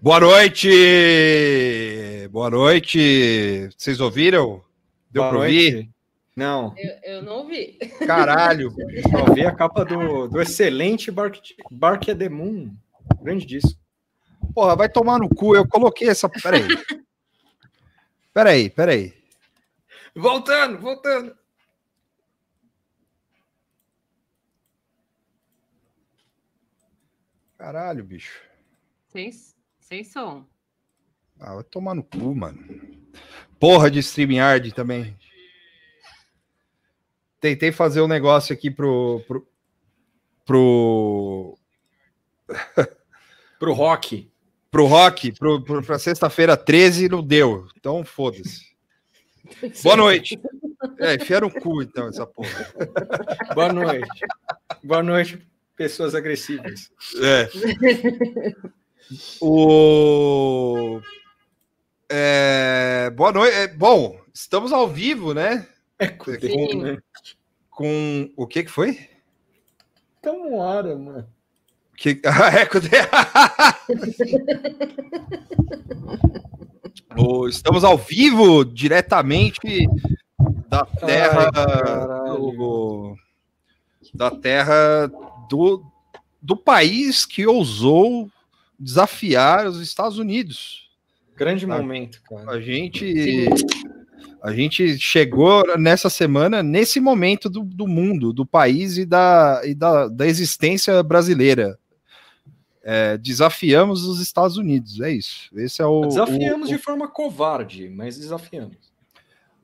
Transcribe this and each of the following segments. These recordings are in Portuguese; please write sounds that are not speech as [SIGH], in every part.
Boa noite! Boa noite! Vocês ouviram? Deu noite. ouvir? Não, Eu, eu não ouvi. Caralho! [LAUGHS] eu vi a capa do, do excelente Bark, Bark at the Moon. Grande disco. Porra, vai tomar no cu. Eu coloquei essa. Peraí. Peraí, peraí. Voltando, voltando. Caralho, bicho. Sem, sem som. Ah, vai tomar no cu, mano. Porra de StreamYard também. Tentei fazer um negócio aqui pro. pro. pro, [LAUGHS] Pro rock. pro rock, pro, pro, pra sexta-feira 13, não deu. Então foda-se. Boa noite. É, enfia no cu, então, essa porra. Boa noite. Boa noite, pessoas agressivas. É. [LAUGHS] O. É, Boa noite. É, bom, estamos ao vivo, né? É com né? Com o que que foi? Tamo hora, mano. Que... Ah, [LAUGHS] é, com- [LAUGHS] O- Estamos ao vivo, diretamente da terra caralho. do, da terra do, do país que ousou desafiar os Estados Unidos. Grande Ah. momento, cara. A gente a gente chegou nessa semana nesse momento do, do mundo, do país e da, e da, da existência brasileira. É, desafiamos os Estados Unidos, é isso. Esse é o. Desafiamos o- de forma covarde, mas desafiamos.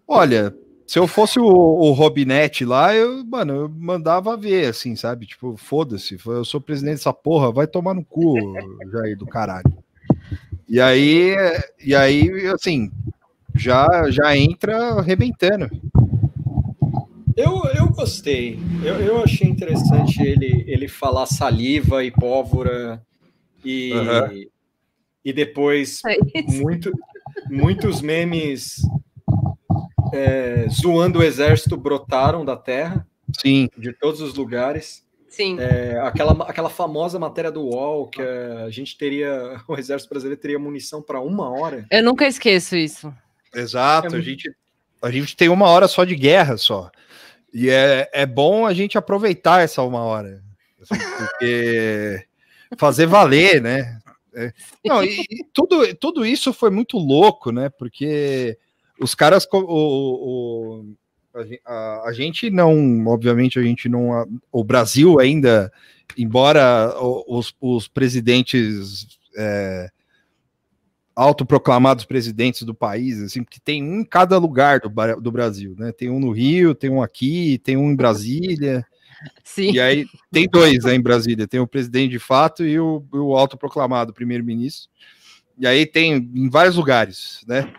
Olha, se eu fosse o, o Robinete lá, eu, mano, eu mandava ver, assim, sabe? Tipo, foda-se, eu sou presidente dessa porra, vai tomar no cu, Jair do caralho. E aí, e aí, assim, já, já entra arrebentando. Eu, eu gostei. Eu, eu achei interessante ele, ele falar saliva e pólvora e, Aham. e depois É muitos memes é, zoando o exército brotaram da terra, Sim, de todos os lugares. Sim. É, aquela, aquela famosa matéria do UOL que a gente teria, [LAUGHS] o exército brasileiro teria munição para uma hora. Eu nunca esqueço isso. exato. É a, gente, a gente tem uma hora só de guerra só. E é, é bom a gente aproveitar essa uma hora. assim, porque [LAUGHS] fazer valer, né? É. Não, e, e tudo, tudo isso foi muito louco, né? Porque os caras. O, o- a, a- gente não, obviamente, a gente não. O Brasil ainda, embora os, os presidentes. é, autoproclamados presidentes do país, assim, porque tem um em cada lugar do, do Brasil, né? Tem um no Rio, tem um aqui, tem um em Brasília. Sim. E aí tem dois né, em Brasília, tem o presidente de fato e o, o autoproclamado primeiro-ministro. E aí tem em vários lugares, né?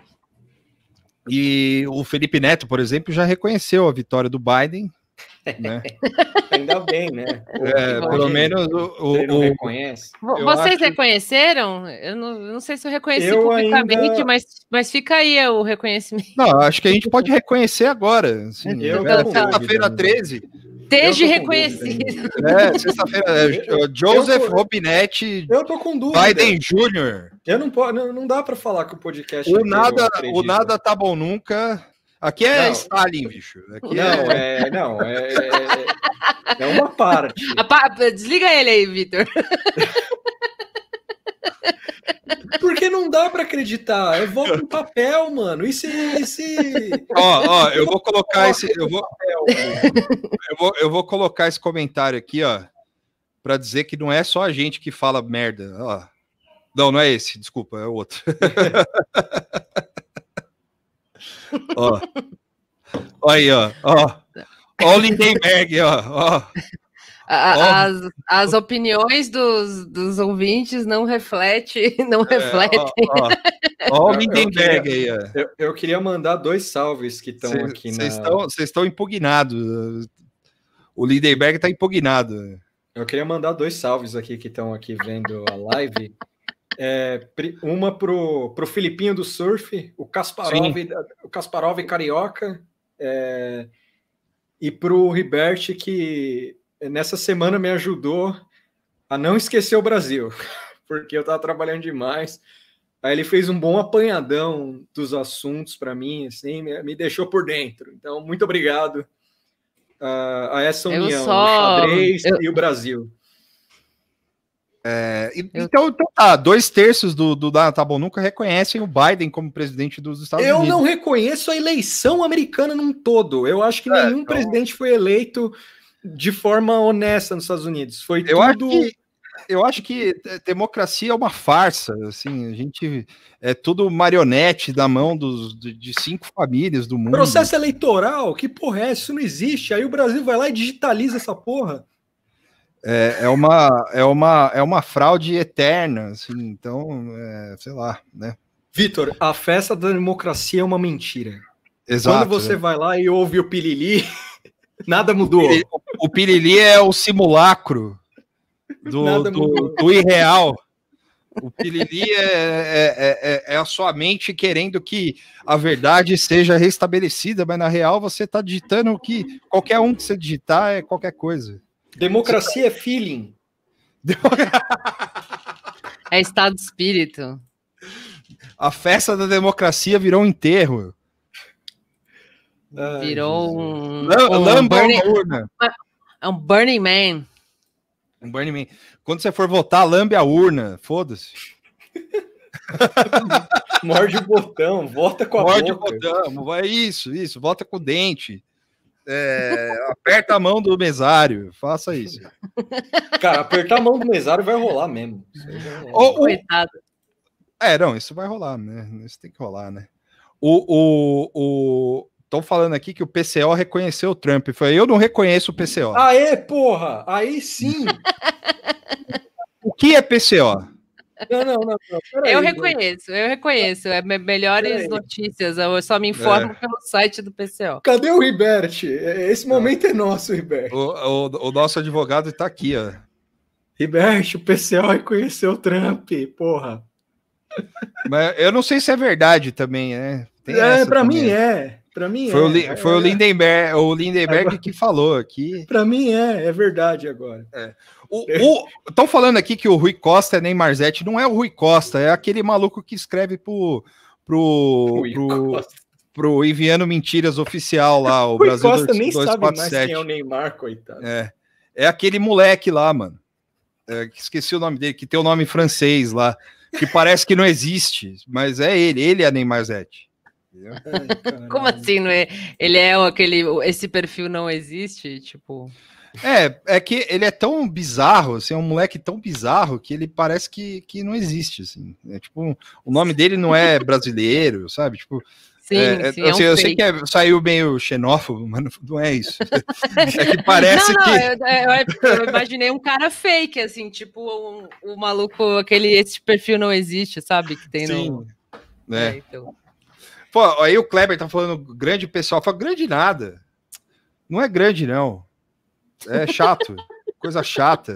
E o Felipe Neto, por exemplo, já reconheceu a vitória do Biden, né? [LAUGHS] Ainda bem, né? É, pelo menos o, o- o- reconhece. Vo- eu Vocês acho- reconheceram? Eu não, eu não sei se eu reconheci Eu publicamente, ainda- mas, mas fica aí o reconhecimento. não, acho que a gente pode reconhecer agora. Assim, Eu é, tô com sexta-feira dúvida. 13, Com reconhecido. é, sexta-feira, é, Joseph eu tô- Robinette Eu tô com dúvida. Biden Jr. Eu não, po- não, não dá para falar que o podcast. O inteiro nada, o nada tá bom nunca. Aqui é Não. Stalin, bicho. Aqui Não, é... é, não, é, é, é uma parte. [LAUGHS] Apa- Desliga ele aí, Vitor. [LAUGHS] Porque não dá para acreditar. É voto em papel, mano. E se. e se- Ó, ó, eu vou colocar esse, eu vou, eu vou, eu vou colocar esse comentário aqui, ó, para dizer que não é só a gente que fala merda, ó. Não, não é esse, desculpa, é o outro. ó. [LAUGHS] Ó aí, ó, ó. Ó o Lindenberg, ó, ó. A-. As, as opiniões dos, dos ouvintes não refletem, [LAUGHS] não É, refletem. ó, ó. Ó o Lindenberg aí, ó. Eu, eu queria mandar dois salves que estão aqui na. Vocês estão, vocês estão impugnados. O Lindenberg tá impugnado. Eu queria mandar dois salves aqui que estão aqui vendo a live. É, uma pro, pro Filipinho do Surf, o Kasparov, o Kasparov Carioca, é, e pro Ribert, que nessa semana me ajudou a não esquecer o Brasil. [LAUGHS] porque eu tava trabalhando demais. Aí ele fez um bom apanhadão dos assuntos para mim, assim, me, me, deixou por dentro. Então, muito obrigado uh, a essa união, só... o xadrez eu... e o Brasil. É, então, então, tá, dois terços do, do da Tá Bom Nunca reconhecem o Biden como presidente dos Estados eu Unidos. Eu não reconheço a eleição americana num todo. Eu acho que é, nenhum então... presidente foi eleito de forma honesta nos Estados Unidos. Foi eu tudo. Acho que, eu acho que democracia é uma farsa. Assim, a gente é tudo marionete da mão dos, de cinco famílias do mundo. Processo eleitoral? Que porra é? Isso não existe. Aí o Brasil vai lá e digitaliza essa porra. É, é, uma, é, uma, é uma fraude eterna, assim, então, é, sei lá, né? Vitor, a festa da democracia é uma mentira. Exato. Quando você vai lá e ouve o Pilili, [LAUGHS] nada mudou. O Pilili é o simulacro do, do, do, irreal. O Pilili é, é, é, é, a sua mente querendo que a verdade seja restabelecida, mas na real você está digitando que qualquer um que você digitar é qualquer coisa. Democracia é feeling. É estado de espírito. A festa da democracia virou um enterro. Virou um. um burning, urna. É um Burning Man. Um Burning Man. Quando você for votar, lambe a urna. Foda-se. [LAUGHS] Morde o botão, vota com a Morde boca. Morde o botão. É isso, isso. Vota com o dente. É, aperta a mão do mesário, faça isso. Cara, apertar a mão do mesário vai rolar mesmo. Vai rolar. O, Coitado. É, não, isso vai rolar, né? Isso tem que rolar, né? O, o, o... Estão falando aqui que o PCO reconheceu o Trump. Foi, eu não reconheço o PCO. Aê, porra! Aí sim! [LAUGHS] o que é PCO? Não, não, não. não. eu reconheço, eu reconheço. É melhores notícias. Eu só me informo é. pelo site do PCO. Cadê o Ribert? Esse momento é nosso, Ribert. O, o, o nosso advogado está aqui, ó. Ribert, o PCO reconheceu o Trump, porra. Mas eu não sei se é verdade também, né? Tem é, para mim é. Para mim foi é. O, foi é. o Lindenberg, o Lindenberg agora, que falou aqui. Para mim é, é verdade agora. É. Estão falando aqui que o Rui Costa é Neymar Zete. Não é o Rui Costa, é aquele maluco que escreve pro, pro, pro, pro Enviando Mentiras oficial lá, o Rui Brasil Costa nem 247. sabe mais quem é o Neymar, coitado. É, é aquele moleque lá, mano. É, esqueci o nome dele, que tem o nome francês lá, que parece que não existe, mas é ele, ele é Neymar Zete. [LAUGHS] Como assim? Não é? Ele é aquele. Esse perfil não existe? Tipo. É, é que ele é tão bizarro, assim, é um moleque tão bizarro que ele parece que, que não existe, assim. É, tipo, o nome dele não é [LAUGHS] brasileiro, sabe? Tipo, Sim, é, sim, é, assim, um eu sei que é, saiu meio xenófobo, [LAUGHS] mas não é isso. É que parece não, não, que. Eu, eu, eu, imaginei um cara fake, assim, tipo o um, um maluco, aquele esse perfil não existe, sabe? Que tem sim, no. É. é então. Pô, aí o Kleber tá falando grande pessoal, fala grande nada. Não é grande, não. É chato. [LAUGHS] Coisa chata.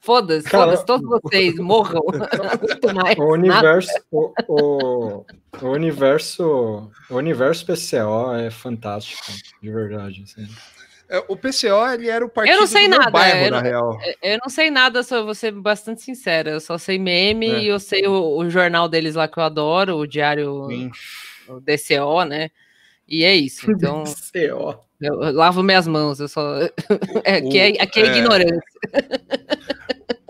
Foda-se, foda-se, todos vocês morram. [LAUGHS] o universo, o, o, o, universo, o universo PCO é fantástico, de verdade. Assim. É, o PCO ele era o partido eu não sei nada, bairro, eu, na real. Eu não sei nada, só vou ser bastante sincera. Eu só sei meme é. e eu sei o, o, jornal deles lá que eu adoro, o diário, Sim. O DCO, né? E é isso. [LAUGHS] Então. DCO. Eu, lavo minhas mãos, eu só. [LAUGHS] É, aqui, é, aqui é, é ignorância. [LAUGHS]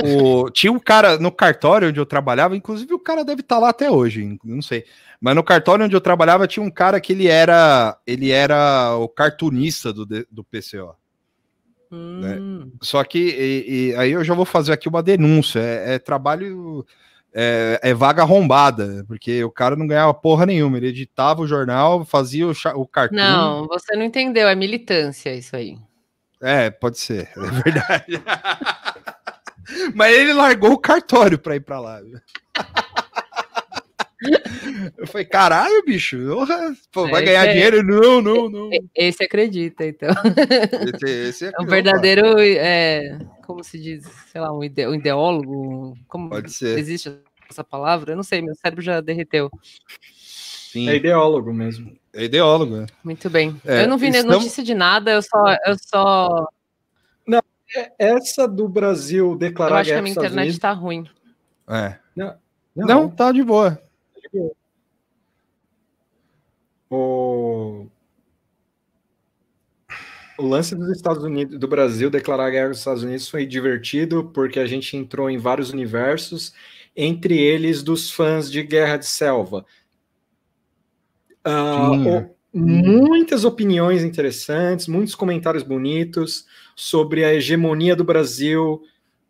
O, tinha um cara no cartório onde eu trabalhava, inclusive o cara deve estar tá lá até hoje, não sei. Mas no cartório onde eu trabalhava tinha um cara que ele era ele era o cartunista do, do PCO. Né? Hum. Né? Só que e, e, aí eu já vou fazer aqui uma denúncia. É, é trabalho é, é, vaga arrombada, porque o cara não ganhava porra nenhuma. Ele editava o jornal, fazia o, o cartão. Não, você não entendeu, é militância isso aí. É, pode ser, é verdade. [LAUGHS] Mas ele largou o cartório para ir para lá. Eu falei, caralho, bicho, pô, vai ganhar é... dinheiro? Não, não, não. Esse acredita, então. Esse, esse é, [LAUGHS] é um verdadeiro, é, como se diz, sei lá, um, ide, um ideólogo. Como Pode ser. Existe essa palavra? Eu não sei, meu cérebro já derreteu. Sim. É ideólogo mesmo. É ideólogo, é. Muito bem. É, eu não vi estamos... notícia de nada, eu só, eu só. Não, é, essa do Brasil declarar. Eu acho que a minha internet está ruim. É. Não, não, não tá de boa. Tá de boa. O... o lance dos Estados Unidos, do Brasil declarar guerra aos Estados Unidos foi divertido porque a gente entrou em vários universos, entre eles dos fãs de Guerra de Selva. Uh, muitas opiniões interessantes, muitos comentários bonitos sobre a hegemonia do Brasil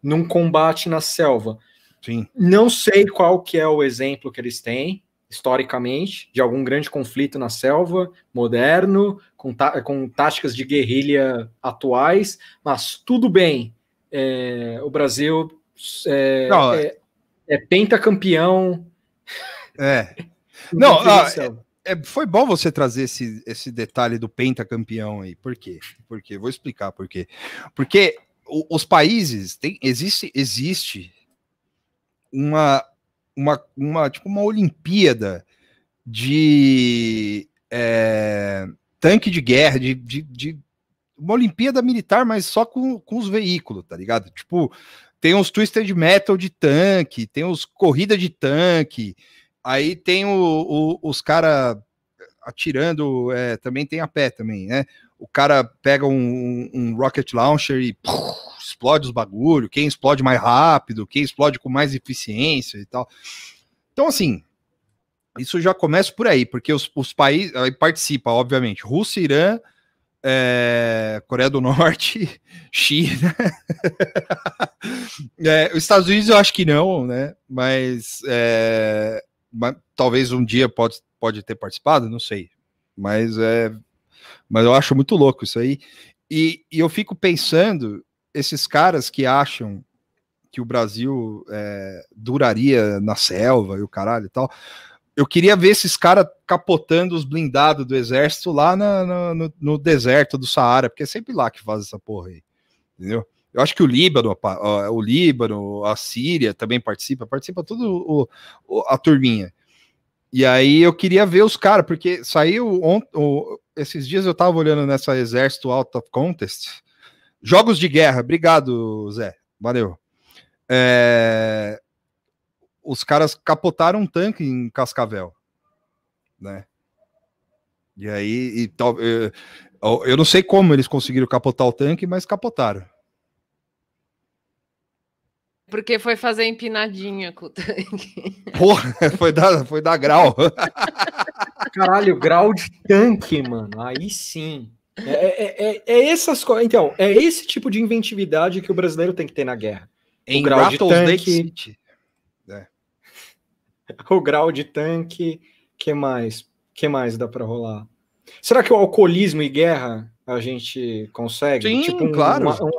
num combate na selva. Sim. Não sei qual que é o exemplo que eles têm, historicamente, de algum grande conflito na selva, moderno, com, com táticas de guerrilha atuais, mas tudo bem. É, o Brasil é, Não, é, é pentacampeão. É. [LAUGHS] Não, ah, é, foi bom você trazer esse, esse detalhe do pentacampeão aí. Por quê? Porque vou explicar por quê. Porque os países tem existe existe uma uma, uma tipo uma Olimpíada de é, tanque de guerra, de, de, de, uma Olimpíada militar, mas só com, com os veículos, tá ligado? Tipo, tem os Twisted Metal de tanque, tem os corrida de tanque, Aí tem o, o, os caras atirando, é, também tem a pé também, né? O cara pega um, um rocket launcher e puf, explode os bagulho, quem explode mais rápido, quem explode com mais eficiência e tal. Então, assim, isso já começa por aí, porque os, os países aí participa, obviamente, Rússia, Irã, é, Coreia do Norte, [LAUGHS] China. [LAUGHS] é, os Estados Unidos eu acho que não, né? Mas é, talvez um dia pode, pode ter participado, não sei. Mas é. Mas eu acho muito louco isso aí. E, e eu fico pensando, esses caras que acham que o Brasil é, duraria na selva e o caralho e tal. Eu queria ver esses caras capotando os blindados do exército lá na, na, no, no, deserto do Saara, porque é sempre lá que faz essa porra aí. Entendeu? Eu acho que o Líbano, o Líbano, a Síria também participa, participa o, a turminha. E aí eu queria ver os caras, porque saiu ont, o, esses dias eu tava olhando nessa Exército Out of Contest. Jogos de guerra, obrigado, Zé. Valeu. É, os caras capotaram um tanque em Cascavel, né? E aí, e, eu, eu não sei como eles conseguiram capotar o tanque, mas capotaram. Porque foi fazer empinadinha com o tanque. Porra, [LAUGHS] foi dar, foi dar grau. [LAUGHS] Caralho, grau de tanque, mano. Aí sim. É, é, é, é essas coisas. Então, é esse tipo de inventividade que o brasileiro tem que ter na guerra. Em o grau de tanque. É. O grau de tanque. que mais? que mais dá para rolar? Será que o alcoolismo e guerra a gente consegue. Sim, tipo um, claro. Uma, um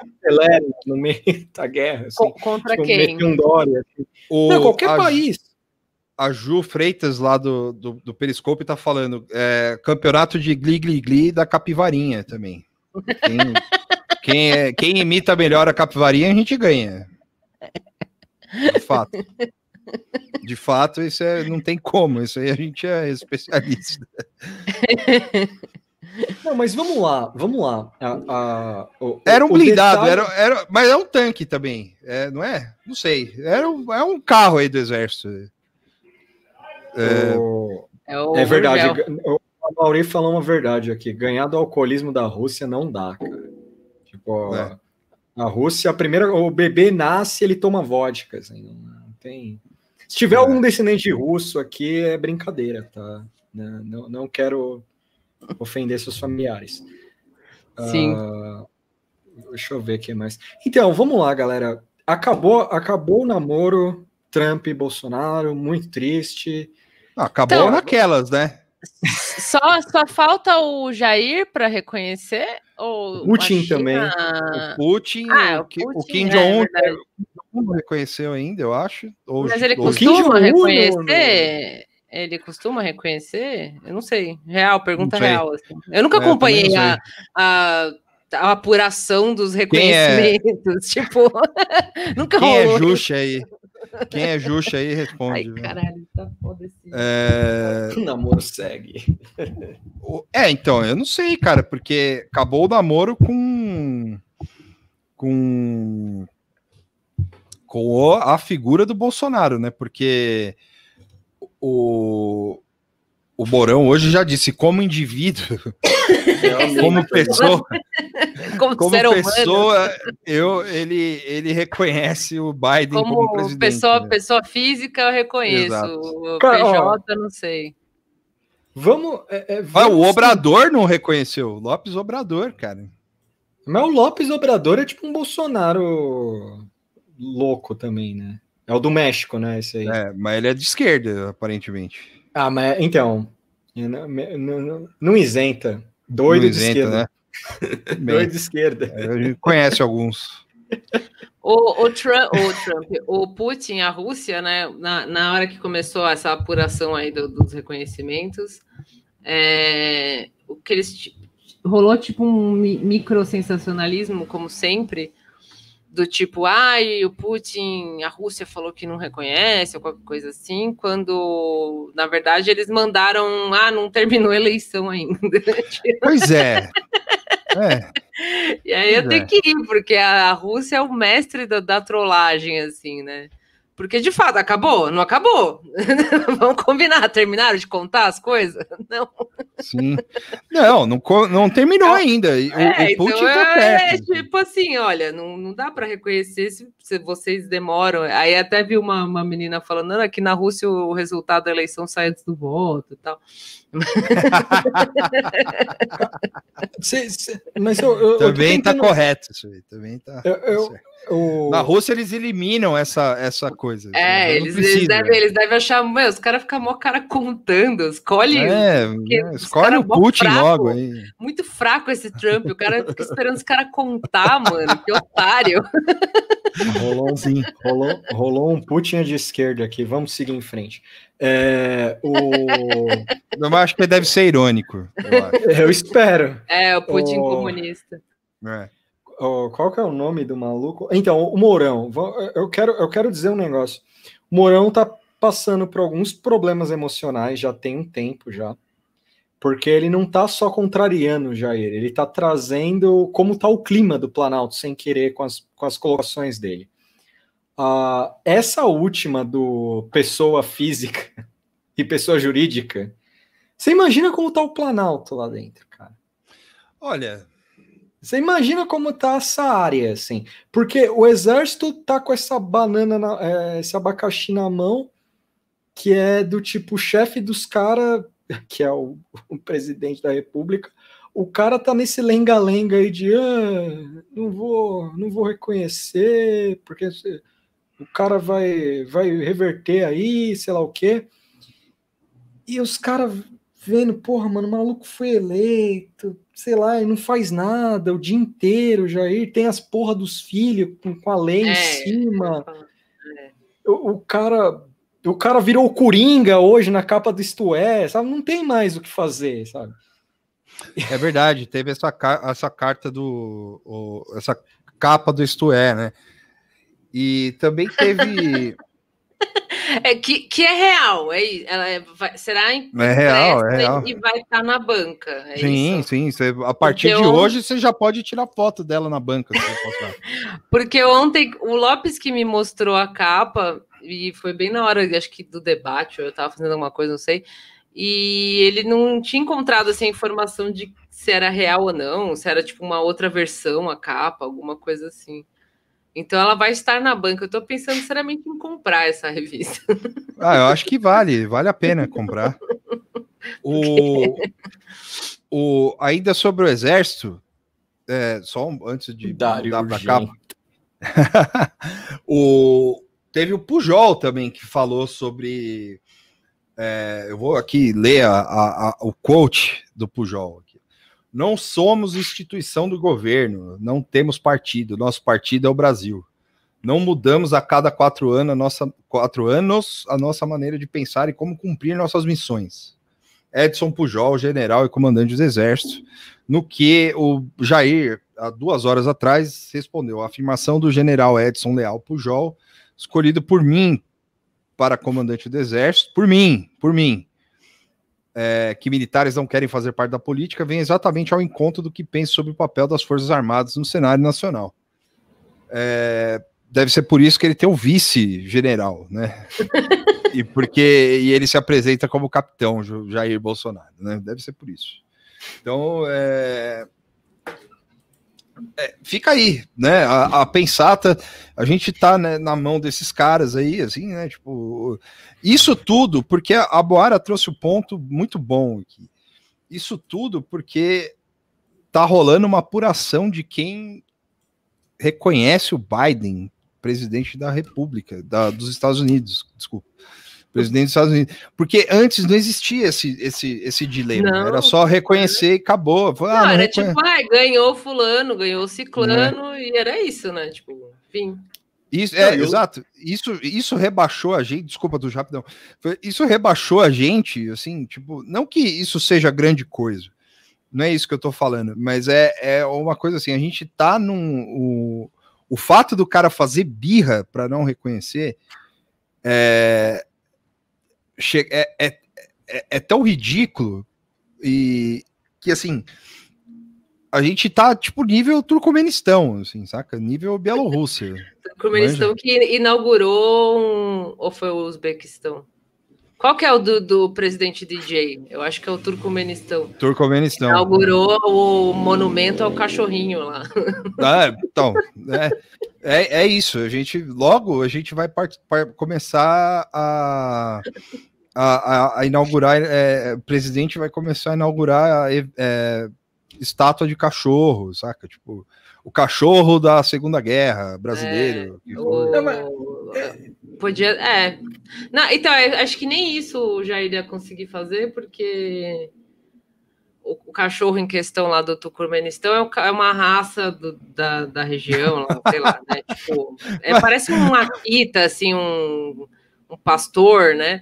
no meio [LAUGHS] da guerra. Assim, Contra tipo, quem? Um Dória, assim. o, Não, qualquer a, país. A Ju Freitas, lá do, do, do Periscope, tá falando é, campeonato de gli, gli, gli da capivarinha também. Quem, [LAUGHS] quem, é, quem imita melhor a capivarinha, a gente ganha. De fato. De fato, isso é, não tem como, isso aí a gente é especialista. Não, mas vamos lá, vamos lá. A, a, o, era um blindado, detalhe... era, era, mas é um tanque também, é, não é? Não sei. Era um, é um carro aí do exército. É, o... é, é verdade. O Mauri falou uma verdade aqui. Ganhar do alcoolismo da Rússia não dá, cara. Tipo, é. a Rússia, a primeira, o bebê nasce, ele toma vodka, assim, não tem. Se tiver é. algum descendente russo aqui, é brincadeira, tá? Não, não quero ofender seus familiares. Sim. Uh, deixa eu ver aqui mais. Então, vamos lá, galera. Acabou, acabou o namoro Trump e Bolsonaro, muito triste. Acabou então, naquelas, né? Só, só falta o Jair para reconhecer? Ou Putin também. O Putin, ah, o, Putin, o Kim Jong-un é, não reconheceu ainda, eu acho. Ou, Mas ele costuma reconhecer. Ele costuma reconhecer? Eu não sei. Real, pergunta real. Assim. Eu nunca é, acompanhei a, a, a, apuração dos é? reconhecimentos. É... [LAUGHS] Tipo, [LAUGHS] nunca Quem é rolou. é Juxa aí? Quem é Juxa aí responde. Ai, caralho, tá foda assim. É... O namoro segue. É, então, eu não sei, cara, porque acabou o namoro com. com com a figura do Bolsonaro, né? Porque o, o Borão hoje já disse, como indivíduo, como pessoa, [LAUGHS] como, como pessoa, eu, ele, ele reconhece o Biden como, como presidente. Pessoa, né? pessoa física, eu reconheço. Exato. O PJ, não sei. Vamos, é, é, vamos ah, o Obrador não reconheceu. Lopes Obrador, cara. Mas o Lopes Obrador é tipo um Bolsonaro louco também, né? É o do México, né? Esse aí. É, mas ele é de esquerda, aparentemente. Ah, mas então. Não, não, não isenta. Doido não isenta, de esquerda. Né? [LAUGHS] Doido de esquerda. A gente conhece alguns. O, o, Trump, o, Trump, o Putin, a Rússia, né? Na, na hora que começou essa apuração aí do, dos reconhecimentos, é, o que eles rolou tipo um micro sensacionalismo, como sempre, do tipo, ai, o Putin, a Rússia falou que não reconhece, ou qualquer coisa assim, quando, na verdade, eles mandaram, ah, não terminou a eleição ainda. [LAUGHS] Pois é. é. E aí pois eu tenho é. que ir, porque a Rússia é o mestre da, da trollagem, assim, né? Porque, de fato, acabou? Não acabou? [LAUGHS] Vamos combinar, terminaram de contar as coisas? [LAUGHS] Não. Sim. Não, não, não terminou ainda. O, é, o Putin então tá é, tipo assim, olha, não, não dá para reconhecer se, se, vocês demoram. Aí até vi uma, uma menina falando, não, aqui na Rússia o resultado da eleição sai antes do voto e tal. [LAUGHS] mas eu, eu também está correto isso aí, também tá. Eu, eu, o... Na Rússia eles eliminam essa, essa coisa. É, eles, eles, devem, eles devem achar, meu, os caras ficam mó cara contando, escolhe. É, é escolhe o Putin fraco, logo aí. Muito fraco esse Trump, o cara fica esperando os caras contar, mano, que otário. [LAUGHS] Rolou, sim, rolou, rolou um Putin de esquerda aqui, vamos seguir em frente. É, o... [LAUGHS] Eu acho que deve ser irônico. Eu, eu espero. É, o Putin o... comunista. É. Oh, qual que é o nome do maluco? Então, o Mourão. Eu quero, eu quero dizer um negócio. O Mourão tá passando por alguns problemas emocionais já tem um tempo já. Porque ele não tá só contrariando o Jair, ele tá trazendo como tá o clima do Planalto sem querer com as, com as colocações dele. Uh, essa última do pessoa física [LAUGHS] e pessoa jurídica, você imagina como tá o Planalto lá dentro, cara? Olha, você imagina como tá essa área, assim. Porque o exército tá com essa banana, na, é, esse abacaxi na mão, que é do tipo chefe dos caras, [LAUGHS] que é o, o, presidente da república. O cara tá nesse lenga-lenga aí de ah, não vou, não vou reconhecer, porque o cara vai, vai reverter aí, sei lá o quê. E os caras vendo, porra, mano, o maluco foi eleito, sei lá, e não faz nada o dia inteiro, Jair tem as porra dos filhos com, com a lei é, em cima. É. O, o, cara o cara virou o Coringa hoje na capa do Isto É, sabe? Não tem mais o que fazer, sabe? É verdade, teve essa, essa carta do. O, essa capa do Isto É, né? E também teve. É, que, que é real, é, ela é, vai, será é real, é real. e vai estar na banca. É sim, isso? sim. Você, a partir Porque de eu... hoje você já pode tirar foto dela na banca. [LAUGHS] Porque ontem o Lopes que me mostrou a capa, e foi bem na hora, acho que do debate, eu estava fazendo alguma coisa, não sei. E ele não tinha encontrado assim, a informação de se era real ou não, se era tipo uma outra versão, a capa, alguma coisa assim. Então ela vai estar na banca. Eu estou pensando seriamente em comprar essa revista. Ah, eu acho que vale, vale a pena comprar. [LAUGHS] O, o, ainda sobre o exército, é, só um, antes de Dário mudar para cá. [LAUGHS] o, teve o Pujol também que falou sobre. É, eu vou aqui ler a, a, a, o quote do Pujol. Não somos instituição do governo, não temos partido, nosso partido é o Brasil. Não mudamos a cada quatro anos a nossa, quatro anos a nossa maneira de pensar e como cumprir nossas missões. Edson Pujol, general e comandante dos exércitos, no que o Jair, há duas horas atrás, respondeu a afirmação do general Edson Leal Pujol, escolhido por mim para comandante do exército, por mim, por mim, é, que militares não querem fazer parte da política vem exatamente ao encontro do que pensa sobre o papel das Forças Armadas no cenário nacional. É, deve ser por isso que ele tem o vice-general, né? [LAUGHS] e porque e ele se apresenta como capitão Jair Bolsonaro, né? Deve ser por isso. Então, é, é, fica aí, né? A, a pensata, a gente tá né, na mão desses caras aí, assim, né? Tipo, isso tudo porque a Boara trouxe um ponto muito bom aqui. Isso tudo porque tá rolando uma apuração de quem reconhece o Biden, presidente da República, da, dos Estados Unidos, desculpa presidente dos Estados Unidos. Porque antes não existia esse, esse, esse dilema. Não, era só reconhecer e acabou. Não, ah, não era tipo, ah, ganhou fulano, ganhou ciclano, é. e era isso, né? Tipo, enfim. Isso, é, eu... exato. Isso, isso rebaixou a gente. Desculpa do rapidão. Isso rebaixou a gente, assim, tipo, não que isso seja grande coisa. Não é isso que eu tô falando, mas é, é uma coisa assim, a gente tá num. O, o fato do cara fazer birra para não reconhecer é, é, é, é, é, tão ridículo e que assim a gente tá tipo nível Turcomenistão, assim, saca? Nível Bielorrússia. [LAUGHS] Turcomenistão que inaugurou um... ou foi o Uzbequistão? Qual que é o do, do, presidente DJ? Eu acho que é o Turcomenistão. Turcomenistão. Inaugurou o monumento ao cachorrinho lá. Ah, então, é, é, é isso. A gente logo a gente vai part, part, começar a, a, a inaugurar. É, o presidente vai começar a inaugurar a, é, estátua de cachorro, saca? Tipo, o cachorro da Segunda Guerra brasileiro. É, o... Podia, é. Não, então, acho que nem isso já iria conseguir fazer, porque o, o, cachorro em questão lá do Turcomenistão é, é uma raça do, da, da região, sei lá, né? [LAUGHS] Tipo, é, parece um Akita, assim, um, um pastor, né?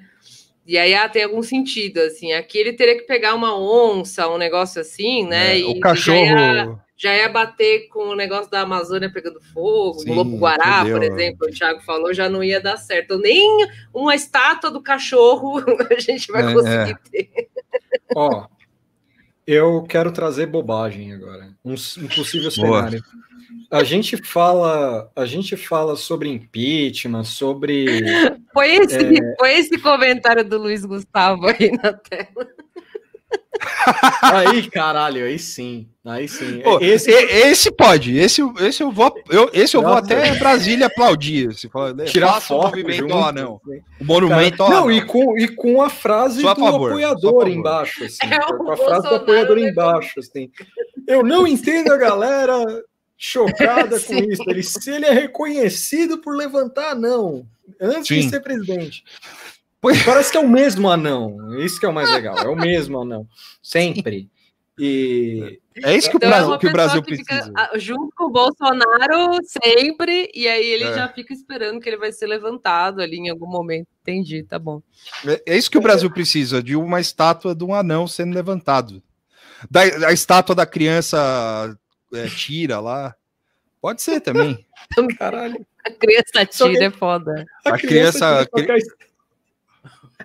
E aí ah, tem algum sentido, assim. Aqui ele teria que pegar uma onça, um negócio assim, né? É, o cachorro já ia bater com o negócio da Amazônia pegando fogo, Sim, o Lobo Guará, por exemplo, o Thiago falou, já não ia dar certo. Nem uma estátua do cachorro [LAUGHS] a gente vai é, conseguir é. ter. Ó, eu quero trazer bobagem agora. Um, um possível cenário. A gente fala, a gente fala sobre impeachment, sobre. [LAUGHS] Foi esse, é... foi esse comentário do Luiz Gustavo aí na tela. [LAUGHS] aí, caralho, aí sim. Aí sim. Pô, esse... esse pode, esse, esse eu vou, eu, esse eu vou até Brasília aplaudir. Se for, né? Tirar foto, o movimento junto, lá, não. O monumento Cara, Não, e com, e com a frase do favor, apoiador embaixo, assim. [LAUGHS] É com a frase do apoiador embaixo, assim. Eu não entendo a galera chocada [LAUGHS] com isso. Ele, se ele é reconhecido por levantar não antes sim. de ser presidente. Pois... Parece que é o mesmo anão. Isso que é o mais legal. É o mesmo anão. Sempre. E é isso que, então, o, Brasil, é que o Brasil que precisa. Ah, junto com o Bolsonaro sempre, e aí ele é. já fica esperando que ele vai ser levantado ali em algum momento. Entendi, tá bom. É, é isso que o Brasil precisa, de uma estátua de um anão sendo levantado. Da, a estátua da criança é, tira lá. Pode ser também. [LAUGHS] Caralho. A criança tira é foda. A, a criança. criança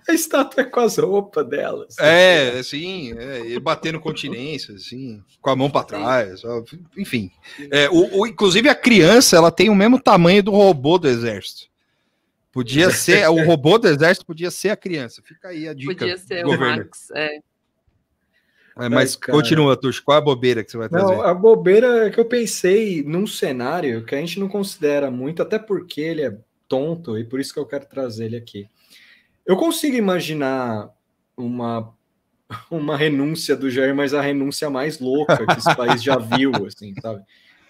a estátua é com as roupas dela. Assim. É, assim, é, batendo continência, assim, com a mão para trás, enfim. É, o, o, inclusive a criança, ela tem o mesmo tamanho do robô do exército. Podia ser, o robô do exército podia ser a criança. Fica aí a dica. Podia ser o Max, é. É, mas Ai, continua, Tuxo, qual é a bobeira que você vai trazer? Não, a bobeira é que eu pensei num cenário que a gente não considera muito, até porque ele é tonto, e por isso que eu quero trazer ele aqui. Eu consigo imaginar uma, uma renúncia do Jair, mas a renúncia mais louca que esse país já viu, [LAUGHS] assim, sabe?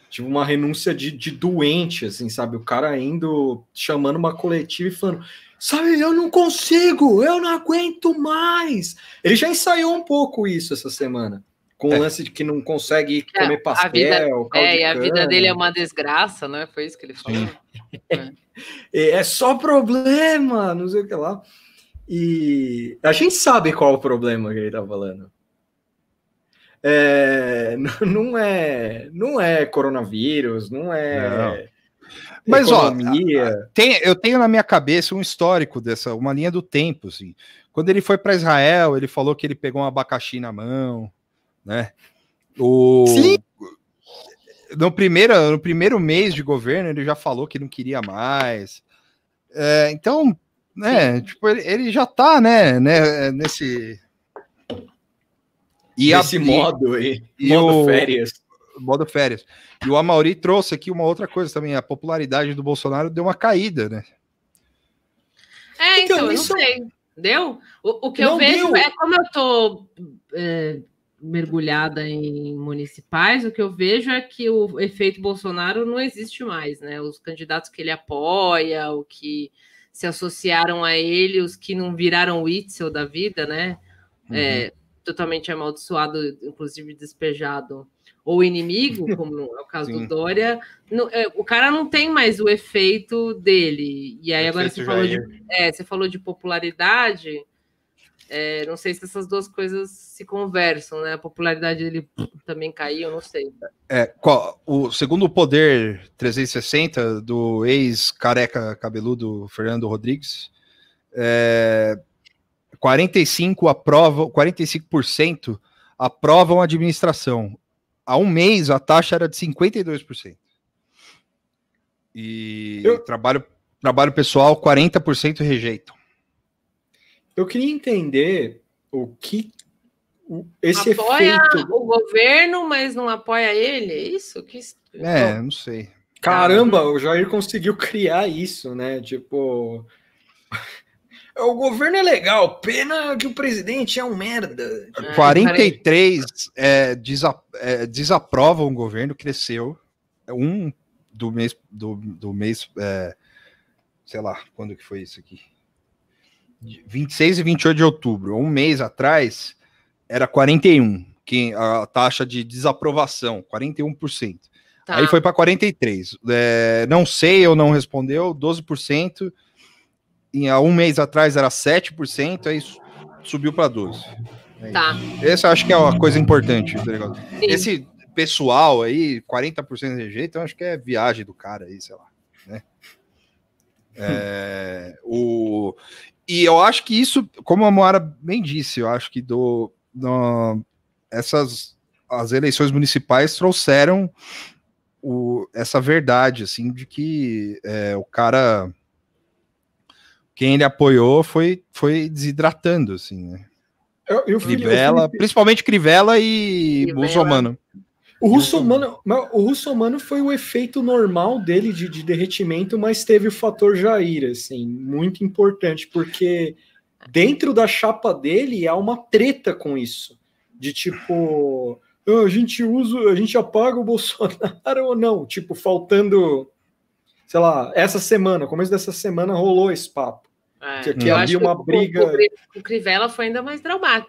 Tipo, uma renúncia de, de doente, assim, sabe? O cara indo, chamando uma coletiva e falando, sabe, eu não consigo, eu não aguento mais. Ele já ensaiou um pouco isso essa semana com o é. lance de que não consegue é, comer pastel. A vida, é, e a vida dele é uma desgraça, não é? Foi isso que ele falou. É. [LAUGHS] é. só problema, não sei o que lá. E a gente sabe qual é o problema que ele está falando. É, [LAUGHS] não é, não é coronavírus, não é. Não. Mas economia. ó, tem, eu tenho na minha cabeça um histórico dessa, uma linha do tempo, assim. Quando ele foi para Israel, ele falou que ele pegou um abacaxi na mão, né? O, Sim. no primeiro, no primeiro mês de governo, ele já falou que não queria mais. É, então, né, tipo, ele, ele, já tá, né, né nesse. E Nesse a, modo aí, e, modo o, férias. Modo férias. E o Amauri trouxe aqui uma outra coisa também, a popularidade do Bolsonaro deu uma caída, né? É, então, então isso... não sei. Deu? O, o que não eu vejo deu. é como eu tô é, mergulhada em municipais, o que eu vejo é que o efeito Bolsonaro não existe mais, né? Os candidatos que ele apoia, o que se associaram a ele, os que não viraram o Itzel da vida, né? Uhum. É, totalmente amaldiçoado, inclusive despejado, ou inimigo, [LAUGHS] como é o caso Sim. do Dória, no, é, o cara não tem mais o efeito dele. E aí agora você falou, de, é, você falou de popularidade. É, não sei se essas duas coisas se conversam, né? A popularidade dele também caiu, não sei. É, qual, o segundo poder 360 do ex-careca cabeludo Fernando Rodrigues, é, 45 aprovam, 45% aprovam a administração. Há um mês a taxa era de 52%. E Eu... trabalho, trabalho pessoal, 40% rejeitam. Eu queria entender o que esse apoia efeito... o governo, mas não apoia ele, é isso? Que... É, não sei. Caramba, o Jair conseguiu criar isso, né? Tipo, o governo é legal, pena que o presidente é um merda. 43 é, desa, é, desaprovam o governo, cresceu. Um do mês, do, do mês é, sei lá, quando que foi isso aqui? 26 e 28 de outubro. Um mês atrás era 41, que a taxa de desaprovação, 41%. Tá. Aí foi para 43. É, não sei ou não respondeu, 12% em, há um mês atrás era 7%, aí subiu para 12%. É tá. Essa eu acho que é uma coisa importante, tá? Esse pessoal aí, 40% de rejeito, eu acho que é viagem do cara aí, sei lá, né? É, o, e eu acho que isso, como a Moara bem disse, eu acho que do, do essas as eleições municipais trouxeram o, essa verdade, assim, de que é, o cara quem ele apoiou foi, foi desidratando, assim, né? Eu, eu Crivella, Felipe... principalmente Crivella e Russomano. O Russomano, o Russomano foi o efeito normal dele de, de derretimento, mas teve o fator Jair, assim, muito importante, porque dentro da chapa dele há uma treta com isso. De tipo, ah, a gente usa, a gente apaga o [LAUGHS] Bolsonaro ou não? Tipo, faltando, sei lá, essa semana, começo dessa semana rolou esse papo. É, que aqui havia uma briga. O, o, Crivella foi ainda mais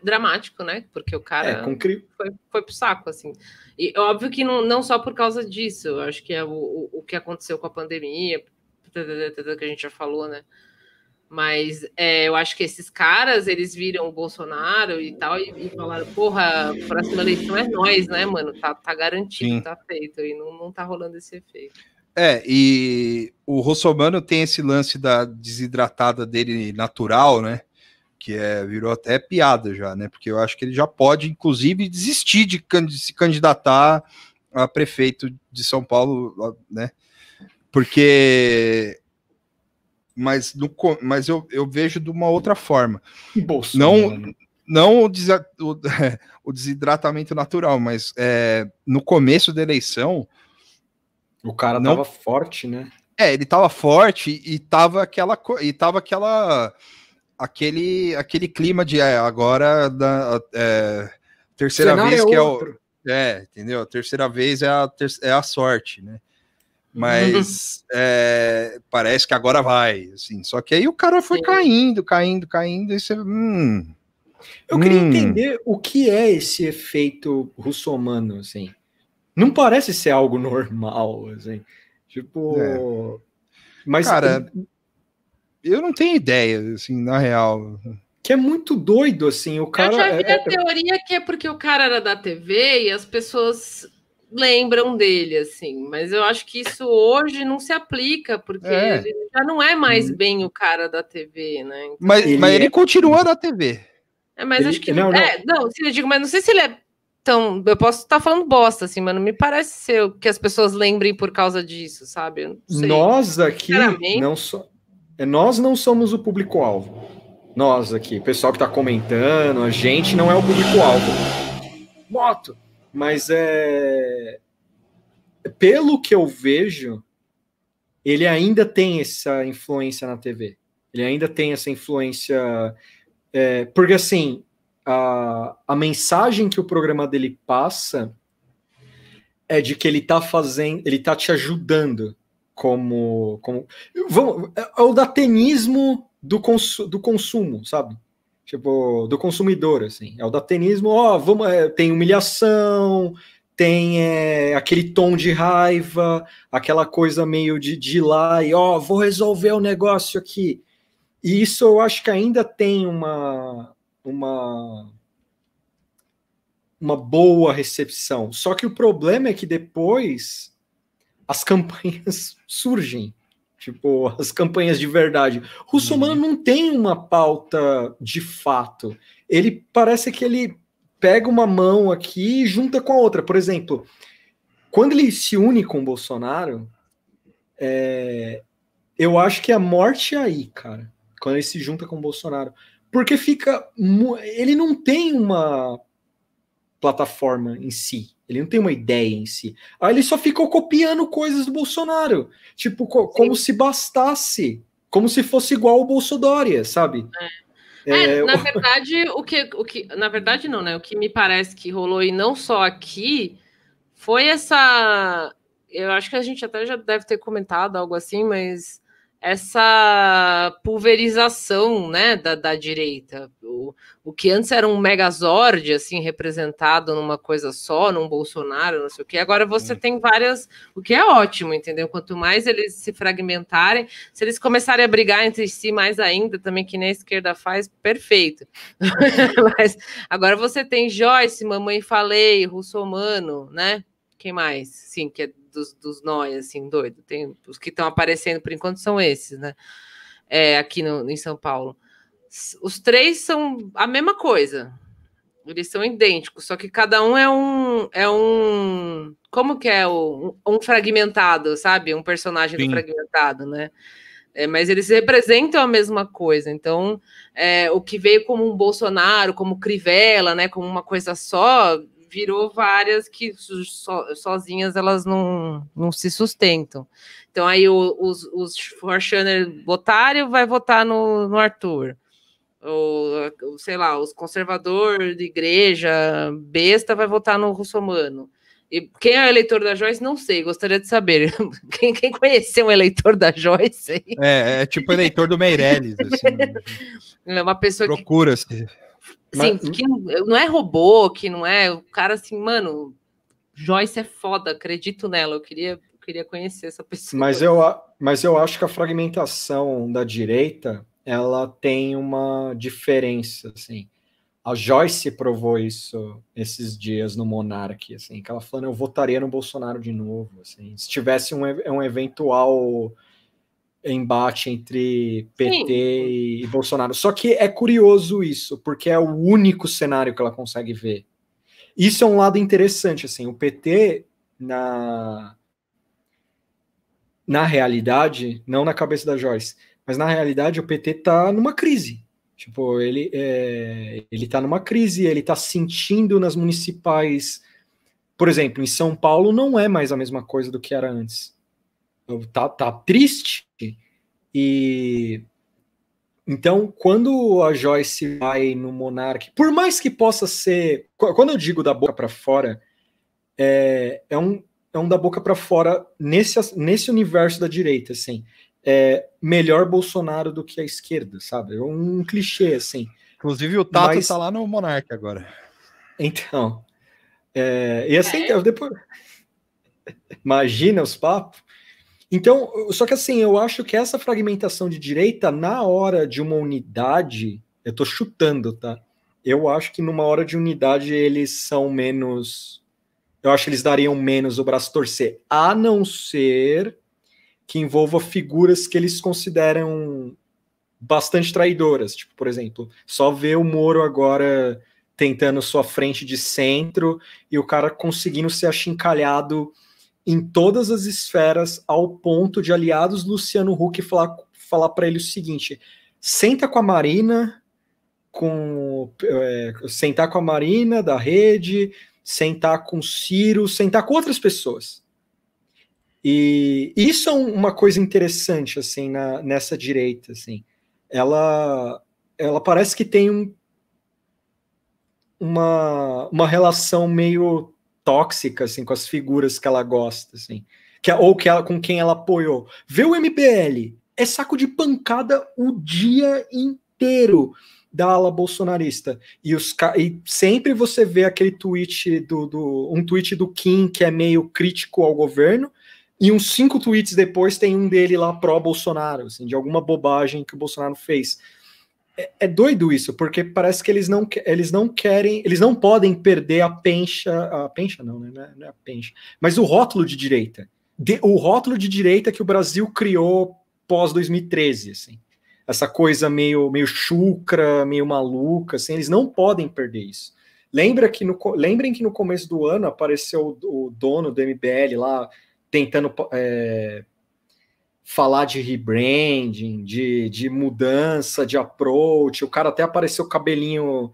dramático, né? Porque o cara é, Cri... foi, foi pro saco, assim. E óbvio que não, não só por causa disso, eu acho que é o, o, o que aconteceu com a pandemia, que a gente já falou, né? Mas é, eu acho que esses caras, eles viram o Bolsonaro e tal, e, e falaram, porra, próxima eleição é nós, né, mano? Tá, tá garantido, Sim. tá feito, e não, não tá rolando esse efeito. É, e o Rossomano tem esse lance da desidratada dele natural, né? Que é, virou até piada já, né? Porque eu acho que ele já pode, inclusive, desistir de, se candidatar a prefeito de São Paulo, né? Porque. Mas, no, mas eu, eu vejo de uma outra forma. Não, não o, des, o, [LAUGHS] o, desidratamento natural, mas é, no começo da eleição o cara não... tava forte, né? É, ele tava forte e tava aquela e tava aquela aquele aquele clima de é, agora da é, terceira vez é que outro. é o é, entendeu? A terceira vez é a, ter, é a sorte, né? Mas uhum. [LAUGHS] é, parece que agora vai, assim. Só que aí o cara foi Sim. caindo, caindo, caindo, e você. Hum, Eu queria hum. entender o que é esse efeito russomano, assim. Não parece ser algo normal, assim. Tipo. É. Mas. Cara, eu não tenho ideia, assim, na real. Que é muito doido, assim. O cara. Eu já vi é... a teoria que é porque o cara era da TV e as pessoas lembram dele, assim. Mas eu acho que isso hoje não se aplica, porque é. ele já não é mais hum. bem o cara da TV, né? Então, mas ele, mas ele é... continua na TV. É, mas ele... acho que. Não, não. É, não, sim, eu digo, mas não sei se ele é tão. Eu posso estar falando bosta, assim, mas não me parece ser que as pessoas lembrem por causa disso, sabe? Nós aqui não so... É, nós não somos o público-alvo. Nós aqui, o pessoal que está comentando, a gente não é o público-alvo. Moto! Mas é. Pelo que eu vejo, ele ainda tem essa influência na TV. Ele ainda tem essa influência. É, porque assim, a, a mensagem que o programa dele passa é de que ele tá fazendo, ele tá te ajudando como. como vamos, é, é o datenismo do, consu, do consumo, sabe? Tipo, do consumidor, assim. É o datenismo, ó, vamos, é, tem humilhação, tem é, aquele tom de raiva, aquela coisa meio de, de lá e, ó, vou resolver o negócio aqui. E isso eu acho que ainda tem uma, uma uma boa recepção. Só que o problema é que depois as [LAUGHS] campanhas surgem. Tipo, as campanhas de verdade. Russomano uhum. não tem uma pauta de fato. Ele parece que ele pega uma mão aqui e junta com a outra. Por exemplo, quando ele se une com o Bolsonaro, é... eu acho que a morte é aí, cara. Quando ele se junta com o Bolsonaro. Porque fica. Ele não tem uma plataforma em si. Ele não tem uma ideia em si. Aí ele só ficou copiando coisas do Bolsonaro. Tipo, co como se bastasse. Como se fosse igual o Bolsonaro, sabe? É. É, é, na [LAUGHS] verdade, o que, o que. Na verdade, não, né? O que me parece que rolou, e não só aqui, foi essa. Eu acho que a gente até já deve ter comentado algo assim, mas essa pulverização né, da, da direita. O, o que antes era um megazord, assim, representado numa coisa só, num Bolsonaro, não sei o que, agora você hum. tem várias, o que é ótimo, entendeu? Quanto mais eles se fragmentarem, se eles começarem a brigar entre si mais ainda, também que nem a esquerda faz, perfeito. [LAUGHS] Mas agora você tem Joyce, Mamãe Falei, Russomano, né? Quem mais? Sim, que é dos, dos nós, assim, doido. Tem, os que estão aparecendo por enquanto são esses, né? É, aqui no, em São Paulo. Os três são a mesma coisa. Eles são idênticos, só que cada um é um. É um como que é o, um fragmentado, sabe? Um personagem do fragmentado, né? É, mas eles representam a mesma coisa. Então, é, o que veio como um Bolsonaro, como Crivella, né, como uma coisa só, virou várias que so, sozinhas elas não, não se sustentam. Então aí o, os, os Forchaner votário vai votar no, no Arthur. Ou, sei lá, os conservadores de igreja besta vai votar no russomano. E quem é o eleitor da Joyce, não sei, gostaria de saber. [LAUGHS] Quem, quem conheceu o eleitor da Joyce? É, é tipo eleitor do Meirelles. Assim. [LAUGHS] É uma pessoa Procura-se. Que Sim, Mas... que não é robô, que não é. O cara assim, mano, Joyce é foda, acredito nela. Eu queria, queria conhecer essa pessoa. Mas eu, mas eu acho que a fragmentação da direita ela tem uma diferença, assim. A Joyce provou isso esses dias no Monarch, assim, que ela falando, eu votaria no Bolsonaro de novo, assim. Se tivesse um, um eventual embate entre PT Sim. e Bolsonaro. Só que é curioso isso, porque é o único cenário que ela consegue ver. Isso é um lado interessante, assim, o PT na na realidade, não na cabeça da Joyce, mas na realidade o PT tá numa crise. Tipo, ele é, ele tá numa crise, ele tá sentindo nas municipais, por exemplo, em São Paulo não é mais a mesma coisa do que era antes tá, tá triste. E então, quando a Joyce vai no Monark, por mais que possa ser, quando eu digo da boca para fora, é, é, um, é um da boca para fora nesse, nesse universo da direita, assim. É melhor Bolsonaro do que a esquerda, sabe? É um clichê, assim. Inclusive o Tato Mas, tá lá no Monark agora. Então. É, e assim, é. depois. Imagina os papos. Então, só que assim, eu acho que essa fragmentação de direita, na hora de uma unidade, eu tô chutando, tá? Eu acho que numa hora de unidade eles são menos. Eu acho que eles dariam menos o braço torcer, a não ser que envolva figuras que eles consideram bastante traidoras. Tipo, por exemplo, só ver o Moro agora tentando sua frente de centro e o cara conseguindo ser achincalhado em todas as esferas ao ponto de aliados Luciano Huck falar, falar para ele o seguinte: senta com a Marina, com é, sentar com a Marina da rede, sentar com Ciro, sentar com outras pessoas. E isso é uma coisa interessante assim na, nessa direita, assim. Ela ela parece que tem um, uma, uma relação meio tóxica assim com as figuras que ela gosta, assim, que ou que ela, com quem ela apoiou. Vê o MBL, é saco de pancada o dia inteiro da ala bolsonarista. E, os, e sempre você vê aquele tweet do, do, um tweet do Kim que é meio crítico ao governo, e uns cinco tweets depois tem um dele lá pró-Bolsonaro, assim, de alguma bobagem que o Bolsonaro fez. É, é, doido isso, porque parece que eles não, eles não querem, eles não podem perder a pencha, a pencha não, né? Não é, a pencha, mas o rótulo de direita. De, o rótulo de direita que o Brasil criou pós 2013, assim. Essa coisa meio, meio chucra, meio maluca, assim, eles não podem perder isso. Lembra que no, lembrem que no começo do ano apareceu o, o dono do MBL lá tentando é, falar de rebranding, de, de mudança de approach. O cara até apareceu cabelinho,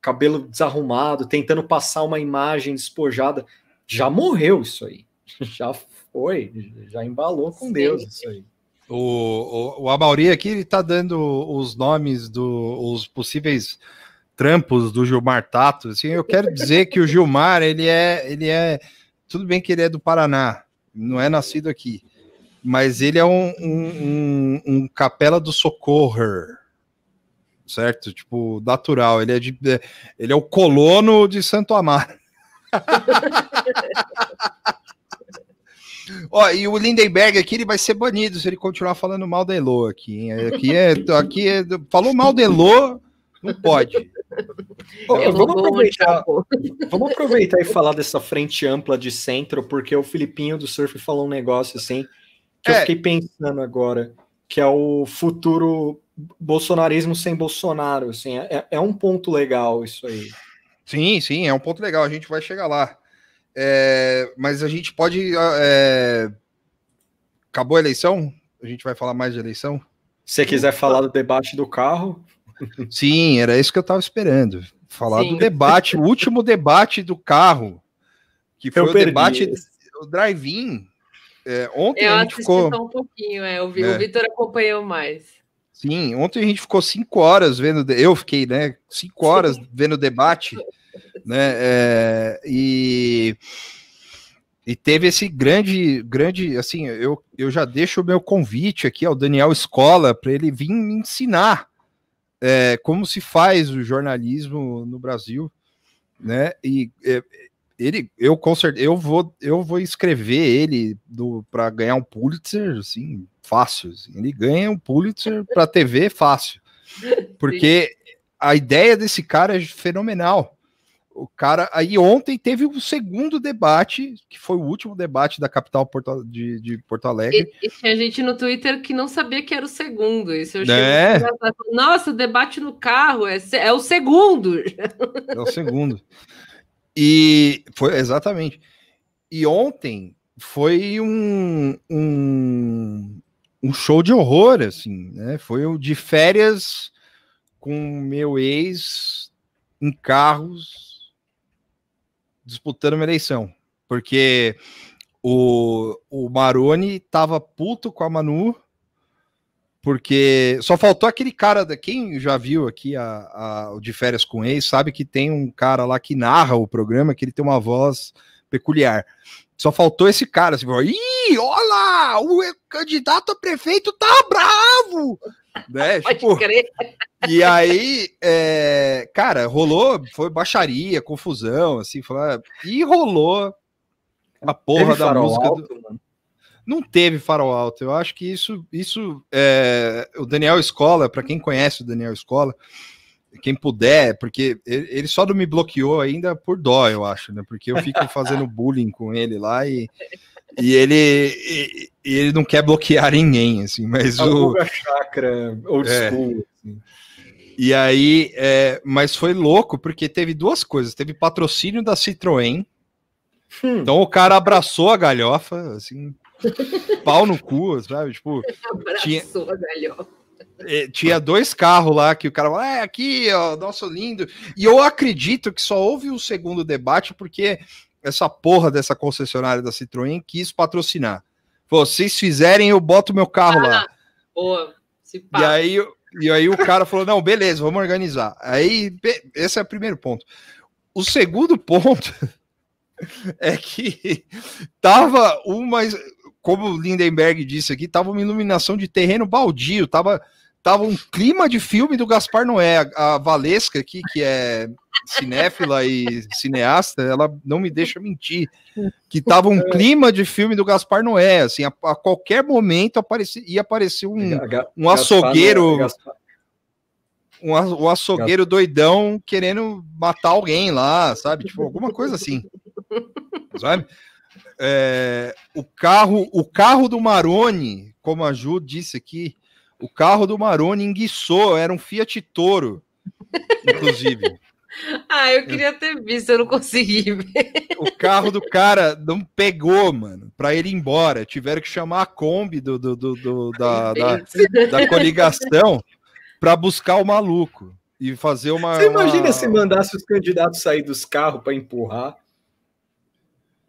cabelo desarrumado, tentando passar uma imagem despojada. Já morreu isso aí. [LAUGHS] Já foi, já embalou com Sim. Deus isso aí. O, o, o Amauri aqui ele tá dando os nomes dos possíveis trampos do Gilmar Tato. Assim, eu quero dizer que o Gilmar ele é, ele é, tudo bem que ele é do Paraná, não é nascido aqui, mas ele é um, um, um capela do socorro, certo? Tipo, natural. Ele é, de, ele é o colono de Santo Amaro. [LAUGHS] Ó, e o Lindenberg aqui ele vai ser banido se ele continuar falando mal da Elo aqui. Hein? Aqui é, aqui é, falou mal da Elo, não pode. vamos, aproveitar, vamos aproveitar e falar dessa frente ampla de centro, porque o Filipinho do Surf falou um negócio assim que é. eu fiquei pensando agora, que é o futuro bolsonarismo sem Bolsonaro. Assim, é, é um ponto legal isso aí. Sim, sim, é um ponto legal. A gente vai chegar lá. É, mas a gente pode. É... Acabou a eleição? A gente vai falar mais de eleição? Se você quiser falar do debate do carro. Sim, era isso que eu estava esperando. Falar Sim. do debate, o último debate do carro, que foi eu o debate do drive-in. É, ontem eu a gente ficou. um pouquinho, é, vi, é. o Vitor acompanhou mais. Sim, ontem a gente ficou cinco horas vendo. Eu fiquei, né? Cinco horas vendo o debate [LAUGHS] né? É, e, e teve esse grande, grande, assim, eu, eu já deixo o meu convite aqui ao Daniel Escola para ele vir me ensinar é, como se faz o jornalismo no Brasil, né? E é, ele, eu com certeza, eu vou, eu vou escrever ele para ganhar um Pulitzer, assim, fácil. Assim. Ele ganha um Pulitzer para TV fácil, porque a ideia desse cara é fenomenal o cara. Aí ontem teve o segundo debate, que foi o último debate da capital Porto, de, de Porto Alegre. E, e, tinha gente no Twitter que não sabia que era o segundo. Isso eu é. Nossa, o debate no carro é, é o segundo. É o segundo. E foi exatamente. E ontem foi um, um, um show de horror, assim, né? Foi o de férias com meu ex em carros disputando uma eleição, porque o, o Maroni tava puto com a Manu, porque só faltou aquele cara, da, quem já viu aqui a, a, o de férias com ex, sabe que tem um cara lá que narra o programa, que ele tem uma voz peculiar. Só faltou esse cara, assim, ih, olha, o candidato a prefeito tá bravo! Né? [LAUGHS] Tipo. E aí, é, cara, rolou, foi baixaria, confusão, assim, foi, e rolou a porra teve da música. Alto, do... Não teve farol alto. Eu acho que isso, isso é, o Daniel Escola, para quem conhece o Daniel Escola, quem puder, porque ele só não me bloqueou ainda por dó, eu acho, né? Porque eu fico [LAUGHS] fazendo bullying com ele lá e, e ele e, e ele não quer bloquear ninguém, assim, mas a o chakra old é, school. Assim. E aí, é, mas foi louco, porque teve duas coisas. Teve patrocínio da Citroën. Hum. Então o cara abraçou a galhofa, assim, pau no cu, sabe? Tipo, abraçou tinha, galhofa. É, tinha dois carros lá que o cara falou, é, aqui, ó, nosso lindo. E eu acredito que só houve um segundo debate porque essa porra dessa concessionária da Citroën quis patrocinar. Vocês fizerem, eu boto meu carro ah, lá. Boa. E aí, e aí o cara falou: não, beleza, vamos organizar. Aí, esse é o primeiro ponto. O segundo ponto [LAUGHS] é que tava uma. Como o Lindenberg disse aqui, tava uma iluminação de terreno baldio, tava tava um clima de filme do Gaspar Noé. A, a Valesca aqui, que é cinéfila e cineasta, ela não me deixa mentir. Que tava um clima de filme do Gaspar Noé. Assim, a, a qualquer momento aparecia, ia aparecer um, um açougueiro. Um, um açougueiro doidão querendo matar alguém lá, sabe? Tipo, alguma coisa assim. [LAUGHS] Sabe? É, o carro o carro do Maroni, como a Ju disse aqui, o carro do Maroni enguiçou, era um Fiat Toro, inclusive. [LAUGHS] ah, eu queria ter visto, eu não consegui [LAUGHS] ver. O carro do cara não pegou, mano, para ele ir embora. Tiveram que chamar a Kombi do, do, do, do da, da, da, coligação para buscar o maluco e fazer uma. Você imagina uma... se mandasse os candidatos sair dos carros para empurrar?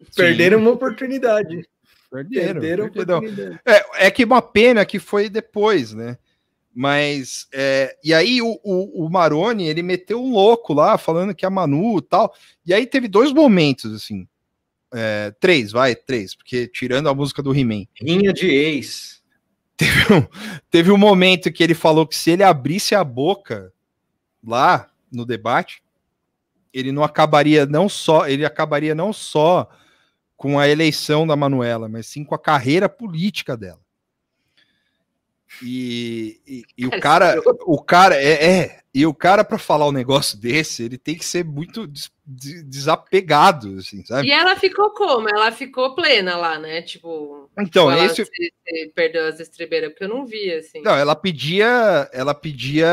Sim. Perderam uma oportunidade. Perderam. perderam, perderam. É, é que uma pena que foi depois, né? Mas, é, e aí o, o, o, Maroni, ele meteu um louco lá, falando que a Manu e tal. E aí teve dois momentos, assim. É, três, vai, três, porque tirando a música do He-Man. Rinha de ex. Teve um, teve um momento que ele falou que se ele abrisse a boca lá no debate, ele não acabaria não só, ele acabaria não só com a eleição da Manuela, mas sim com a carreira política dela. E, e, e o cara, o cara é, é e o cara para falar um negócio [LAUGHS] desse, ele tem que ser muito des, desapegado, assim, sabe? E ela ficou como? Ela ficou plena lá, né? Tipo, então tipo, esse se, se perdeu as estribeiras, porque eu não vi assim. Não, ela pedia, ela pedia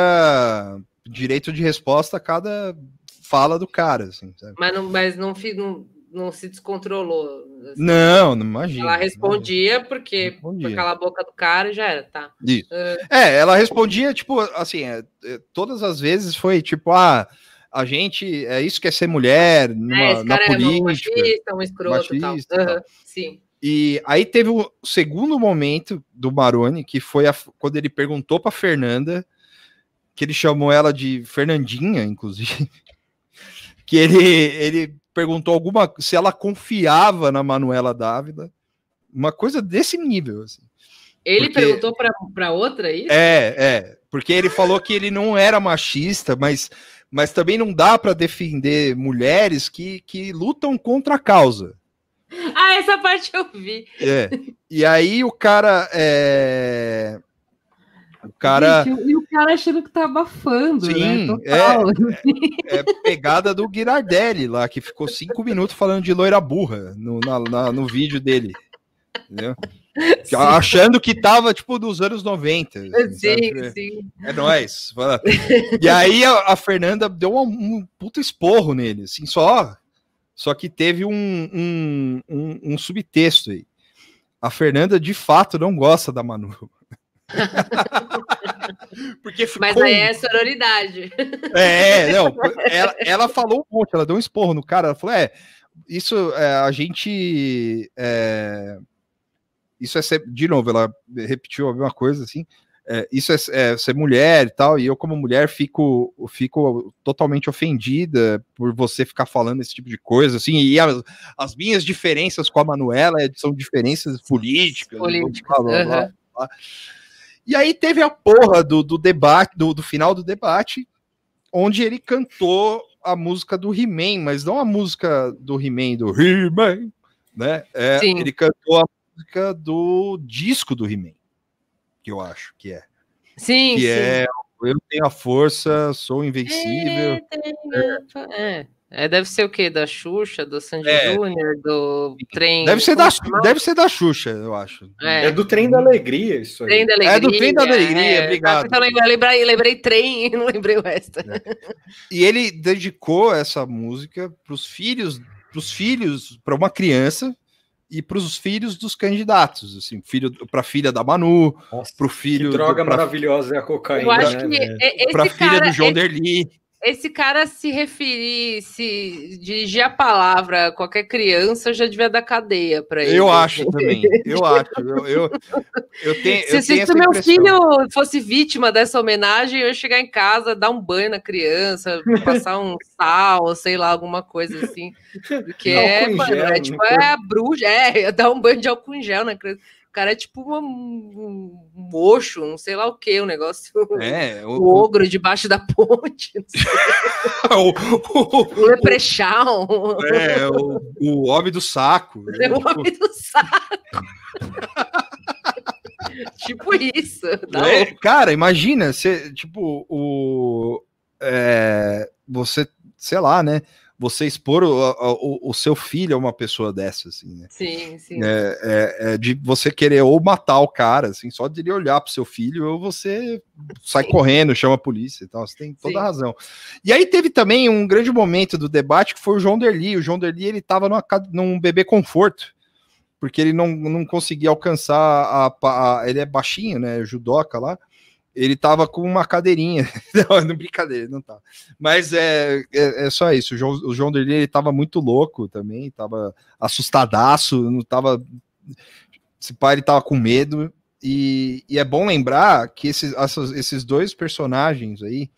direito de resposta a cada fala do cara, assim, sabe? Mas não, mas não, não não se descontrolou. Assim. Não, não imagina. Ela respondia porque respondia. por cala a boca do cara já era, tá. Isso. Uh... É, ela respondia, tipo, assim, é, é, todas as vezes foi tipo, ah, a gente, é isso que é ser mulher, numa, é, na política. Um machista, um escroto machista, tal. Uhum, sim. E aí teve o segundo momento do Maroni, que foi a, quando ele perguntou para Fernanda, que ele chamou ela de Fernandinha, inclusive, [LAUGHS] que ele, ele perguntou alguma se ela confiava na Manuela Dávila, uma coisa desse nível. Assim. Ele porque, perguntou para outra isso? É, é, porque ele falou que ele não era machista, mas, mas também não dá para defender mulheres que, que lutam contra a causa. Ah, essa parte eu vi. É. E aí o cara é, o cara. Gente, e o cara achando que tá abafando, né? Sim, né? É, é, é, pegada do Girardelli lá, que ficou cinco minutos falando de loira burra no, na, na, no vídeo dele. Entendeu? [LAUGHS] Sim. Achando que tava, tipo, dos anos 90. Assim, sim, sim. É nóis. E aí a, a Fernanda deu um, um puto esporro nele, assim, só. Só que teve um, um, um, um subtexto aí. A Fernanda, de fato, não gosta da Manu. Porque ficou... Mas aí é sororidade. É, não, [LAUGHS] ela, ela, falou um monte, ela deu um esporro no cara, ela falou, é, isso é, a gente. É, isso é ser, de novo, ela repetiu a mesma coisa assim. É, isso é, é, ser mulher e tal, e eu, como mulher, fico, fico totalmente ofendida por você ficar falando esse tipo de coisa, assim, e as, as minhas diferenças com a Manuela são diferenças políticas, políticas. Blá, blá, blá. E aí teve a porra do, do debate, do, do final do debate, onde ele cantou a música do He-Man, mas não a música do He-Man, do He-Man, né? É, ele cantou a música do disco do He-Man, que eu acho que é. Sim, que sim. é Eu tenho a força, sou invencível. É, é, É, deve ser o quê? Da Xuxa, do Sandy é. Júnior, do trem. Deve ser, da, deve ser da Xuxa, eu acho. É. é. do trem da alegria, isso aí. Trem da alegria. É do trem da alegria, é. obrigado. Então, eu lembrei, lembrei trem e [LAUGHS] não lembrei o resto. É. E ele dedicou essa música para os filhos, para os filhos, para uma criança e para os filhos dos candidatos, assim, filho para a filha da Manu, para o filho. Que droga pra, maravilhosa é a cocaína. Eu acho né, para a filha do João esse... Derli esse cara se referir, se dirigir a palavra a qualquer criança, já devia dar cadeia para ele. Eu acho também. Eu acho. Eu, eu, eu [LAUGHS] tenho. Se, eu tenho se meu filho fosse vítima dessa homenagem, eu ia chegar em casa, dar um banho na criança, passar um sal, sei lá, alguma coisa assim. [LAUGHS] Porque é, mano, é tipo, é a bruxa, é, [LAUGHS] dar um banho de álcool em gel na criança cara é tipo uma, um mocho, não sei lá o que, um negócio. É, o, o ogro debaixo da ponte. [LAUGHS] o, o, o leprechão. É, o, o homem do saco. É o homem do saco. [LAUGHS] tipo isso. Tá é, cara, imagina, você, tipo, o. É, você, sei lá, né? Você expor o, o, o, seu filho a uma pessoa dessa, assim, né? Sim, sim. É, é, é, de você querer ou matar o cara, assim, só de ele olhar pro seu filho, ou você sai sim. correndo, chama a polícia e tal, você tem toda sim. a razão. E aí teve também um grande momento do debate que foi o João Derli, o João Derli, ele tava numa, num bebê conforto, porque ele não, não conseguia alcançar a, a, ele é baixinho, né, judoca lá, ele tava com uma cadeirinha. [LAUGHS] não, não brincadeira, não tá. Mas é, é, é, só isso. O João, o João Derli, ele tava muito louco também, tava assustadaço, não tava. Esse pai ele tava com medo. E, e é bom lembrar que esses, esses dois personagens aí,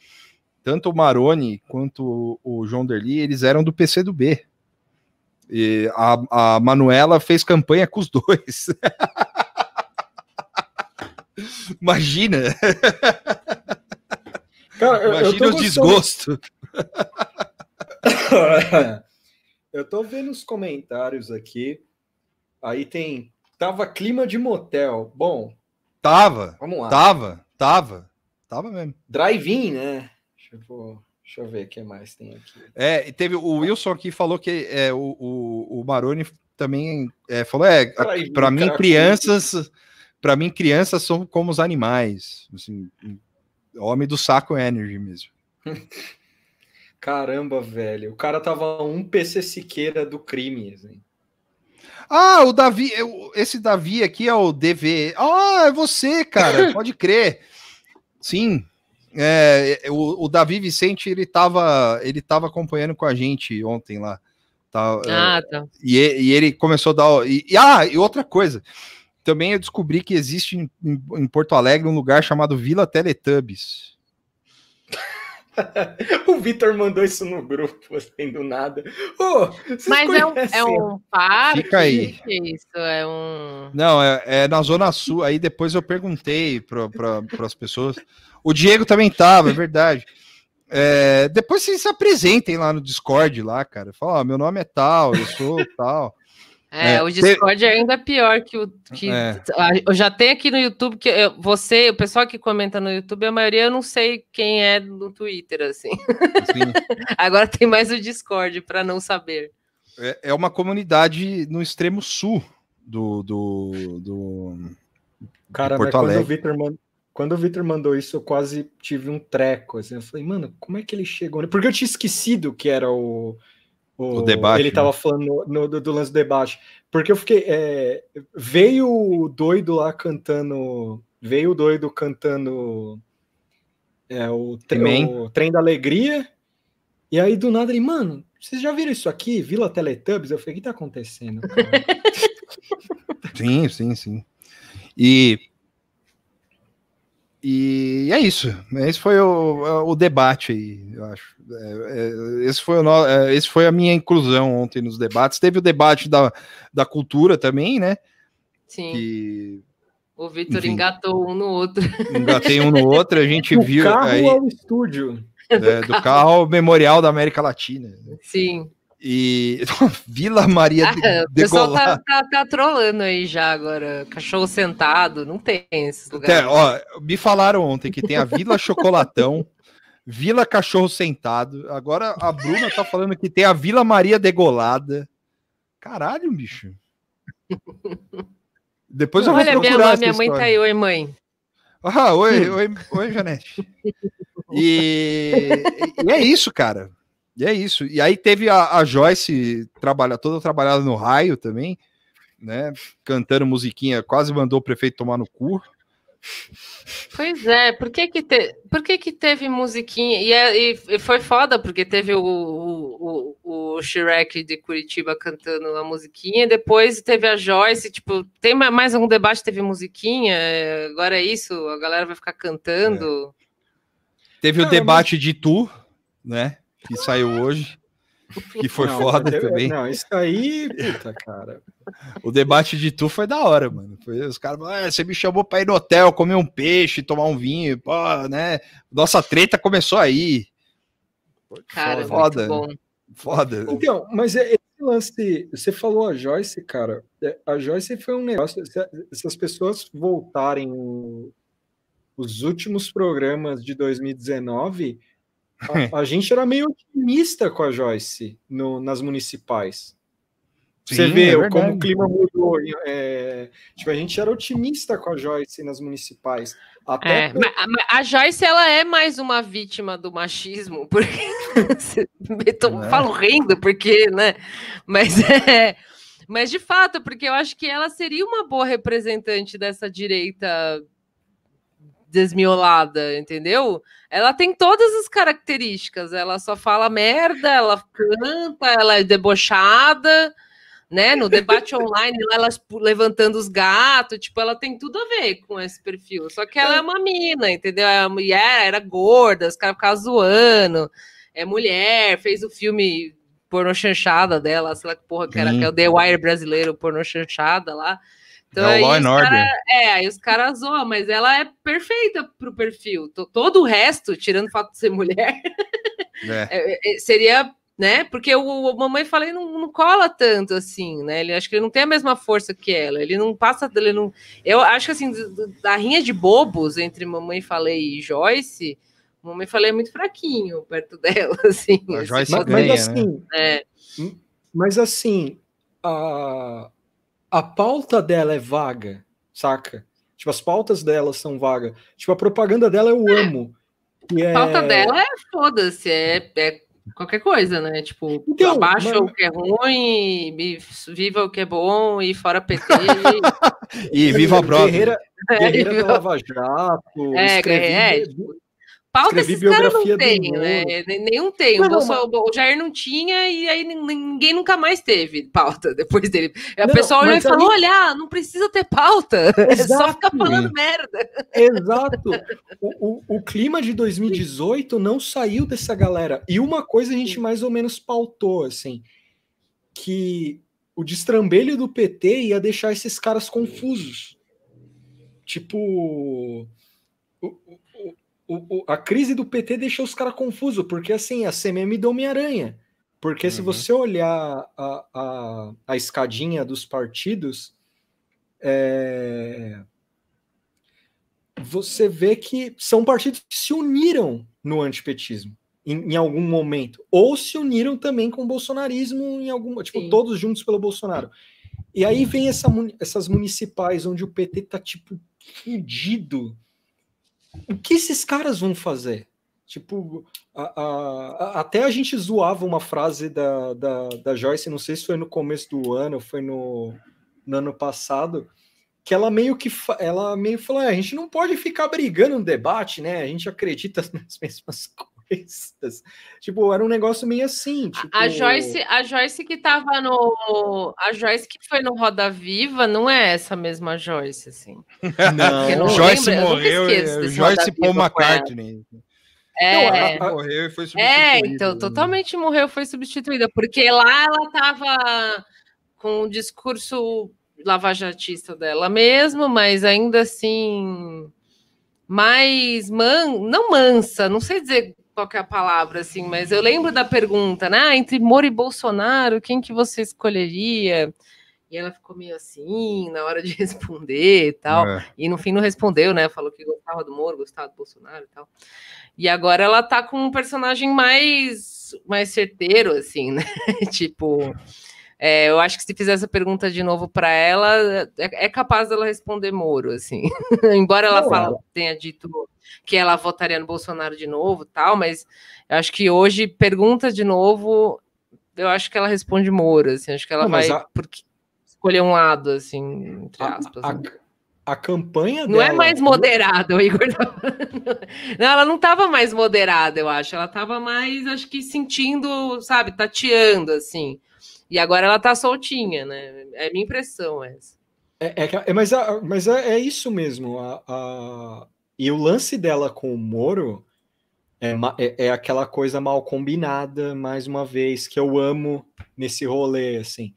tanto o Maroni quanto o João Derli, eles eram do PC do B. E a, a Manuela fez campanha com os [LAUGHS] dois. Imagina! Cara, Imagina o desgosto. [LAUGHS] eu tô vendo os comentários aqui. Aí tem. Tava clima de motel. Bom. Tava. Vamos lá. Tava, tava. Tava mesmo. Drive-in, né? Deixa eu, deixa eu ver o que mais tem aqui. É, e teve o Wilson aqui falou que é, o, o, o Maroni também é, falou: é, para mim, crianças para mim, crianças são como os animais. Assim, homem do saco energy mesmo. [LAUGHS] Caramba, velho. O cara tava um PC Siqueira do crime. Assim. Ah, o Davi, esse Davi aqui é o DV. Ah, é você, cara, [LAUGHS] pode crer. Sim. É, o, o, Davi Vicente, ele tava, ele tava acompanhando com a gente ontem lá. Tá, ah, tá. E, e ele começou a dar. E, e, ah, e outra coisa também eu descobri que existe em, em Porto Alegre um lugar chamado Vila Teletubbies. [LAUGHS] o Vitor mandou isso no grupo, assim, do nada. Oh, Mas é um, é um parque? Fica aí. Isso, é um... Não, é, é na Zona Sul. Aí depois eu perguntei para pra, as pessoas. O Diego também tava, é verdade. É, depois vocês se apresentem lá no Discord, lá, cara. Fala, oh, meu nome é tal, eu sou tal. É, é, o Discord é ainda pior que o que é. eu já tenho aqui no YouTube que eu, você, o pessoal que comenta no YouTube, a maioria eu não sei quem é no Twitter assim. [LAUGHS] Agora tem mais o Discord para não saber. É, é, uma comunidade no extremo sul do do, do Cara, Porto Alegre. Quando o Victor mandou, quando o Victor mandou isso, eu quase tive um treco. Assim, eu falei, mano, como é que ele chegou? Porque eu tinha esquecido que era o o, o debate. Ele estava né? falando no, no, do, do, lance do debate. Porque eu fiquei. É, veio o doido lá cantando. Veio o doido cantando. É, o, o Trem da Alegria. E aí do nada ele, mano, vocês já viram isso aqui? Vila Teletubbies? Eu falei, o que tá acontecendo? [LAUGHS] sim, sim, sim. E e é isso. Esse foi o, o debate aí, eu acho. É, é, esse, foi o, é, esse foi a minha inclusão ontem nos debates. Teve o debate da, da cultura também, né? Sim. Que, o Vitor engatou um no outro. Engatei um no outro, a gente [LAUGHS] do viu. Carro aí, ao estúdio. É, do, do carro ao Memorial da América Latina. Sim. E [LAUGHS] Vila Maria de, ah, O pessoal tá, tá, tá, trolando aí já agora. Cachorro sentado, não tem esses lugares. ó, me falaram ontem que tem a Vila Chocolatão, [LAUGHS] Vila Cachorro Sentado. Agora a Bruna tá falando que tem a Vila Maria Degolada. Caralho, bicho. Depois eu Olha, vou procurar minha, minha mãe tá aí, oi, mãe. Ah, oi, oi, oi, Janete. [LAUGHS] E, e, é isso, cara. E é isso. E aí teve a, a Joyce trabalha, toda trabalhada no raio também, né? Cantando musiquinha, quase mandou o prefeito tomar no cu. Pois é, por que que, te, por que, que teve musiquinha? E, é, e, foi foda, porque teve o, o, o, Shrek de Curitiba cantando a musiquinha, depois teve a Joyce, tipo, tem mais algum debate, teve musiquinha, agora é isso, a galera vai ficar cantando. É. Teve o debate mas... de Tu, né, que saiu hoje que foi não, foda eu, também. Não, isso aí, puta, cara. O debate de tu foi da hora, mano. Foi, os caras, ah, você me chamou pra ir no hotel, comer um peixe, tomar um vinho, pô, né? Nossa treta começou aí. Cara, foda. Bom. Foda. Então, mas é, esse lance, você falou a Joyce, cara. É, a Joyce foi um negócio. Se, se as pessoas voltarem os últimos programas de 2019 a, a, gente era meio otimista com a Joyce no, nas municipais. Sim, Você vê é como o clima mudou. É, tipo, a gente era otimista com a Joyce nas municipais. Até é, a, a Joyce ela é mais uma vítima do machismo, [LAUGHS] porque eu é. falo rindo, porque, né? Mas [LAUGHS] é. Mas de fato, porque eu acho que ela seria uma boa representante dessa direita desmiolada, entendeu? Ela tem todas as características. Ela só fala merda, ela canta, ela é debochada, né? No debate online, ela levantando os gatos, tipo, ela tem tudo a ver com esse perfil. Só que ela é uma mina, entendeu? A mulher era gorda, os caras ficavam zoando. É mulher, fez o filme porno chanchada dela, sei lá que porra que era, que é o The Wire brasileiro, porno chanchada lá. Então, é aí, cara, é, aí os caras zoam, mas ela é perfeita pro perfil. Todo o resto, tirando o fato de ser [LAUGHS] mulher, é. É, é. seria, né? Porque o, o mamãe falei não, não, cola tanto assim, né? Ele acho que ele não tem a mesma força que ela. Ele não passa, ele não. Eu acho que assim, da rinha de bobos entre mamãe falei e Joyce, mamãe falei é muito fraquinho perto [LAUGHS] dela, assim. A Joyce mas, ganha, mas assim, né? mas assim, a a pauta dela é vaga, saca? Tipo, as pautas dela são vagas. Tipo, a propaganda dela eu é. amo. a pauta é... dela é foda-se, é, é, qualquer coisa, né? Tipo, então, abaixa mas... o que é ruim, viva o que é bom e fora PT. [LAUGHS] e viva a prova. Guerreira, guerreira é, Lava Jato. É, escrevi, é, tipo, Pauta esses caras não tem, né? Nenhum tem. Não, o, Bolsonaro, o Jair não tinha e aí ninguém nunca mais teve pauta [LAUGHS] depois dele. A não, pessoa olhou e falou: olha, ah, não precisa ter pauta, Exato. [LAUGHS] é só ficar falando merda. [LAUGHS] Exato. O, o, o, clima de 2018 não saiu dessa galera. E uma coisa a gente mais ou menos pautou, assim, que o destrambelho do PT ia deixar esses caras confusos. Tipo o, o, a crise do PT deixou os caras confusos, porque assim, a CMM do Homem-Aranha. Porque uhum. se você olhar a, a, a escadinha dos partidos, é... você vê que são partidos que se uniram no antipetismo em, em algum momento, ou se uniram também com o bolsonarismo em algum, tipo, Sim. todos juntos pelo Bolsonaro. E aí vem essa, essas municipais onde o PT tá tipo fudido o que esses caras vão fazer? Tipo, a, a, a, até a gente zoava uma frase da, da, da Joyce, não sei se foi no começo do ano, foi no, no ano passado, que ela meio que ela meio falou: é, a gente não pode ficar brigando no debate, né? A gente acredita [LAUGHS] nas mesmas coisas. [LAUGHS] Tipo, era um negócio meio assim. Tipo... A Joyce, a Joyce que tava no. A Joyce que foi no Roda Viva não é essa mesma Joyce, assim. Não, não Joyce lembra, morreu. É, Joyce Paul McCartney. É, não, morreu e foi substituída. É, então, né? totalmente morreu foi substituída, porque lá ela tava com o discurso lavajatista dela mesmo, mas ainda assim mais man, não mansa, não sei dizer qual é a palavra, assim, mas eu lembro da pergunta, né? Ah, entre Moro e Bolsonaro, quem que você escolheria? E ela ficou meio assim, na hora de [LAUGHS] responder e tal. É. E no fim não respondeu, né? Falou que gostava do Moro, gostava do Bolsonaro e tal. E agora ela tá com um personagem mais, mais certeiro, assim, né? [LAUGHS] tipo, é, eu acho que se fizer essa pergunta de novo para ela, é, é, capaz dela responder Moro, assim. [LAUGHS] Embora ela fala, tenha dito que ela votaria no Bolsonaro de novo, tal, mas eu acho que hoje pergunta de novo, eu acho que ela responde Moro, assim. Acho que ela Não, vai a... porque, escolher um lado, assim, entre aspas. A, né? a, a campanha não é dela... é mais moderada, o Igor. [LAUGHS] não, ela não estava mais moderada, eu acho. Ela estava mais, acho que sentindo, sabe, tateando, assim. E agora ela tá soltinha, né? É minha impressão essa. É, é, é mas a, mas é, é, isso mesmo. A, a, e o lance dela com o Moro é, é, é, aquela coisa mal combinada, mais uma vez, que eu amo nesse rolê, assim.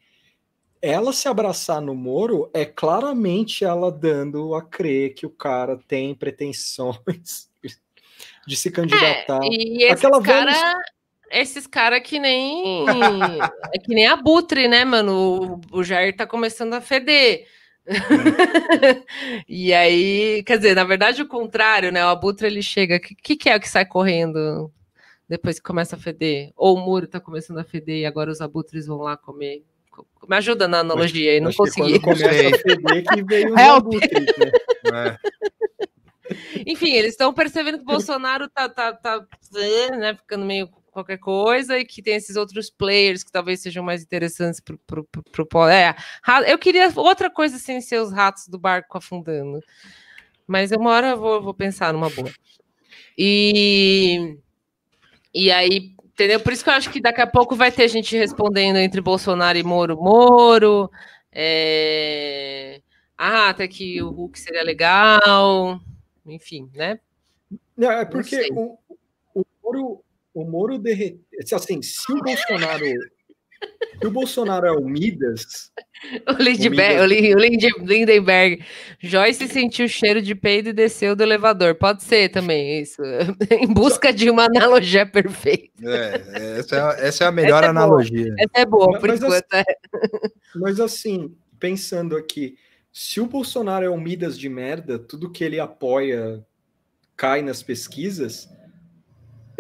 Ela se abraçar no Moro é claramente ela dando a crer que o cara tem pretensões [LAUGHS] de se candidatar. É, e esse Aquela cara... Esses caras que nem. [LAUGHS] é que nem abutre, né, mano? O, o Jair tá começando a feder. [LAUGHS] e aí, quer dizer, na verdade, o contrário, né? O abutre ele chega. O que, que é o que sai correndo depois que começa a feder? Ou o muro tá começando a feder e agora os abutres vão lá comer? Me ajuda na analogia aí, não consegui. começa a [LAUGHS] feder que veio os abutres, né? É. [LAUGHS] Enfim, eles estão percebendo que o Bolsonaro tá, tá, tá né, ficando meio qualquer coisa e que tem esses outros players que talvez sejam mais interessantes para o é, eu queria outra coisa sem ser os ratos do barco afundando mas uma hora eu vou, vou pensar numa boa. E e aí entendeu? Por isso que eu acho que daqui a pouco vai ter gente respondendo entre Bolsonaro e Moro. Moro é... ah até que o Hulk seria legal enfim né? Não, é porque o, o Moro o Moro derreteu. Assim, se o Bolsonaro. se o Bolsonaro é o Midas. O Lindbergh, o Lindenberg. Joyce sentiu o cheiro de peido e desceu do elevador. Pode ser também, isso. [LAUGHS] em busca de uma analogia perfeita. É, essa, é, essa é a melhor essa é analogia. Essa é boa, por mas, enquanto. Assim, é. mas assim, pensando aqui, se o Bolsonaro é o Midas de merda, tudo que ele apoia cai nas pesquisas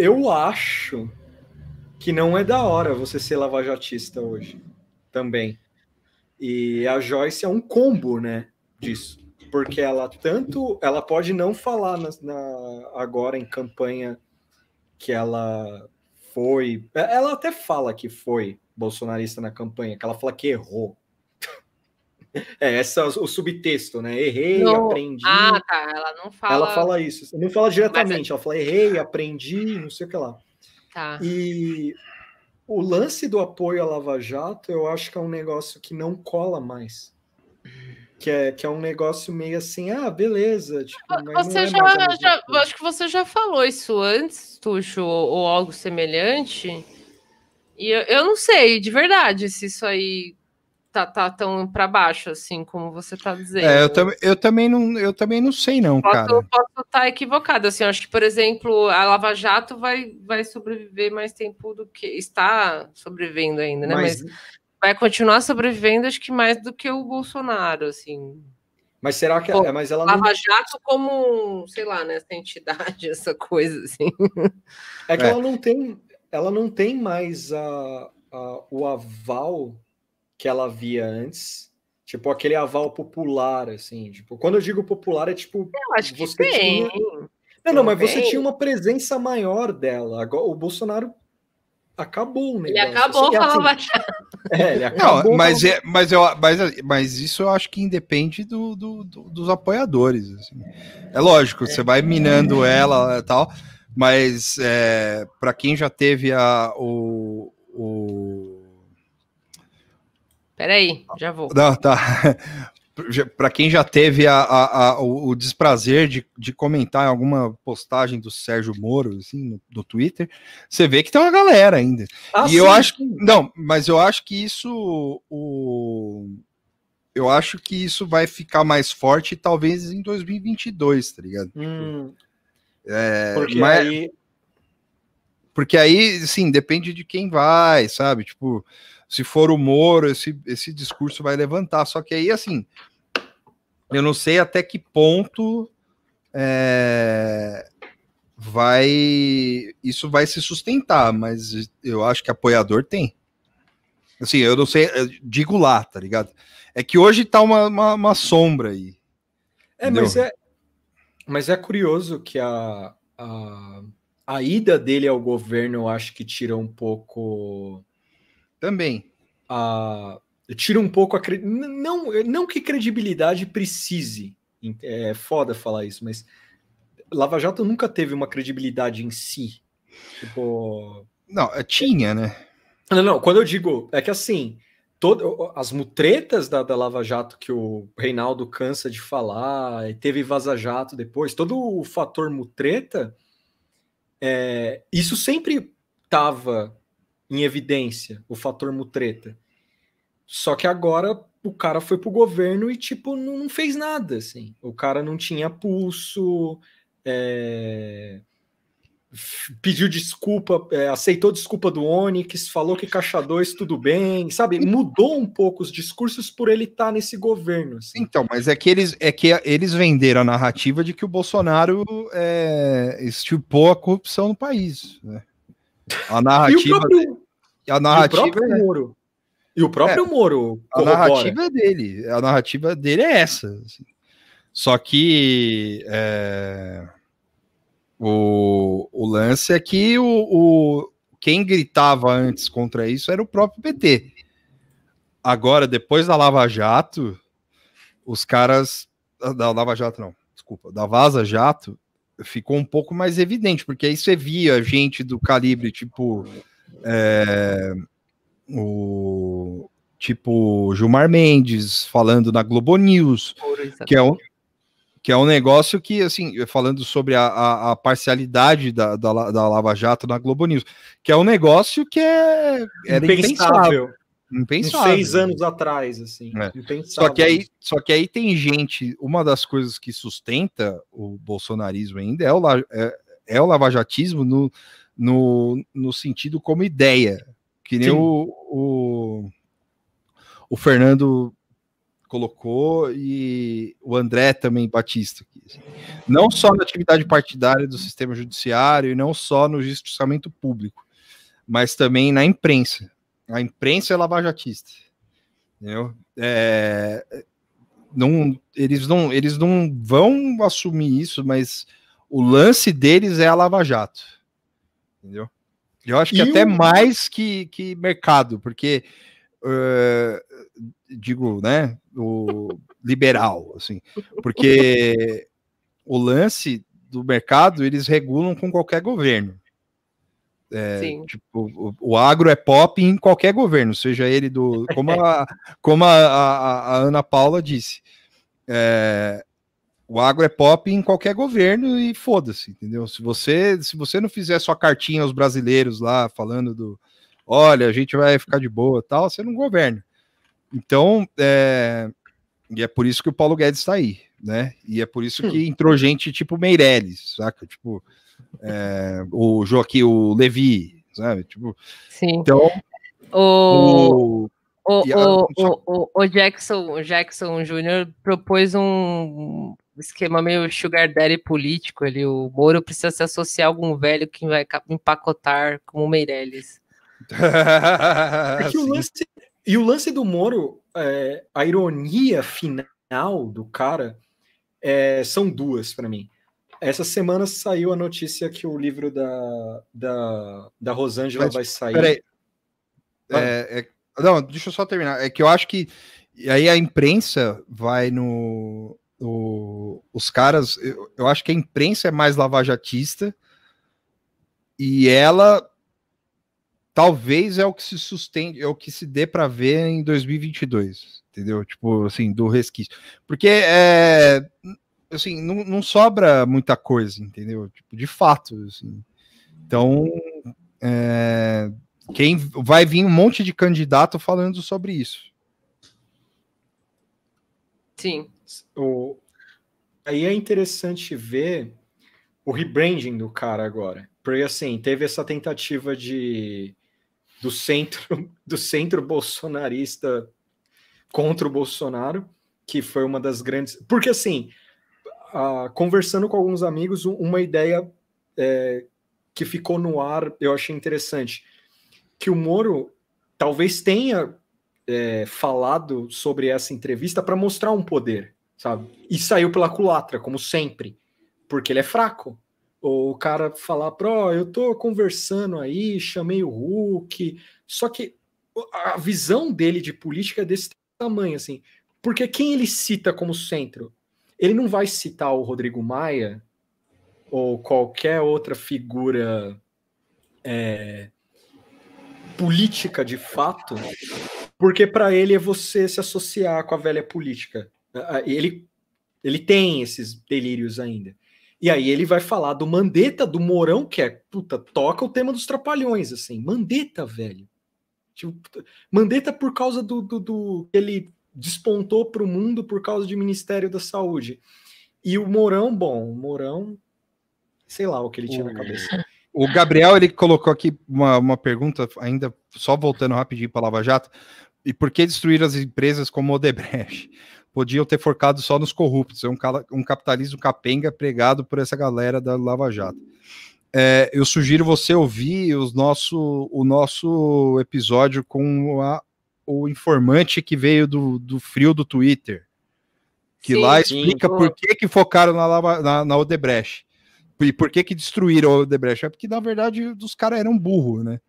eu acho que não é da hora você ser lavajatista hoje também. E a Joyce é um combo, né, disso. Porque ela tanto, ela pode não falar na, na, agora em campanha que ela foi, ela até fala que foi bolsonarista na campanha, que ela fala que errou. É, essa o subtexto, né? Errei, não. aprendi. Ah, tá. Ela não fala. Ela fala isso. Não fala diretamente. Mas... Ela fala errei, aprendi, não sei o que lá. Tá. E o lance do apoio à Lava Jato, eu acho que é um negócio que não cola mais. Que é, que é um negócio meio assim, ah, beleza. Tipo, você é já, já acho que você já falou isso antes, Tuxo, ou, ou algo semelhante. E eu, eu não sei, de verdade, se isso aí tá, tá tão para baixo assim como você tá dizendo. É, eu, tam, eu também não, eu também não sei não, posso, cara. Posso estar tá equivocado, assim, acho que por exemplo a Lava Jato vai, vai sobreviver mais tempo do que está sobrevivendo ainda, né? Mas, Mas vai continuar sobrevivendo, acho que mais do que o Bolsonaro, assim. Mas será que Pô, é, mas ela Lava não... Jato como, sei lá, né, essa entidade, [LAUGHS] essa coisa assim. É que é. ela não tem, ela não tem mais a, a o aval que ela via antes. Tipo, aquele aval popular, assim. Tipo, quando eu digo popular, é tipo. Eu acho que você tem. Tinha... Não, não, mas você tinha uma presença maior dela. Agora, o Bolsonaro acabou né? Ele acabou assim, com a assim, [LAUGHS] É, ele acabou. Não, mas, é, mas, eu, mas, mas isso eu acho que independe do, do, do dos apoiadores. Assim. É lógico, é. você vai minando ela e tal, mas é, para quem já teve a, o, o Peraí, já vou. Não, tá. [LAUGHS] Para quem já teve a, a, a, o desprazer de, de comentar alguma postagem do Sérgio Moro assim, no, no Twitter, você vê que tem uma galera ainda. Ah, e sim, eu acho que. Não, mas eu acho que isso. O, eu acho que isso vai ficar mais forte talvez em 2022, tá ligado? Hum, é, Porque mas, aí porque aí, sim, depende de quem vai, sabe? Tipo, se for o Moro, esse, esse discurso vai levantar. Só que aí, assim, eu não sei até que ponto é, vai isso vai se sustentar, mas eu acho que apoiador tem. Assim, eu não sei, eu digo lá, tá ligado? É que hoje tá uma, uma, uma sombra aí. É, mas é, mas é curioso que a, a, a ida dele ao governo, eu acho que tira um pouco. Também. A, tira um pouco a. Não, não que credibilidade precise. É foda falar isso, mas Lava Jato nunca teve uma credibilidade em si. Tipo. Não, é, tinha, né? Não, não, quando eu digo. É que assim. Todo, as mutretas da, da Lava Jato que o Reinaldo cansa de falar, e teve Vaza Jato depois, todo o fator mutreta, é, isso sempre estava em evidência, o fator mutreta. Só que agora o cara foi pro governo e, tipo, não, fez nada, assim. O cara não tinha pulso, é, pediu desculpa, é, aceitou desculpa do Onyx, falou que Caixa 2 tudo bem, sabe? Mudou um pouco os discursos por ele estar tá nesse governo. Assim. Então, mas é que eles é que eles venderam a narrativa de que o Bolsonaro é, estipou a corrupção no país. Né? A narrativa. Próprio, a narrativa e o próprio é, Moro. E o próprio é, Moro. A narrativa dele. A narrativa dele é essa. Só que é, o, o lance é que o, o, quem gritava antes contra isso era o próprio PT. Agora, depois da Lava Jato, os caras. Da Lava Jato, não, desculpa, da Vaza Jato, ficou um pouco mais evidente, porque aí você via gente do calibre tipo. É, o tipo Gilmar Mendes falando na Globo News, que é um, que é um negócio que, assim, falando sobre a, a, a parcialidade da, da, da, Lava Jato na Globo News, que é um negócio que é era impensável. Impensável. seis anos atrás, assim. É. Só, que aí, só que aí tem gente, uma das coisas que sustenta o bolsonarismo ainda é o, é, é o lavajatismo no, no, no sentido como ideia, que nem o, o, o Fernando colocou e o André também Batista. Assim. Não só na atividade partidária do sistema judiciário e não só no justiçamento público, mas também na imprensa. A imprensa é lavajatista. Entendeu? É, não, eles, não, eles não vão assumir isso, mas o lance deles é a Lava Jato. Entendeu? Eu acho que e até o... mais que, que mercado, porque uh, digo, né, o [LAUGHS] liberal, assim, porque o lance do mercado eles regulam com qualquer governo. É, tipo, o, o, agro é pop em qualquer governo, seja ele do. Como a, [LAUGHS] como a, a, a Ana Paula disse. É, o agro é pop em qualquer governo e foda-se, entendeu? Se você, se você não fizer sua cartinha aos brasileiros lá falando do olha, a gente vai ficar de boa tal, você não governa. Então, é, e é por isso que o Paulo Guedes está aí, né? E é por isso que entrou gente tipo Meirelles, saca? Tipo, é, o Joaquim, o Levi, sabe? Tipo, Sim. Então, o, o, o, o, o, Jackson, o Jackson Júnior propôs um esquema meio sugar daddy político ali. O Moro precisa se associar a algum velho que vai empacotar como [LAUGHS] o Meirelles. é o lance, e o lance do Moro, é, a ironia final do cara é, são duas para mim. Essa semana saiu a notícia que o livro da, da, da Rosângela Mas, vai sair. Peraí. É, é, não, deixa eu só terminar. É que eu acho que aí a imprensa vai no. O, os caras, eu, eu acho que a imprensa é mais lavajatista e ela talvez é o que se sustente, é o que se dê para ver em 2022, entendeu? Tipo, assim, do resquício. Porque é assim, não, não sobra muita coisa, entendeu? Tipo, de fato, assim. Então, é, quem vai vir um monte de candidato falando sobre isso. Sim. O, aí é interessante ver o rebranding do cara agora. Porque assim, teve essa tentativa de do centro [LAUGHS] do centro bolsonarista contra o Bolsonaro, que foi uma das grandes. Porque assim, uh, conversando com alguns amigos, uma ideia é, que ficou no ar, eu achei interessante, que o Moro talvez tenha é, falado sobre essa entrevista para mostrar um poder, sabe? E saiu pela culatra, como sempre, porque ele é fraco. Ou o cara falar, pro, eu tô conversando aí, chamei o Hulk, só que a visão dele de política é desse tamanho, assim. Porque quem ele cita como centro? Ele não vai citar o Rodrigo Maia ou qualquer outra figura é, política de fato, porque para ele é você se associar com a velha política. Ele, ele tem esses delírios ainda. E aí ele vai falar do Mandetta, do Mourão, que é, puta, toca o tema dos trapalhões, assim. Mandetta, velho. Tipo, Mandetta por causa do, do, do ele despontou para o mundo por causa do Ministério da Saúde. E o Mourão, bom, o Mourão, sei lá o que ele tinha na cabeça. O Gabriel, ele colocou aqui uma, uma pergunta, ainda só voltando rapidinho para Lava Jato, e por que destruir as empresas como o Odebrecht? Podiam ter focado só nos corruptos, é um, um capitalismo capenga pregado por essa galera da Lava Jato. É, eu sugiro você ouvir os nosso, o nosso episódio com a, o informante que veio do, do frio do Twitter, que sim, lá explica sim, por que, que focaram na, na, na Odebrecht. E por que que destruíram o Odebrecht? É porque, na verdade, os caras eram burros, né?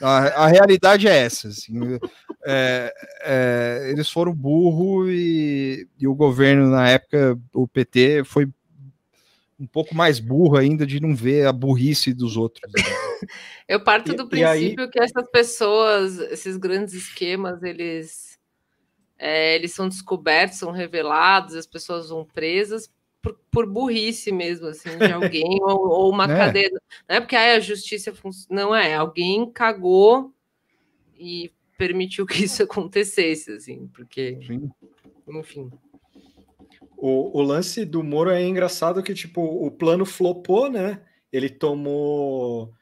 A, a, realidade é essa. Assim, é, é, eles foram burro e, e, o governo, na época, o PT, foi um pouco mais burro ainda de não ver a burrice dos outros. Né? [LAUGHS] Eu parto do e, princípio e que essas pessoas, esses grandes esquemas, eles, é, eles são descobertos, são revelados, as pessoas vão presas por, por burrice mesmo, assim, de alguém, [LAUGHS] ou, ou, uma é. cadeia. Não é porque aí a justiça funciona. Não é, alguém cagou e permitiu que [LAUGHS] isso acontecesse, assim, porque. Sim. Enfim. O, o lance do Moro é engraçado que, tipo, o plano flopou, né? Ele tomou.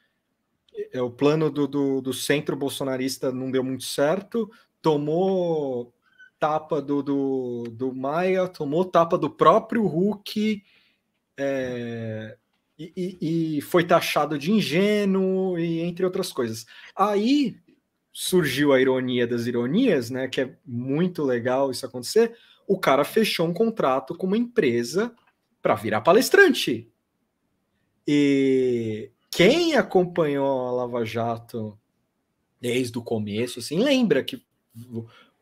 É, o plano do, do, do centro bolsonarista não deu muito certo, tomou tapa do, do, do Maia, tomou tapa do próprio Hulk é, e, e, foi taxado de ingênuo e entre outras coisas. Aí surgiu a ironia das ironias, né? Que é muito legal isso acontecer. O cara fechou um contrato com uma empresa para virar palestrante. E quem acompanhou a Lava Jato desde o começo, assim, lembra que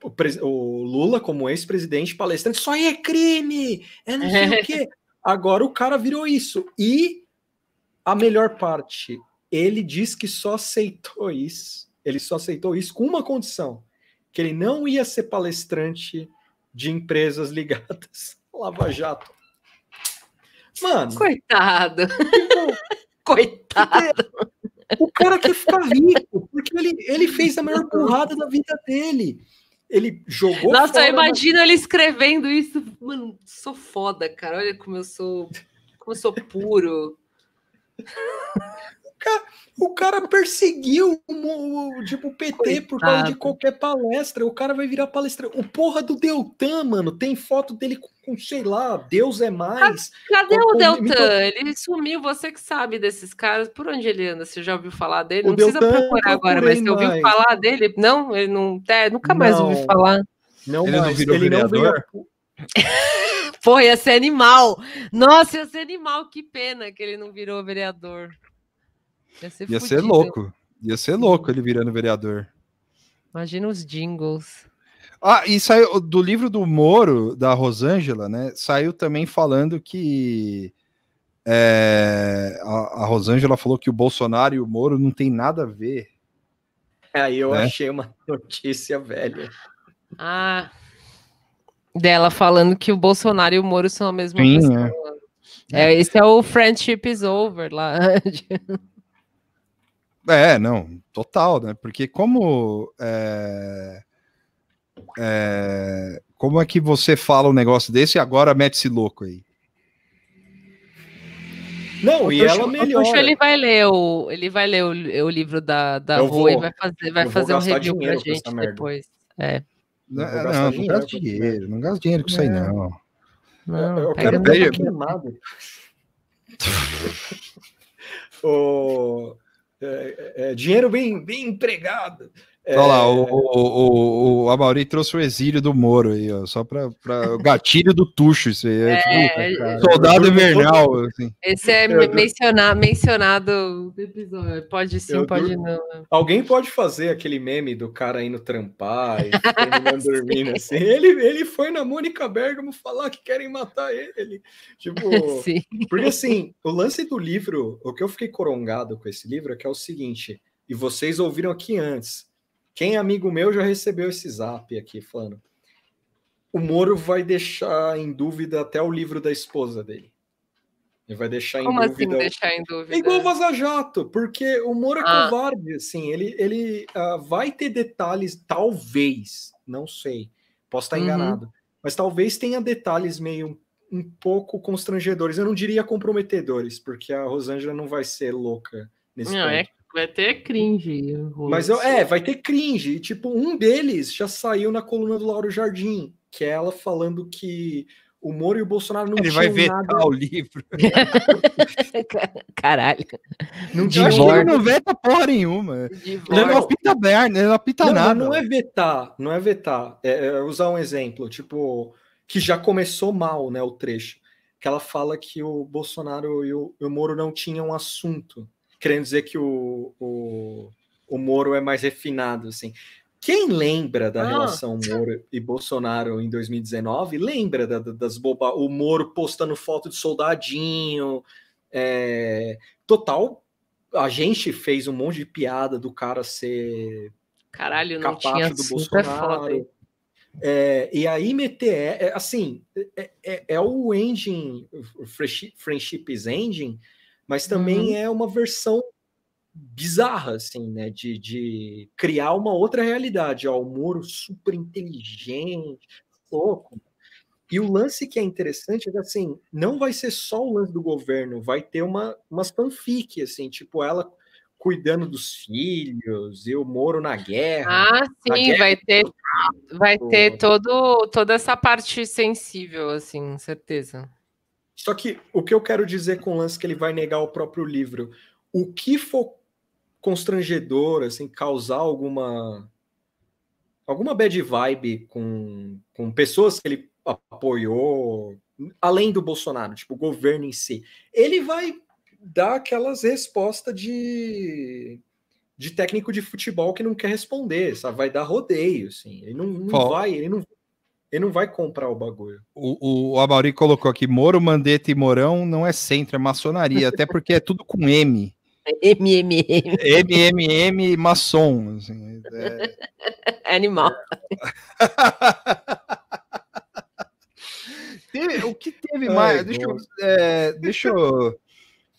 o, o Lula, como ex-presidente palestrante, aí é crime, é não sei o quê. Agora o cara virou isso. E a melhor parte, ele diz que só aceitou isso. Ele só aceitou isso com uma condição: que ele não ia ser palestrante de empresas ligadas ao Lava Jato. Mano. Coitado. Tipo, [LAUGHS] Coitado. O cara quer ficar rico, porque ele, ele fez a maior burrada da vida dele ele jogou. Nossa, eu imagino ele escrevendo isso. Mano, sou foda, cara. Olha como eu sou. Como eu sou puro. [LAUGHS] o, cara, o cara perseguiu o, tipo, o PT Coitado. por causa de qualquer palestra. O cara vai virar palestra. O porra do Deltan, mano, tem foto dele com, com sei lá, Deus é mais. Cadê com, o Deltan? Ele sumiu, você que sabe desses caras. Por onde ele anda? Você já ouviu falar dele? O não Deltan precisa procurar agora, mas você ouviu falar dele? Não, ele não. É, nunca mais não, ouvi falar. Não, ele mais. não virou ele vereador? Não veio... [LAUGHS] Pô, ia ser animal. Nossa, ia ser animal. Que pena que ele não virou vereador. Ia ser, ia ser louco. Ia ser louco ele virando vereador. Imagina os jingles. Ah, e saiu do livro do Moro, da Rosângela, né? Saiu também falando que é, a, a, Rosângela falou que o Bolsonaro e o Moro não tem nada a ver. Aí eu né? achei uma notícia velha. Ah, dela falando que o Bolsonaro e o Moro são a mesma Sim, pessoa. É. É, esse é o Friendship is Over lá. [LAUGHS] É, não, total, né? Porque como é, é, como é que você fala um negócio desse e agora mete esse louco aí? Não, o e ela melhor. ele vai ler o, ele vai ler o, o livro da, da Rua e vai fazer, vai fazer um review pra gente depois. É. Não, não, não, não gasta dinheiro, não gasta dinheiro com isso aí, não. Não, eu, eu quero ver queimado. o, [LAUGHS] é, é, dinheiro bem, bem empregado. É... Olha lá, o, o, o, Amauri trouxe o exílio do Moro aí, ó, só para o gatilho do Tuxo, isso aí. É, é tipo, é, soldado invernal. Assim. Esse é mencionado, mencionado episódio. Pode sim, eu pode não. Alguém pode fazer aquele meme do cara indo trampar e [LAUGHS] dormindo assim. Ele, ele foi na Mônica Bergamo falar que querem matar ele. Tipo, [LAUGHS] sim. porque assim, o lance do livro, o que eu fiquei corongado com esse livro é que é o seguinte, e vocês ouviram aqui antes quem é amigo meu já recebeu esse zap aqui falando. O Moro vai deixar em dúvida até o livro da esposa dele. Ele vai deixar Como em assim dúvida. deixar em dúvida? É igual Vaza Jato, porque o Moro é ah. covarde, assim, ele, ele uh, vai ter detalhes, talvez, não sei, posso estar uhum. enganado, mas talvez tenha detalhes meio um pouco constrangedores, eu não diria comprometedores, porque a Rosângela não vai ser louca nesse não, é ponto. É Vai ter cringe. Mas eu, é, vai ter cringe. E, tipo, um deles já saiu na coluna do Lauro Jardim, que é ela falando que o Moro e o Bolsonaro não Ele vai vetar nada... o livro. [LAUGHS] Caralho. Não tinha acho que ele não veta porra nenhuma. Ele não apita merda, ele não apita não, nada. Não é vetar, não é vetar. É, é usar um exemplo, tipo, que já começou mal, né, o trecho. Que ela fala que o Bolsonaro e o, e o Moro não tinham assunto querendo dizer que o, o, o Moro é mais refinado, assim. Quem lembra da ah. relação Moro e Bolsonaro em 2019, lembra da, das boba, o Moro postando foto de soldadinho, é, total. A gente fez um monte de piada do cara ser Caralho, não tinha do Bolsonaro. É, e aí meter é, assim é, é, é, o engine, o friendships engine, mas também uhum. é uma versão bizarra, assim, né? De, de criar uma outra realidade. Ó, o Moro super inteligente, louco. E o lance que é interessante é que, assim, não vai ser só o lance do governo, vai ter uma, umas fanfic, assim, tipo, ela cuidando dos filhos, e o Moro na guerra. Ah, sim, guerra. vai ter, vai ter todo, toda essa parte sensível, assim, certeza. Só que o que eu quero dizer com o lance que ele vai negar o próprio livro, o que for constrangedor, assim, causar alguma alguma bad vibe com, com pessoas que ele apoiou, além do Bolsonaro, tipo, o governo em si, ele vai dar aquelas respostas de de técnico de futebol que não quer responder, sabe? Vai dar rodeio, assim. Ele não, não vai, ele não ele não vai comprar o bagulho. O, o Amauri colocou aqui: Moro, Mandetta e Morão não é centro, é maçonaria, até porque é tudo com M. [LAUGHS] MMM. MMM maçom. Assim, é... [LAUGHS] Animal. [LAUGHS] o que teve mais? deixa, eu, é, deixa, eu,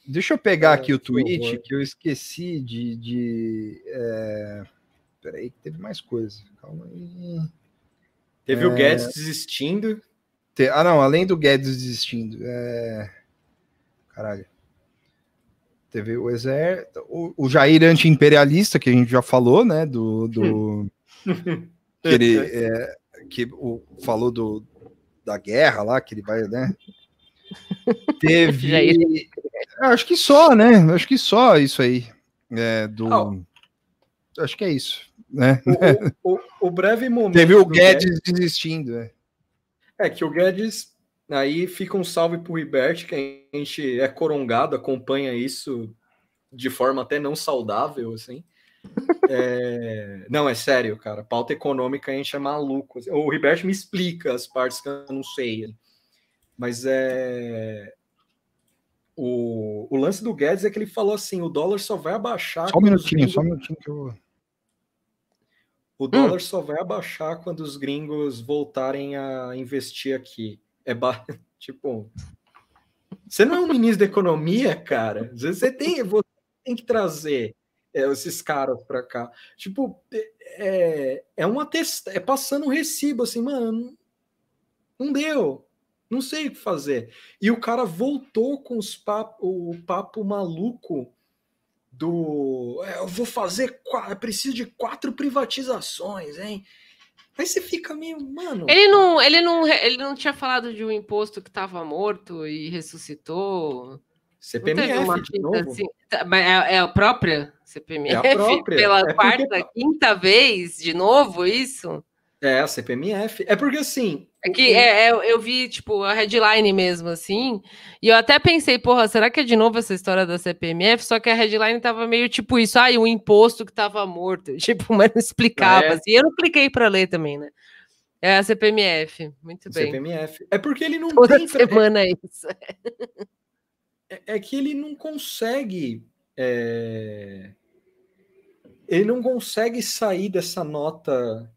deixa eu pegar aqui o tweet que eu esqueci de. de é... Peraí, que teve mais coisa. Calma aí. Teve é... o Guedes desistindo. Te... Ah, não, além do Guedes desistindo. É... Caralho. Teve o exército, o, o Jair anti-imperialista, que a gente já falou, né? Do. do... [LAUGHS] que ele é, que o, falou do, da guerra lá, que ele vai, né? [LAUGHS] Teve. Acho que só, né? Acho que só isso aí. É, do. Oh. Acho que é isso né? O, o, o breve momento. Teve o Guedes, Guedes desistindo, né? É que o Guedes aí fica um salve pro Ribert, que a gente é corongado, acompanha isso de forma até não saudável, assim. [LAUGHS] É... Não, é sério, cara. Pauta econômica a gente é maluco. O Ribert me explica as partes que eu não sei. Mas é. O, o lance do Guedes é que ele falou assim: o dólar só vai abaixar. Só um minutinho, só um minutinho que eu. O hum. dólar hum. só vai abaixar quando os gringos voltarem a investir aqui. É ba... [LAUGHS] tipo, você não é um ministro da economia, cara. Você tem, você tem que trazer é, esses caras para cá. Tipo, é, é uma testa, é passando um recibo assim, mano. Não deu. Não sei o que fazer. E o cara voltou com os papo, o papo maluco do. É, eu vou fazer. Preciso de quatro privatizações, hein? Aí você fica meio, mano. Ele não, ele não, ele não tinha falado de um imposto que estava morto e ressuscitou. CPMF de novo. Assim, tá, é, é, a própria CPMF? É a própria. Pela é [LAUGHS] quarta, porque... quinta vez de novo isso? É, a CPMF. É porque assim. É que é, é, eu vi, tipo, a headline mesmo, assim, e eu até pensei, porra, será que é de novo essa história da CPMF? Só que a headline tava meio tipo isso, ah, e um imposto que tava morto. [LAUGHS] Tipo, mas não explicava, é. assim. Eu não cliquei para ler também, né? É a CPMF, muito bem. CPMF. É porque ele não Toda tem. semana é isso. [LAUGHS] É, é, que ele não consegue. É... Ele não consegue sair dessa nota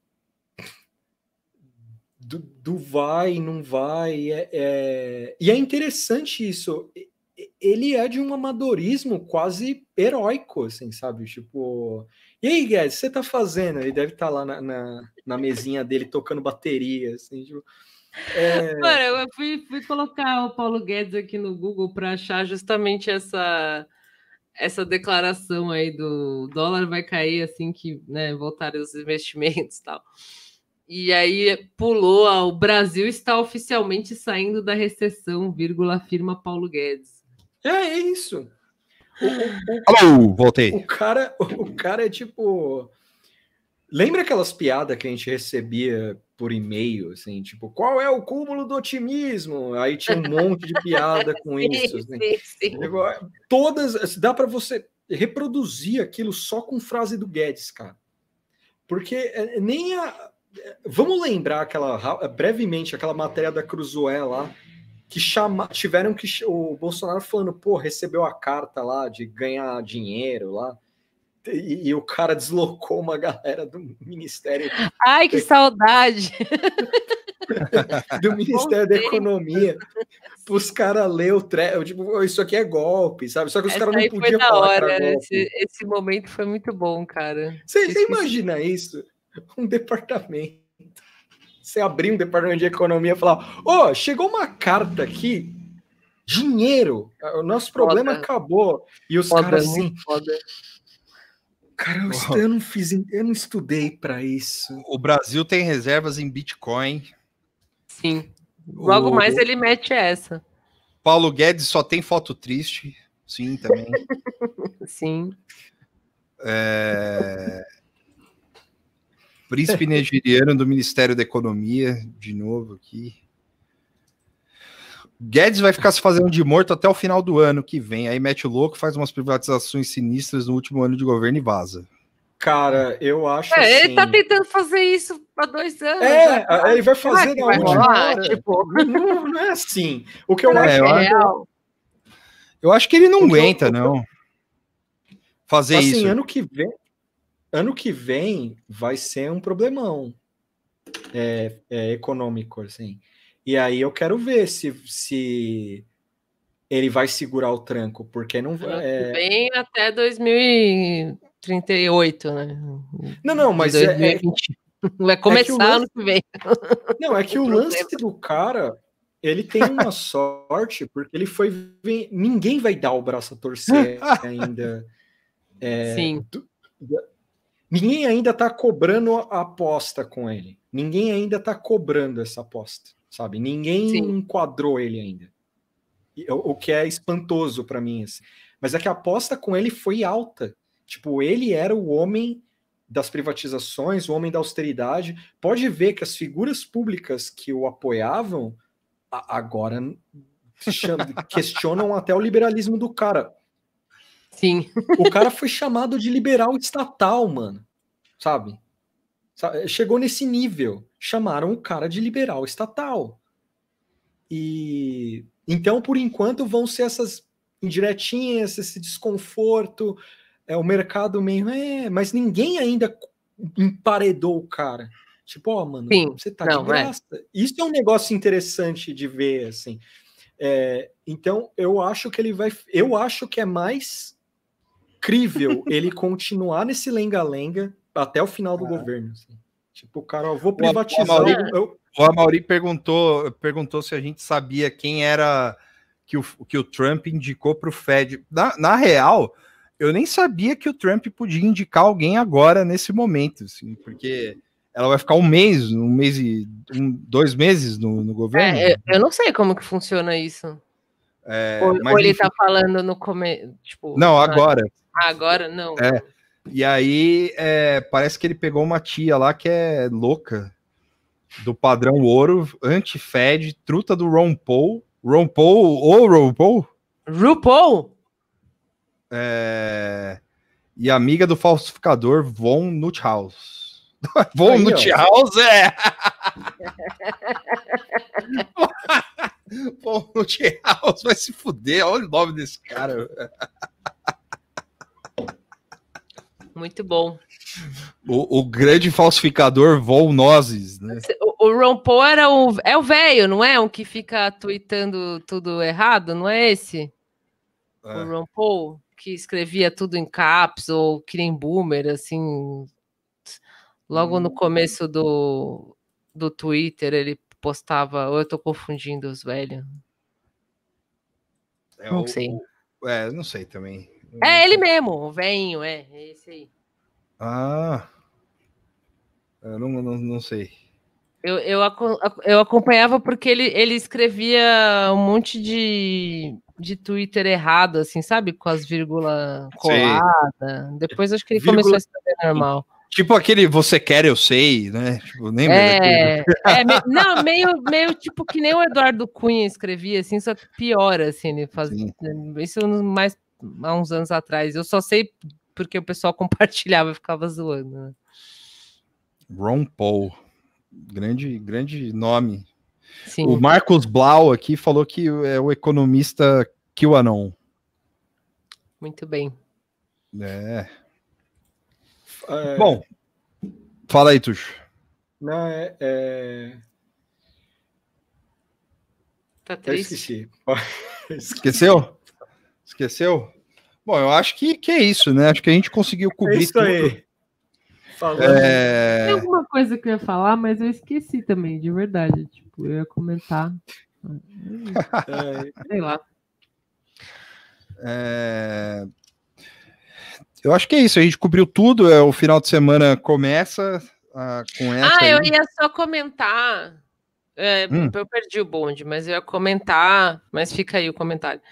do, do vai, não vai. É, é, E é interessante isso. Ele é de um amadorismo quase heróico, assim, sabe? Tipo, e aí, Guedes, você tá fazendo? Ele deve estar tá lá na, na, na, mesinha dele tocando bateria, assim, tipo. É... Mano, eu fui, fui colocar o Paulo Guedes aqui no Google para achar justamente essa essa declaração aí do dólar vai cair assim que né, voltarem os investimentos e tal. E aí pulou, ó, o Brasil está oficialmente saindo da recessão, vírgula, afirma Paulo Guedes. É, é isso. O, o, Alô, voltei. O cara, o cara é tipo. Lembra aquelas piadas que a gente recebia por e-mail, assim, tipo, qual é o cúmulo do otimismo? Aí tinha um monte de piada com [LAUGHS] sim, isso. Assim. Sim, sim. Todas, dá para você reproduzir aquilo só com frase do Guedes, cara. Porque é, nem a, Vamos lembrar aquela brevemente aquela matéria da Cruzoé lá que chama, tiveram que o Bolsonaro falando, pô, recebeu a carta lá de ganhar dinheiro lá. E, e, o cara deslocou uma galera do Ministério. Ai, que saudade! [LAUGHS] do Ministério da Economia, para os caras ler o trecho. Tipo, isso aqui é golpe, sabe? Só que os caras não podiam falar. Hora. Esse, esse, momento foi muito bom, cara. Você imagina isso? [LAUGHS] um departamento. Você abrir um departamento de economia e falar: Ó, oh, chegou uma carta aqui, dinheiro, o nosso problema foda. acabou. E os caras assim. Foda. Cara, eu, eu, não fiz, eu não estudei para isso. O Brasil tem reservas em Bitcoin. Sim. Logo o... mais ele mete essa. Paulo Guedes só tem foto triste. Sim, também. [LAUGHS] Sim. É... Príncipe nigeriano do Ministério da Economia, de novo aqui. Guedes vai ficar se fazendo de morto até o final do ano que vem. Aí mete o louco, faz umas privatizações sinistras no último ano de governo e vaza. Cara, eu acho. É, assim... Ele tá tentando fazer isso há dois anos. É, já. ele vai fazer na última hora. Tipo... Não, não, é assim. O que eu é, acho. Eu, é acho... eu acho que ele não aguenta, eu... não. Fazer assim, isso. ano que vem ano que vem vai ser um problemão é, é, econômico, assim. E aí eu quero ver se, se ele vai segurar o tranco, porque não vai. É... Vem até 2038, né? Não, não, mas 2020. é, [LAUGHS] vai começar é lance... ano que vem. [LAUGHS] Não, é que o lance do cara, ele tem uma [LAUGHS] sorte, porque ele foi. Ninguém vai dar o braço a torcer ainda. É, Sim. Do, Ninguém ainda está cobrando a aposta com ele. Ninguém ainda está cobrando essa aposta, sabe? Ninguém Sim. enquadrou ele ainda. O, que é espantoso para mim. Assim. Mas é que a aposta com ele foi alta. Tipo, ele era o homem das privatizações, o homem da austeridade. Pode ver que as figuras públicas que o apoiavam agora [LAUGHS] questionam até o liberalismo do cara. Sim. O cara foi chamado de liberal estatal, mano. Sabe? Chegou nesse nível. Chamaram o cara de liberal estatal. E então, por enquanto, vão ser essas indiretinhas, esse desconforto. É o mercado meio, é, mas ninguém ainda emparedou o cara. Tipo, ó, oh, mano, Sim, você tá não, de é. graça. É. Isso é um negócio interessante de ver, assim. É, então, eu acho que ele vai. Eu acho que é mais crível ele continuar nesse lenga-lenga até o final do governo. Assim. Tipo, cara, eu vou privatizar. O Amaury, eu... o Amaury perguntou, perguntou se a gente sabia quem era que o, que o Trump indicou para o Fed. Na, na real, eu nem sabia que o Trump podia indicar alguém agora, nesse momento, assim, porque ela vai ficar um mês, um mês e um, dois meses no, no governo. É, eu não sei como que funciona isso. É, ou, ou, ele está falando no começo. Tipo, não, agora. Agora não. É. E aí é, parece que ele pegou uma tia lá que é louca, do padrão ouro, anti-Fed, truta do Ron Paul. Ron Paul ou Ron Paul? RuPaul? É, e amiga do falsificador Von Nuthaus. [LAUGHS] Von Nuthaus é. [LAUGHS] Von Nuthaus vai se fuder. Olha o nome desse cara. Muito bom. O, o, grande falsificador Von Nozes, né? O, o Ron Paul era o, é o velho, não é? Um que fica tweetando tudo errado, não é esse? É. O Ron Paul, que escrevia tudo em caps ou que nem boomer, assim. Logo hum. no começo do, do Twitter, ele postava. Ou eu tô confundindo os velhos? É, não o, sei. é, não sei também. É ele mesmo, o velhinho, é, é esse aí. Ah, eu não, não, não sei. Eu, eu, eu acompanhava porque ele, ele escrevia um monte de, de Twitter errado, assim, sabe? Com as vírgulas coladas. Depois acho que ele Vírgula... começou a escrever normal. Tipo aquele você quer, eu sei, né? Tipo, lembra é, é me, não, meio, meio tipo que nem o Eduardo Cunha escrevia, assim, só que pior, assim, ele fazia. Isso mais há uns anos atrás. Eu só sei porque o pessoal [LAUGHS] compartilhava e ficava zoando. Né? Ron Paul, grande, grande nome. Sim. O Marcos Blau aqui falou que é o economista QAnon. Muito bem. É. é... Bom, fala aí, Tuxo. Não, é, é... Tá triste. esqueci. [LAUGHS] Esqueceu? Esqueceu? Bom, eu acho que, que é isso, né? Acho que a gente conseguiu cobrir é isso tudo. aí. É... Tem alguma coisa que eu ia falar, mas eu esqueci também, de verdade. Tipo, eu ia comentar. [LAUGHS] É... Sei lá. É... Eu acho que é isso. A gente cobriu tudo. É, o final de semana começa ah, com essa. Ah, aí. eu ia só comentar. É, hum. Eu perdi o bonde, mas eu ia comentar. Mas fica aí o comentário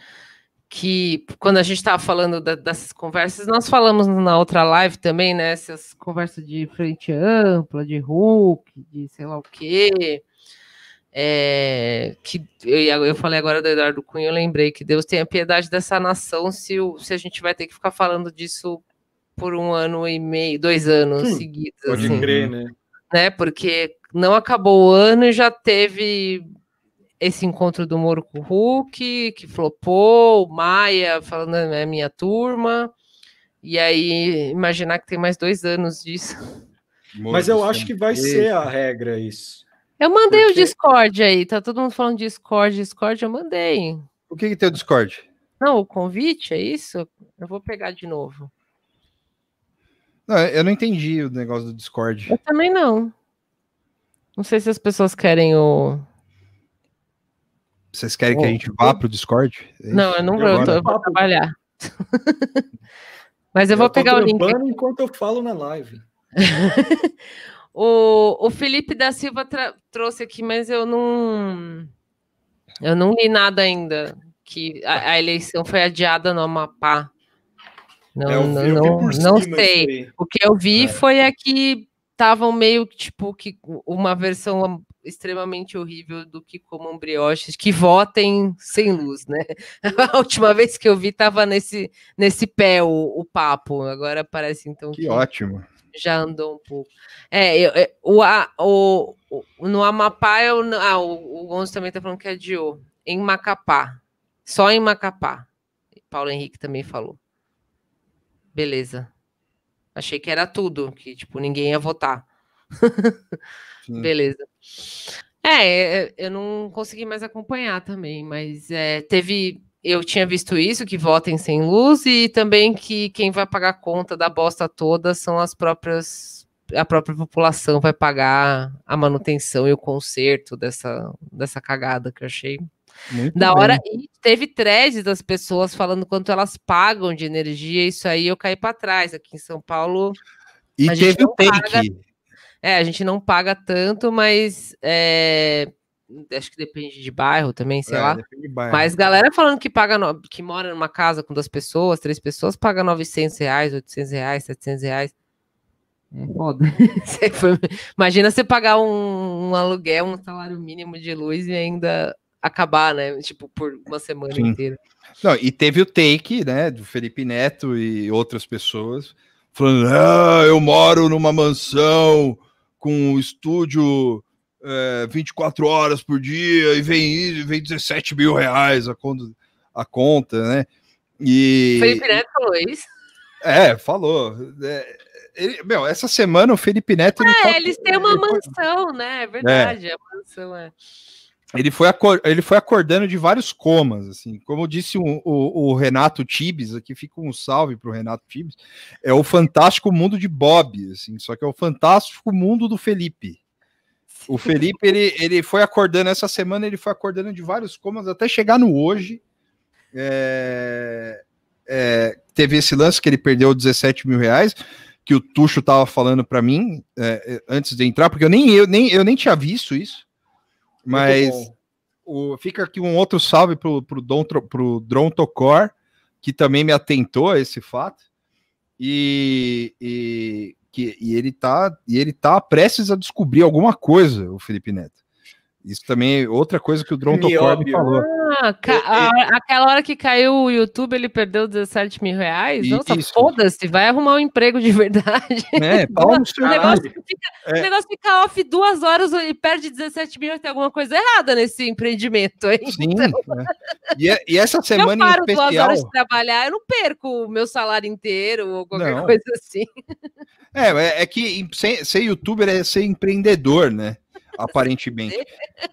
que quando a gente estava falando da, dessas conversas, nós falamos na outra live também, né? Essas conversas de frente ampla, de Hulk, de sei lá o quê. É, que eu, eu falei agora do Eduardo Cunha, eu lembrei que Deus tenha piedade dessa nação se, o, se a gente vai ter que ficar falando disso por um ano e meio, dois anos Sim, seguidos. Pode assim, crer, né? né? Porque não acabou o ano e já teve esse encontro do Moro com o Hulk, que flopou, o Maia falando é minha turma, e aí imaginar que tem mais dois anos disso. Mas eu acho que vai ser a regra isso. Eu mandei Porque... o Discord aí, tá todo mundo falando Discord, Discord, eu mandei. O que, que tem o Discord? Não, o convite, é isso? Eu vou pegar de novo. Não, eu não entendi o negócio do Discord. Eu também não. Não sei se as pessoas querem o, vocês querem que a gente vá para o Discord? É não, eu não vou, eu, tô, eu vou trabalhar. Mas eu, eu vou pegar o link. enquanto eu falo na live. [LAUGHS] o, o Felipe da Silva trouxe aqui, mas eu não eu não li nada ainda que a, a eleição foi adiada no Amapá. Não, é, não, não, não sei. O que eu vi é. foi a que estavam meio tipo que uma versão extremamente horrível do que comam brioches, que votem sem luz, né? [LAUGHS] A última vez que eu vi tava nesse, nesse pé o, o papo, agora parece então que, que ótimo. Já andou um pouco. É, eu, é, o, a, o, o, no Amapá, eu, ah, o, o Gonzo também tá falando que é de O, em Macapá, só em Macapá. Paulo Henrique também falou. Beleza. Achei que era tudo, que tipo ninguém ia votar. [LAUGHS] Beleza. É, é, eu não consegui mais acompanhar também, mas é, teve. Eu tinha visto isso, que votem sem luz, e também que quem vai pagar conta da bosta toda são as próprias a própria população vai pagar a manutenção e o conserto dessa, dessa cagada que eu achei muito da bem. hora. E teve threads das pessoas falando quanto elas pagam de energia, isso aí eu caí para trás. Aqui em São Paulo. E teve o take. Paga, é, a gente não paga tanto, mas é, acho que depende de bairro também, sei é, lá. Mas galera falando que paga, no, que mora numa casa com duas pessoas, três pessoas, paga 900 reais, 800 reais, 700 reais. É foda. [LAUGHS] Imagina você pagar um, um, aluguel, um salário mínimo de luz e ainda acabar, né? Tipo, por uma semana Sim. inteira. Não, e teve o take, né, do Felipe Neto e outras pessoas falando: ah, eu moro numa mansão com um estúdio é, 24 horas por dia e vem, vem 17 mil reais a conta, a conta né? E. Felipe Neto falou isso. É, falou. É, ele, meu, essa semana o Felipe Neto. É, eles têm uma mansão, né? É verdade, é. a mansão é. Ele foi, ele foi acordando de vários comas, assim, como disse o, o, o Renato Tibes, aqui fica um salve para o Renato Tibes, é o fantástico mundo de Bob, assim, só que é o fantástico mundo do Felipe. O Felipe, ele, ele foi acordando essa semana, ele foi acordando de vários comas até chegar no hoje. É, é, teve esse lance que ele perdeu 17 mil reais, que o Tuxo tava falando para mim é, é, antes de entrar, porque eu nem, eu, nem, eu nem tinha visto isso. Mas o, fica aqui um outro salve pro, pro, Dom, pro Dron Tocor, que também me atentou a esse fato. E, e que, e ele tá e ele tá prestes a descobrir alguma coisa, o Felipe Neto. Isso também é outra coisa que o Drone Tocor me falou. Ah, a, aquela hora que caiu o YouTube, ele perdeu 17 mil reais? Nossa, foda-se, vai arrumar um emprego de [LAUGHS] verdade. É, [LAUGHS] o, negócio fica, é. o negócio fica off duas horas e perde 17 mil, tem alguma coisa errada nesse empreendimento aí. Sim, então... é. e, é, e, essa [LAUGHS] semana eu paro especial... duas horas de trabalhar, eu não perco o meu salário inteiro ou qualquer não. coisa assim. É, é, é que ser youtuber é ser empreendedor, né? [LAUGHS] aparentemente.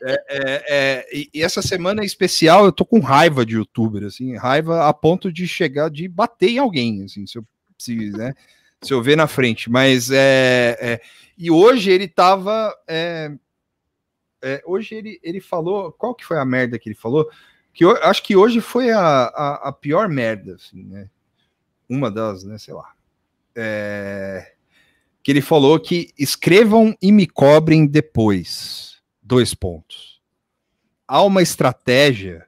É, é, é, e, essa semana especial eu tô com raiva de youtuber, assim, raiva a ponto de chegar, de bater em alguém, assim, se eu, se, né, se eu ver na frente. Mas é, é e hoje ele tava, é, é, hoje ele, ele falou, qual que foi a merda que ele falou? Que eu acho que hoje foi a, a, a pior merda, assim, né? Uma das, né, sei lá. É, que ele falou que escrevam e me cobrem depois. Dois pontos. Há uma estratégia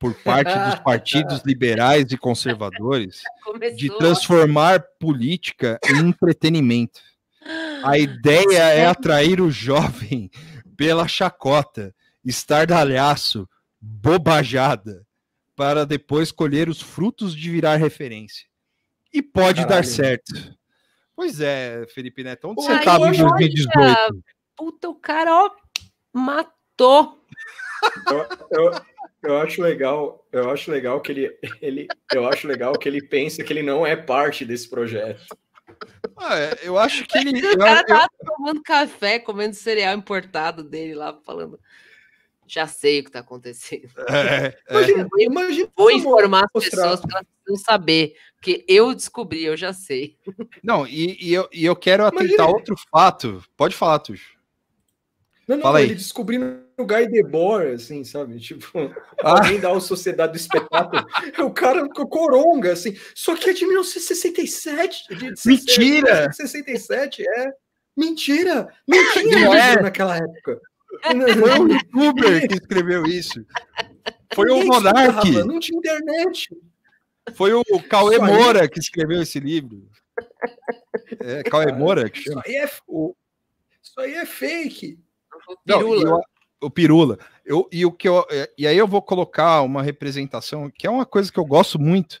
por parte dos [LAUGHS] partidos liberais e conservadores [LAUGHS] Começou. de transformar política em entretenimento. A ideia é atrair o jovem pela chacota, estardalhaço, bobajada, para depois colher os frutos de virar referência. E pode Caralho. dar certo. Pois é, Felipe Neto, onde você estava em 2018? Puta, o cara, ó, matou. Eu, eu, eu, acho legal, eu acho legal que ele, ele, eu acho legal que ele pensa que ele não é parte desse projeto. Ah, é, eu acho que ele. o cara tá eu... tomando café, comendo cereal importado dele lá, falando. Já sei o que tá acontecendo. É, é. Imagina, imagina, vou informar as pessoas para elas saber, porque eu descobri, eu já sei. Não, e, e eu, e eu quero atentar outro fato. Pode falar, Tuxo. Não, não, Fala ele aí. descobrindo o Guy Debord, assim, sabe? Tipo, [LAUGHS] ah. alguém dá o Sociedade do Espetáculo. o cara ficou coronga, assim. Só que é de 1967. De Mentira! 67, é. Mentira! Mentira! [LAUGHS] É. naquela época. Foi o youtuber que escreveu isso. Foi o Monark. Não tinha internet. Foi o Cauê Moura que escreveu esse livro. É, Cauê Moura que chama. Isso aí é, isso aí é fake. Não, eu, o Pirula. Eu, e, o que eu, é, e aí eu vou colocar uma representação, que é uma coisa que eu gosto muito.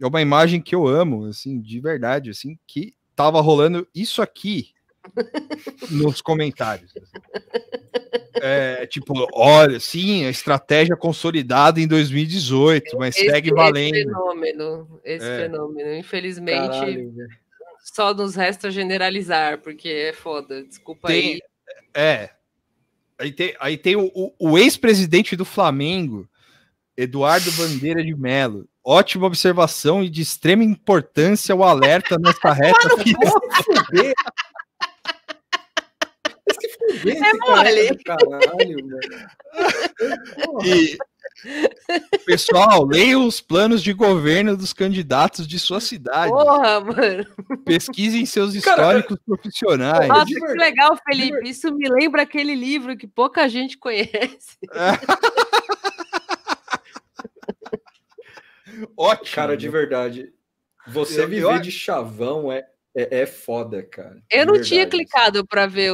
É uma imagem que eu amo, assim, de verdade, assim, que tava rolando isso aqui nos comentários. É, tipo, olha, sim, a estratégia consolidada em 2018, mas esse, segue valendo. Esse fenômeno, esse é. fenômeno. Infelizmente, Caralho, só nos resta generalizar, porque é foda. Desculpa tem, aí. É. Aí tem, aí tem o, o, o ex-presidente do Flamengo, Eduardo Bandeira de Mello. Ótima observação e de extrema importância o alerta nessa [LAUGHS] reta. [LAUGHS] É mole. Caralho, E, pessoal, leiam os planos de governo dos candidatos de sua cidade. Porra, mano. Pesquisem seus históricos Cara, profissionais. Nossa, que legal, Felipe. Isso me lembra aquele livro que pouca gente conhece. [LAUGHS] Ótimo. Cara, de verdade. Você eu, viver eu... de chavão é, é, é foda, cara. Eu não verdade. tinha clicado para ver,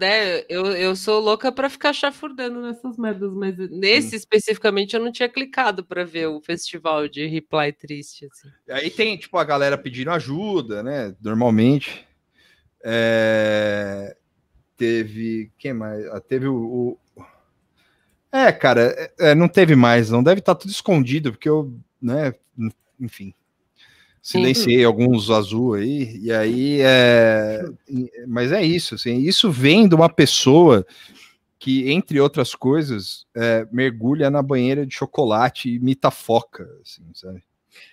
né? Eu, eu sou louca para ficar chafurdando nessas merdas, mas nesse hum. especificamente eu não tinha clicado para ver o festival de reply triste. Assim. Aí tem, tipo, a galera pedindo ajuda, né? Normalmente. É... Teve. Quem mais? Ah, teve o. o... É, cara, é, é, não teve mais, não. Deve estar tá tudo escondido, porque eu, né? Enfim silenciei alguns azul aí, e aí é. Mas é isso, assim, isso vem de uma pessoa que, entre outras coisas, é, mergulha na banheira de chocolate e imita foca, assim, sabe?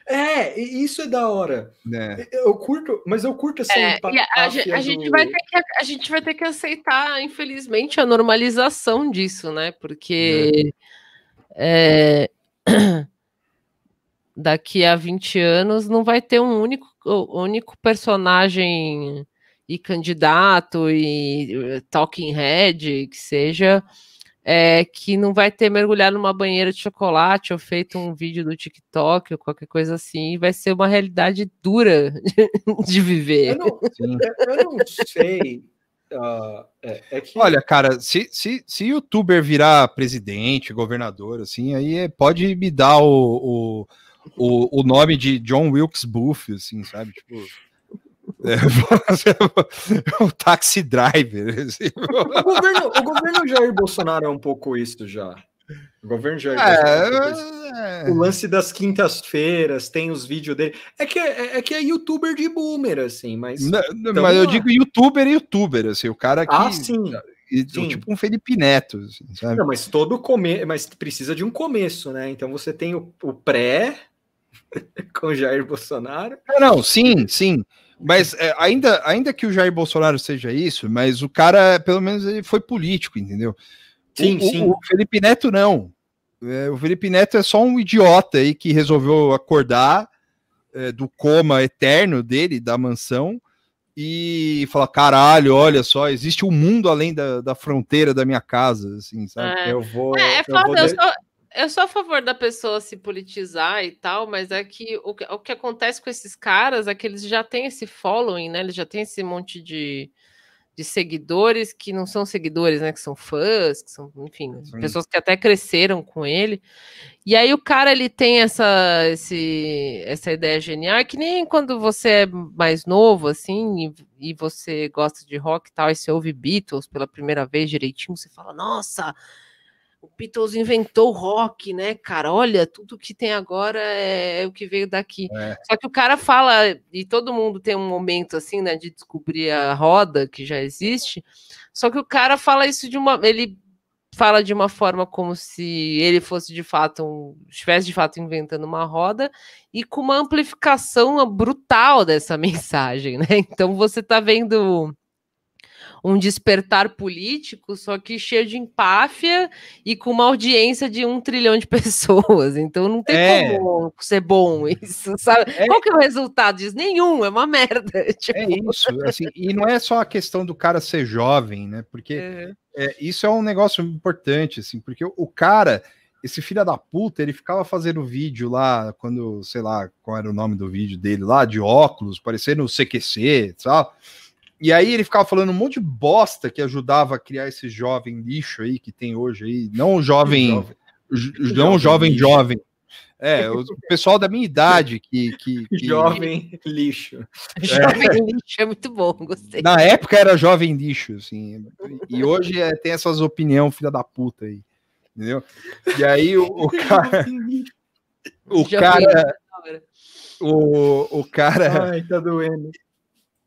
É, isso é da hora. É. Eu curto, mas eu curto essa é, a, a, gente do... vai ter que, a gente vai ter que aceitar, infelizmente, a normalização disso, né? Porque é. [CLEARS THROAT] é daqui a 20 anos não vai ter um único, único personagem e candidato e eh, talking head que seja é, que não vai ter mergulhado numa banheira de chocolate ou feito um vídeo do TikTok ou qualquer coisa assim, vai ser uma realidade dura [LAUGHS] de viver. Eu não, eu não sei. Uh, é, é que... Olha, cara, se, se, se youtuber virar presidente, governador, assim, aí pode me dar o, o o, o nome de John Wilkes Booth, assim, sabe? Tipo. É, o [LAUGHS] taxi driver. Assim. O, governo, o governo Jair Bolsonaro é um pouco isso já. O governo Jair é, é... O lance das quintas-feiras, tem os vídeos dele. É que é, é, que é youtuber de boomer, assim, mas. Não, mas eu digo youtuber e youtuber, assim, o cara que. Ah, sim. E, Sim. tipo um Felipe Neto, assim, sabe? Não, mas todo começo, mas precisa de um começo, né? Então você tem o, o pré, [LAUGHS] com Jair Bolsonaro. Não, sim, sim. Mas é, ainda, ainda que o Jair Bolsonaro seja isso, mas o cara, pelo menos, ele foi político, entendeu? Sim, o, sim. O, Felipe Neto não. É, o Felipe Neto é só um idiota aí que resolveu acordar é, do coma eterno dele, da mansão, e falar: caralho, olha só, existe um mundo além da, da fronteira da minha casa, assim, sabe? É. Eu vou. É, é foda, eu, vou eu, sou, eu sou a favor da pessoa se politizar e tal, mas é que o, o que acontece com esses caras é que eles já têm esse following, né? Eles já têm esse monte de, de seguidores que não são seguidores, né? Que são fãs, que são, enfim, Sim. pessoas que até cresceram com ele. E aí o cara ele tem essa, esse, essa ideia genial, que nem quando você é mais novo, assim, e, e você gosta de rock e tal, e você ouve Beatles pela primeira vez direitinho, você fala, nossa o Beatles inventou o rock, né, cara? Olha, tudo que tem agora é, é o que veio daqui. É. Só que o cara fala, e todo mundo tem um momento assim, né, de descobrir a roda que já existe. Só que o cara fala isso de uma. Ele fala de uma forma como se ele fosse de fato um, estivesse de fato inventando uma roda e com uma amplificação brutal dessa [LAUGHS] mensagem, né? Então você tá vendo um despertar político, só que cheio de empáfia e com uma audiência de um [LAUGHS] trilhão de pessoas. Então não tem é. como ser bom isso, sabe? É. Qual que é o resultado disso? Nenhum, é uma merda. [LAUGHS] Tipo... É isso, assim, e não é só a questão do cara ser jovem, né? Porque é, isso é um negócio importante, assim, porque o cara esse filho da puta, ele ficava fazendo vídeo lá, quando, sei lá, qual era o nome do vídeo dele lá, de óculos, parecendo o CQC, sabe? E aí ele ficava falando um monte de bosta que ajudava a criar esse jovem lixo aí que tem hoje aí, não o jovem, jovem. não o jovem jovem. É, o pessoal da minha idade que. que, [LAUGHS] que... Jovem lixo. É. [LAUGHS] Jovem lixo é muito bom, gostei. Na época era jovem lixo, assim. E hoje é, tem essas opiniões, filha da puta aí. Entendeu? E aí o, o cara. O cara. O, o cara. Ai, tá doendo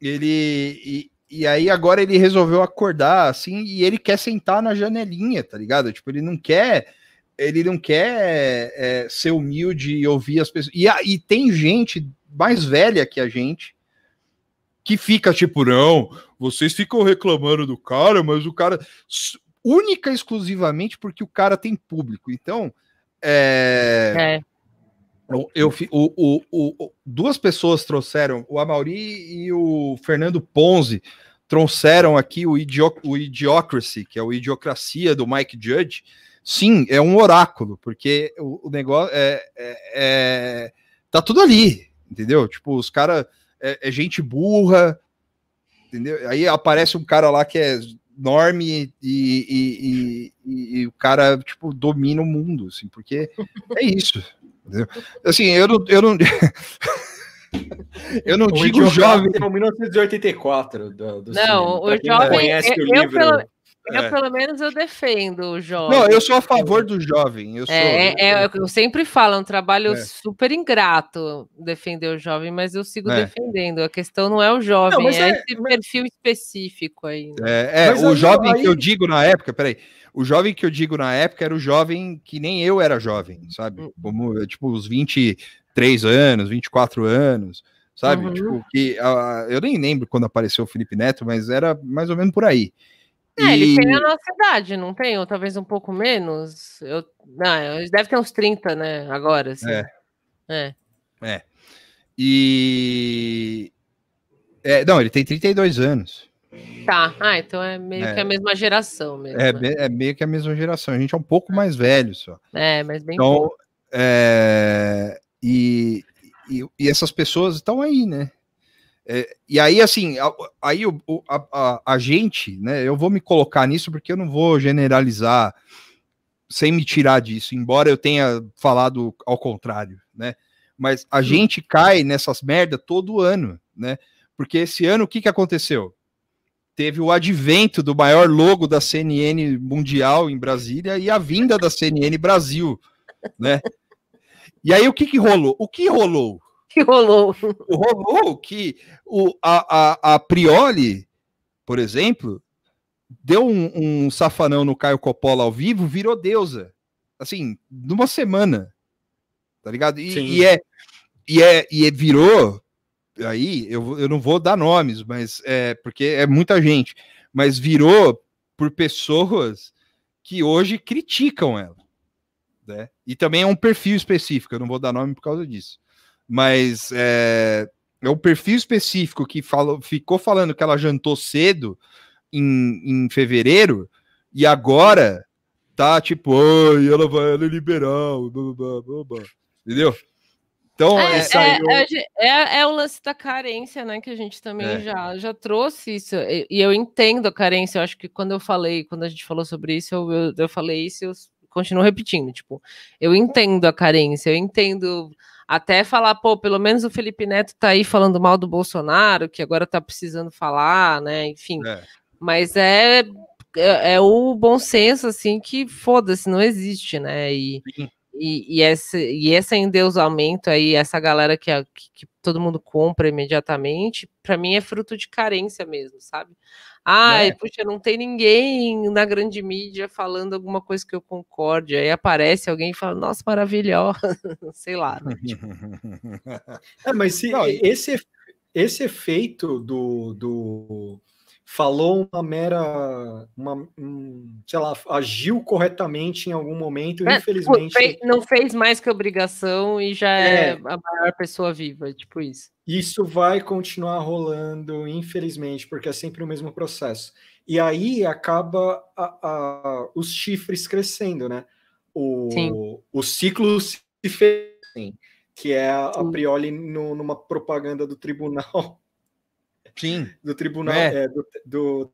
ele. E, e aí agora ele resolveu acordar assim e ele quer sentar na janelinha, tá ligado? Tipo, ele não quer. Ele não quer é, ser humilde e ouvir as pessoas. E, e tem gente mais velha que a gente que fica tipo, não, vocês ficam reclamando do cara, mas o cara. Única exclusivamente porque o cara tem público. Então, é. é. Eu, o, o, o, duas pessoas trouxeram, o Amauri e o Fernando Ponzi trouxeram aqui o, idio, o Idiocracy, que é o Idiocracia do Mike Judge. Sim, é um oráculo, porque o, o negócio é, é, é, Tá tudo ali, entendeu? Tipo, os caras. É, é, gente burra, entendeu? Aí aparece um cara lá que é enorme e, e, e, e, o cara, tipo, domina o mundo, assim, porque é isso. Entendeu? Assim, eu não. Eu não... [LAUGHS] Eu não o digo jovem. Em 1984. Do, do não, cinema, o jovem. Eu, eu, pelo, eu, é. pelo menos, eu defendo o jovem. Não, eu sou a favor do jovem. Eu, sou, é, é, é eu sempre falo, é um trabalho é. super ingrato defender o jovem, mas eu sigo é. defendendo. A questão não é o jovem, não, é, esse perfil específico aí. Né? É, o jovem aí... que eu digo na época, peraí. O jovem que eu digo na época era o jovem que nem eu era jovem, sabe? Hum. Como, tipo, os 23 anos, 24 anos, sabe? Uhum. Tipo, que uh, eu nem lembro quando apareceu o Felipe Neto, mas era mais ou menos por aí. É, e... ele tem a nossa idade, não tem? Ou talvez um pouco menos? Eu... Não, ele deve ter uns 30, né? Agora, assim. É. É. é. E. É, não, ele tem 32 anos. Tá, ah, então é meio é. que a mesma geração mesmo. É, né? é meio que a mesma geração. A gente é um pouco mais velho só. É, mas bem. Então, é, e, e, e essas pessoas estão aí, né? É, e aí, assim, aí o, a, a, a, gente, né? Eu vou me colocar nisso porque eu não vou generalizar sem me tirar disso, embora eu tenha falado ao contrário, né? Mas a gente cai nessas merda todo ano, né? Porque esse ano o que, que aconteceu? Teve o advento do maior logo da CNN mundial em Brasília e a vinda da CNN Brasil, né? E aí o que, que rolou? O que rolou? [LAUGHS] que rolou? Rolou que o, a, a, a Prioli, por exemplo, deu um, um safanão no Caio Coppola ao vivo, virou deusa. Assim, numa semana. Tá ligado? E, e, é, e, é, e é, virou. Aí, eu, eu não vou dar nomes, mas é porque é muita gente. Mas virou por pessoas que hoje criticam ela. Né? E também é um perfil específico, eu não vou dar nome por causa disso mas é, é um perfil específico que falou, ficou falando que ela jantou cedo em, em fevereiro e agora tá tipo, ela vai, ela é liberal, blá, blá, blá, blá. entendeu? Então, é, é, saiu... é, é, é, o lance da carência, né? Que a gente também é. já, já trouxe isso. E, e, eu entendo a carência. Eu acho que quando eu falei, quando a gente falou sobre isso, eu, eu, eu falei isso e eu continuo repetindo. Tipo, eu entendo a carência, eu entendo até falar, pô, pelo menos o Felipe Neto tá aí falando mal do Bolsonaro, que agora tá precisando falar, né? Enfim. É. Mas é, é, é, o bom senso, assim, que foda-se, não existe, né? E, e, e, esse, e esse endeusamento aí, essa galera que, que, que todo mundo compra imediatamente, para mim é fruto de carência mesmo, sabe? Ai, né? puxa, não tem ninguém na grande mídia falando alguma coisa que eu concorde. Aí aparece alguém e fala, nossa, maravilhosa, [LAUGHS] sei lá. Né? Tipo... é, mas se, não, esse, esse efeito do, do falou uma mera, uma, um, sei lá, agiu corretamente em algum momento, é, infelizmente. Fez, não fez mais que obrigação e já é, é, a maior pessoa viva, tipo isso. Isso vai continuar rolando, infelizmente, porque é sempre o mesmo processo. E aí acaba a, a, os chifres crescendo, né? O, o ciclo se fez, que é a, a Prioli no, numa propaganda do tribunal Sim. Do Tribunal, é. É, do, do,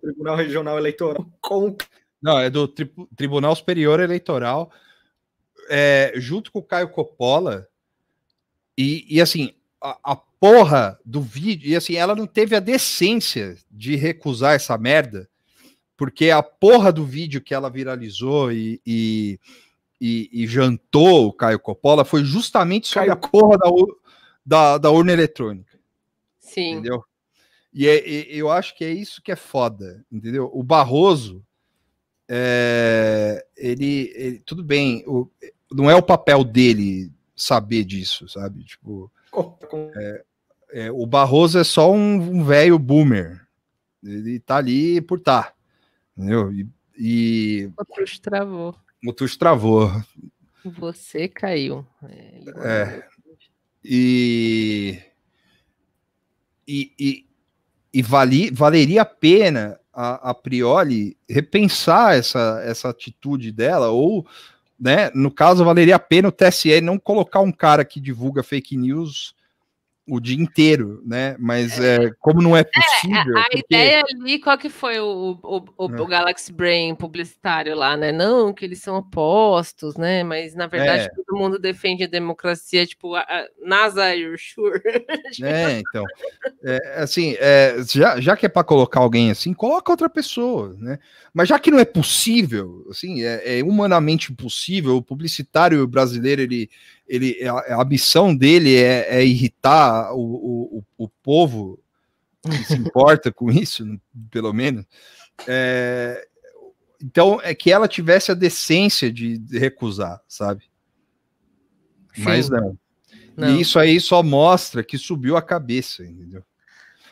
Tribunal Regional Eleitoral. Com... Não, é do tri Tribunal Superior Eleitoral, é, junto com o Caio Coppola. E, e assim, a, a, porra do vídeo. E assim, ela não teve a decência de recusar essa merda, porque a porra do vídeo que ela viralizou e, e, e, e jantou o Caio Coppola foi justamente sobre Caio... a porra da, da, da urna eletrônica. Sim. Entendeu? E, é, e, eu acho que é isso que é foda, entendeu? O Barroso, é, ele, ele, tudo bem, o, não é o papel dele saber disso, sabe? Tipo, é, é, o Barroso é só um velho boomer. Ele tá ali por tá. Entendeu? E, e... O Tuxo travou. O Tuxo travou. Você caiu. É. é. E, e, e, e vali, valeria a pena a, a priori repensar essa, essa atitude dela, ou, né, no caso, valeria a pena o TSE não colocar um cara que divulga fake news o dia inteiro, né? Mas é, como não é, é possível. É, a porque... ideia ali, qual que foi o, o, o, é. o, Galaxy Brain publicitário lá, né? Não, que eles são opostos, né? Mas na verdade é. todo mundo defende a democracia, tipo, a, a NASA, you're sure. [LAUGHS] é, então. É, assim, é, já, já que é para colocar alguém assim, coloca outra pessoa, né? Mas já que não é possível, assim, é, é humanamente impossível, o publicitário brasileiro ele ele, a, a missão dele é, é irritar o, o, o, povo que se importa com isso, pelo menos. É, então, é que ela tivesse a decência de, recusar, sabe? Sim. Mas não. não. E isso aí só mostra que subiu a cabeça, entendeu?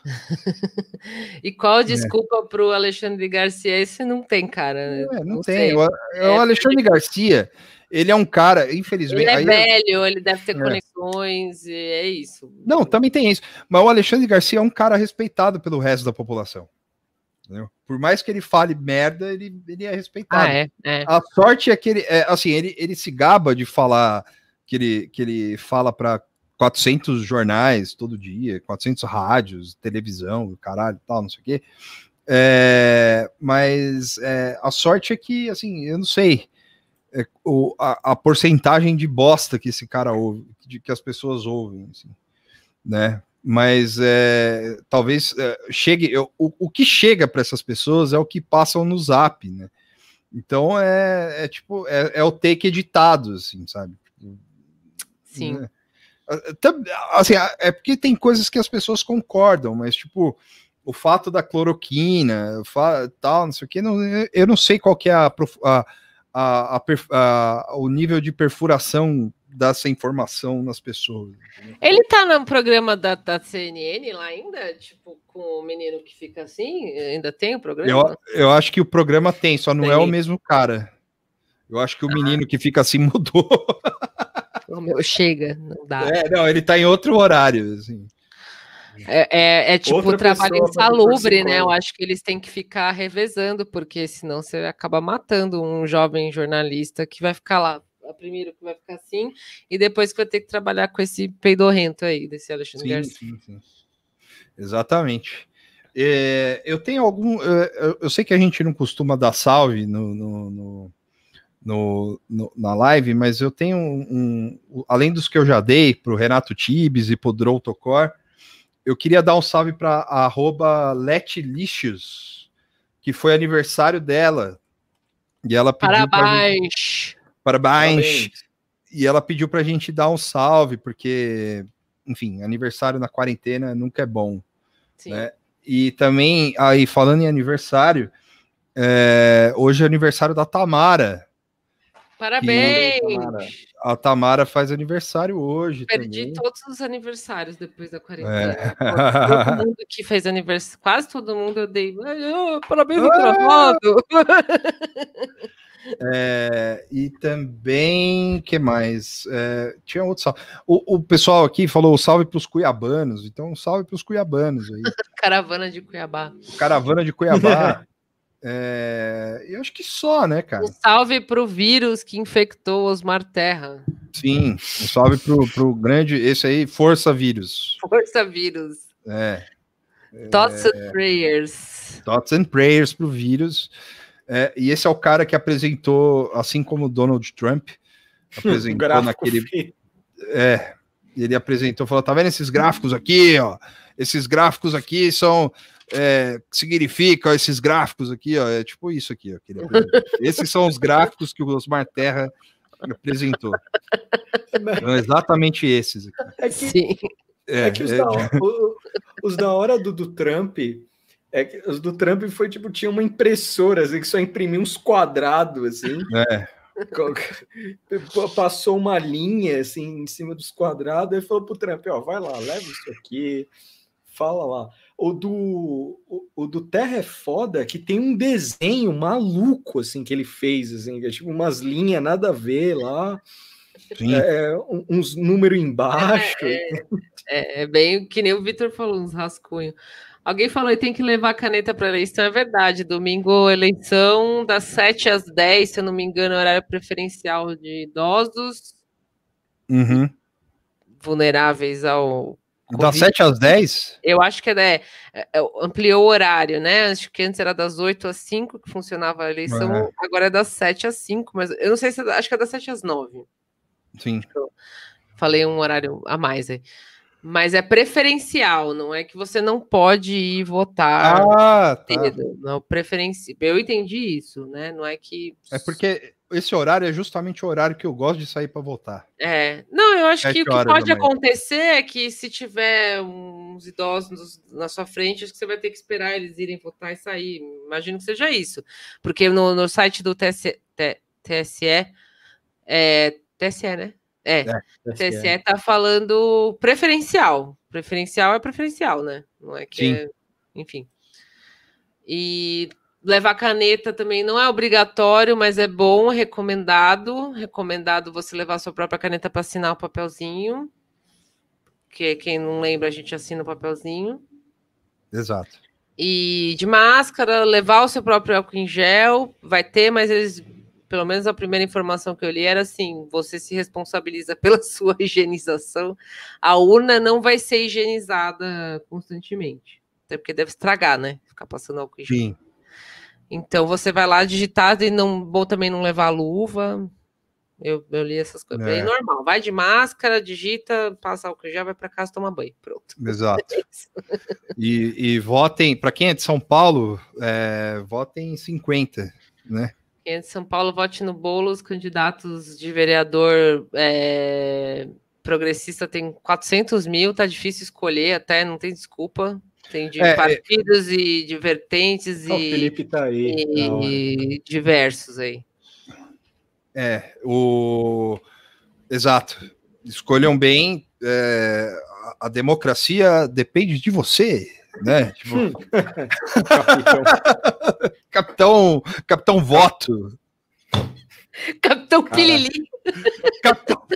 [LAUGHS] e qual é. desculpa é. para o Alexandre Garcia? Esse não tem, cara. É, não, não, tem. O, é, o Alexandre Garcia, ele é um cara, infelizmente. Ele é velho, ele deve ter é. conexões, é isso. Não, também tem isso. Mas o Alexandre Garcia é um cara respeitado pelo resto da população. Entendeu? Por mais que ele fale merda, ele, ele é respeitado. Ah, é, é. A sorte é que ele, é, assim, ele, ele se gaba de falar que ele, que ele fala para 400 jornais todo dia, 400 rádios, televisão, caralho, tal, não sei o quê. É, mas é, a sorte é que, assim, eu não sei é, o, a, a, porcentagem de bosta que esse cara ouve, de que as pessoas ouvem, assim, né? Mas é, talvez é, chegue. Eu, o, o que chega para essas pessoas é o que passam no zap, né? Então é, é tipo, é, é, o take editado, assim, sabe? Sim. Né? Assim, é porque tem coisas que as pessoas concordam, mas tipo, o fato da cloroquina, tal, não sei o que, não, eu não sei qual que é a, a a, a, a, o nível de perfuração dessa informação nas pessoas. Ele tá no programa da, da, CNN lá ainda? Tipo, com o menino que fica assim? Ainda tem o programa? Eu, eu acho que o programa tem, só não tem. é o mesmo cara. Eu acho que o ah. menino que fica assim [LAUGHS] mudou. O meu chega, não dá. É, não, ele tá em outro horário, assim. É, é, é tipo Outra trabalho insalubre, né? Eu acho que eles têm que ficar revezando, porque senão você acaba matando um jovem jornalista que vai ficar lá. Primeiro que vai ficar assim, e depois que vai ter que trabalhar com esse peidorrento aí, desse Alexandre sim, Garcia. Sim, sim. Exatamente. É, eu tenho algum. Eu, eu, sei que a gente não costuma dar salve no, no, no, no, no na live, mas eu tenho um, um, Além dos que eu já dei para o Renato Tibes e para o Droutocor, eu queria dar um salve para arroba Letlicious, que foi aniversário dela. E ela pediu Parabéns! Gente... Parabéns! Parabéns! E ela pediu para a gente dar um salve, porque, enfim, aniversário na quarentena nunca é bom. Sim. Né? E também, aí falando em aniversário, é, hoje é aniversário da Tamara. Parabéns! Que, a Tamara faz aniversário hoje. Perdi também. todos os aniversários depois da quarentena. É. Todo [LAUGHS] mundo que fez aniversário, quase todo mundo eu dei. Oh, parabéns, atrasado! [LAUGHS] É, e também, que mais? É, tinha outro salve. O, o, pessoal aqui falou salve para os cuiabanos, então salve para os cuiabanos aí. [LAUGHS] Caravana de Cuiabá. Caravana de Cuiabá. É, eu acho que só, né, cara? Um salve para o vírus que infectou Osmar Terra. Sim, um salve para o grande, esse aí, Força Vírus. Força Vírus. É. Thoughts é, and Prayers. Thoughts and Prayers para o vírus. É, e esse é o cara que apresentou, assim como Donald Trump, [LAUGHS] apresentou naquele. É, ele apresentou, falou: tá vendo esses gráficos aqui, ó? Esses gráficos aqui são é, significa esses gráficos aqui, ó, é tipo isso aqui, ó, [LAUGHS] Esses são os gráficos que o Osmar Terra apresentou. São exatamente esses aqui. É que, Sim. É, é que os, é, da, o, os, da, hora do, do Trump, é que os do Trump foi tipo, tinha uma impressora assim, que só imprimia uns quadrados assim. É. Passou uma linha assim em cima dos quadrados e falou pro Trump: ó, vai lá, leva isso aqui, fala lá. O do, o, o, do Terra é foda que tem um desenho maluco assim que ele fez, assim, é tipo umas linhas nada a ver lá. É, uns números embaixo. É, é, é, bem que nem o Vitor falou, uns rascunhos. Alguém falou que tem que levar caneta para eleição, é verdade. Domingo, eleição das 7 às 10, se eu não me engano, horário preferencial de idosos uhum. vulneráveis ao. COVID. Das 7 às 10? Eu acho que é, é, ampliou o horário, né? Acho que antes era das 8 às 5 que funcionava a eleição, é. agora é das 7 às 5, mas eu não sei se acho que é das 7 às 9. Sim. Falei um horário a mais aí. Mas é preferencial, não é que você não pode ir votar. Ah, tá. Não, preferenci... Eu entendi isso, né? Não é que. É porque esse horário é justamente o horário que eu gosto de sair para votar. É. Não, eu acho que o que pode acontecer é que se tiver uns idosos na sua frente, acho que você vai ter que esperar eles irem votar e sair. Imagino que seja isso. Porque no, no site do TSE, TSE, é, TSE, né? É, é TSE está falando preferencial. Preferencial é preferencial, né? Não é que Sim. É, enfim. E levar caneta também não é obrigatório, mas é bom, recomendado. Recomendado você levar sua própria caneta para assinar o papelzinho. Que quem não lembra, a gente assina o papelzinho. Exato. E de máscara, levar o seu próprio álcool em gel, vai ter, mas eles pelo menos a primeira informação que eu li era assim: você se responsabiliza [LAUGHS] pela sua higienização, a urna não vai ser higienizada constantemente. Até porque deve estragar, né? Ficar passando álcool em Sim. Então você vai lá digitar e não bom também não levar luva. Eu, eu li essas coisas. É. Normal. Vai de máscara, digita, passa álcool já, vai para casa tomar banho. Pronto. Exato. [LAUGHS] É e, e votem, para quem é de São Paulo, é, votem 50, né? Quem é de São Paulo, vote no bolo. Os candidatos de vereador é, progressista tem 400 mil, tá difícil escolher até, não tem desculpa. Tem de é, partidos é... e de vertentes e, o Felipe tá aí. e diversos aí. É, o... Exato. Escolham bem. É... A democracia depende de você né? [LAUGHS] Tipo... Hum. [LAUGHS] capitão, capitão voto. Capitão Pilili. Capitão...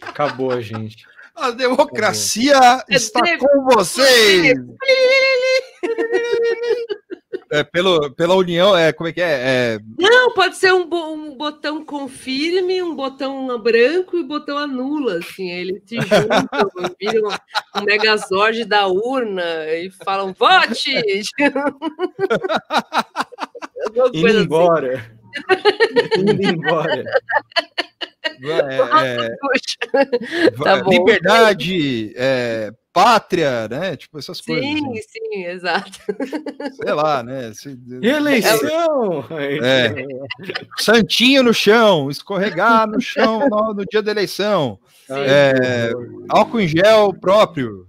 Acabou, gente. A democracia Acabou. está é com vocês. [LAUGHS] É, pelo, pela união, é, como é que é? é... Não, pode ser um, um, botão confirme, um botão branco e um botão anula, assim, eles se juntam, [LAUGHS] viram um megazord da urna e falam, vote! [LAUGHS] Indo assim. embora. Indo embora. É, é, tá liberdade, é, pátria, né? Tipo essas sim, coisas. Sim, assim. sim, exato. Sei lá, né? Se, Eleição! É, santinho no chão, escorregar no chão no, no dia da eleição. é, álcool em gel próprio.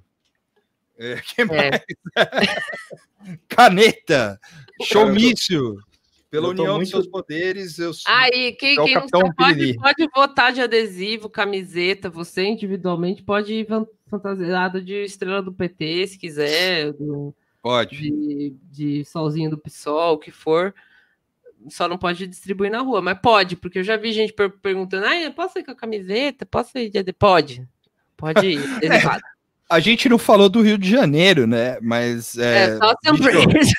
É, que é. [LAUGHS] Caneta, showmício. Pela união muito... dos seus poderes, eu sou. Aí, quem, é quem não pode, pode votar de adesivo, camiseta, você individualmente pode ir fantasiado de estrela do PT, se quiser. Do, pode. De, de solzinho do PSOL, o que for. Só não pode distribuir na rua, mas pode, porque eu já vi gente per perguntando: ah, posso ir com a camiseta? Posso ir de. Pode. Pode ir, [LAUGHS] é, a gente não falou do Rio de Janeiro, né? Mas. É, é só bicho,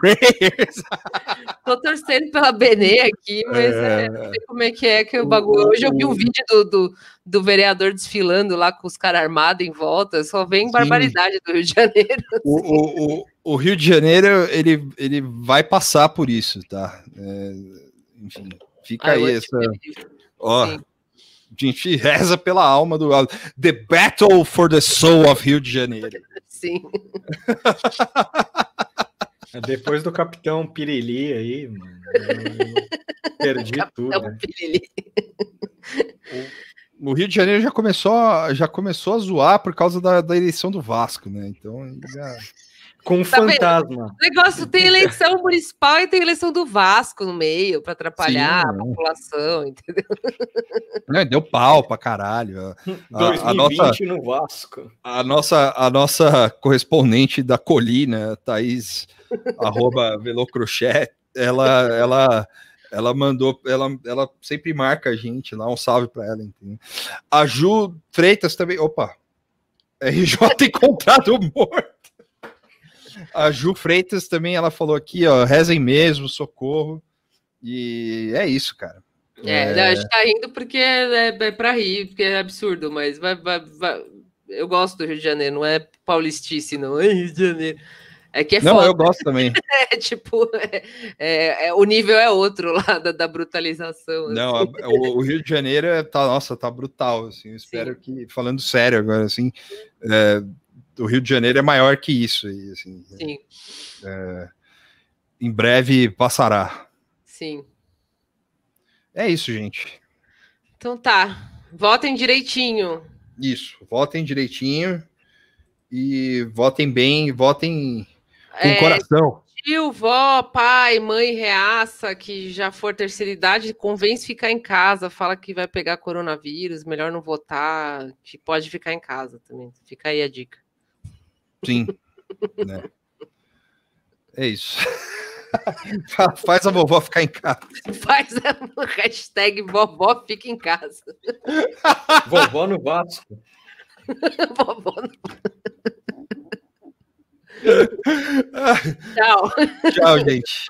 Prayers. [LAUGHS] Tô torcendo pela Benê aqui, mas é... É, não sei como é que é que o bagulho. Hoje eu vi um vídeo do, do, do vereador desfilando lá com os caras armados em volta. Só vem Sim. barbaridade do Rio de Janeiro. [LAUGHS] O, o, o, o, Rio de Janeiro, ele, ele vai passar por isso, tá? É, enfim, fica ah, aí essa. Ó. Sim a gente reza pela alma do The Battle for the Soul of Rio de Janeiro. [LAUGHS] Sim. É depois do Capitão Pirili aí, mano, perdi Capitão tudo. Né? O, o, Rio de Janeiro já começou, já começou a zoar por causa da, da eleição do Vasco, né? Então já Com tá fantasma. O negócio tem eleição municipal e tem eleição do Vasco no meio para atrapalhar Sim, a população, entendeu? [LAUGHS] Não, deu pau pra caralho. A, 2020 a nossa, no Vasco. A nossa, a nossa correspondente da colina, Thaís, [LAUGHS] arroba Velocrochê, ela, ela, ela mandou, ela, ela sempre marca a gente lá, um salve para ela. Entendeu? A Ju Freitas também, opa, RJ [LAUGHS] encontrado morto. A Ju Freitas também, ela falou aqui, ó, rezem mesmo, socorro. E é isso, cara. É, é... a gente tá rindo porque é, é, pra rir, porque é absurdo, mas vai, vai, vai, eu gosto do Rio de Janeiro, não é paulistice, não é Rio de Janeiro. É que é Não, foda. eu gosto também. [LAUGHS] é tipo, é, é, é, o nível é outro lá da, da brutalização. Não, assim. a, o, o, Rio de Janeiro é, tá, nossa, tá brutal, assim, eu espero Sim. que, falando sério agora, assim, é, o Rio de Janeiro é maior que isso. E, assim, Sim. É, em breve passará. Sim. É isso, gente. Então tá. Votem direitinho. Isso, votem direitinho e votem bem, votem com é, coração. Tio, vó, pai, mãe, reaça, que já for terceira idade, convence ficar em casa, fala que vai pegar coronavírus, melhor não votar, que pode ficar em casa também. Fica aí a dica. Sim. né? É isso. [LAUGHS] Faz a vovó ficar em casa. Faz a hashtag vovó fica em casa. vovó no Vasco. [LAUGHS] vovó no [LAUGHS] Tchau. Tchau, gente.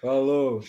Falou.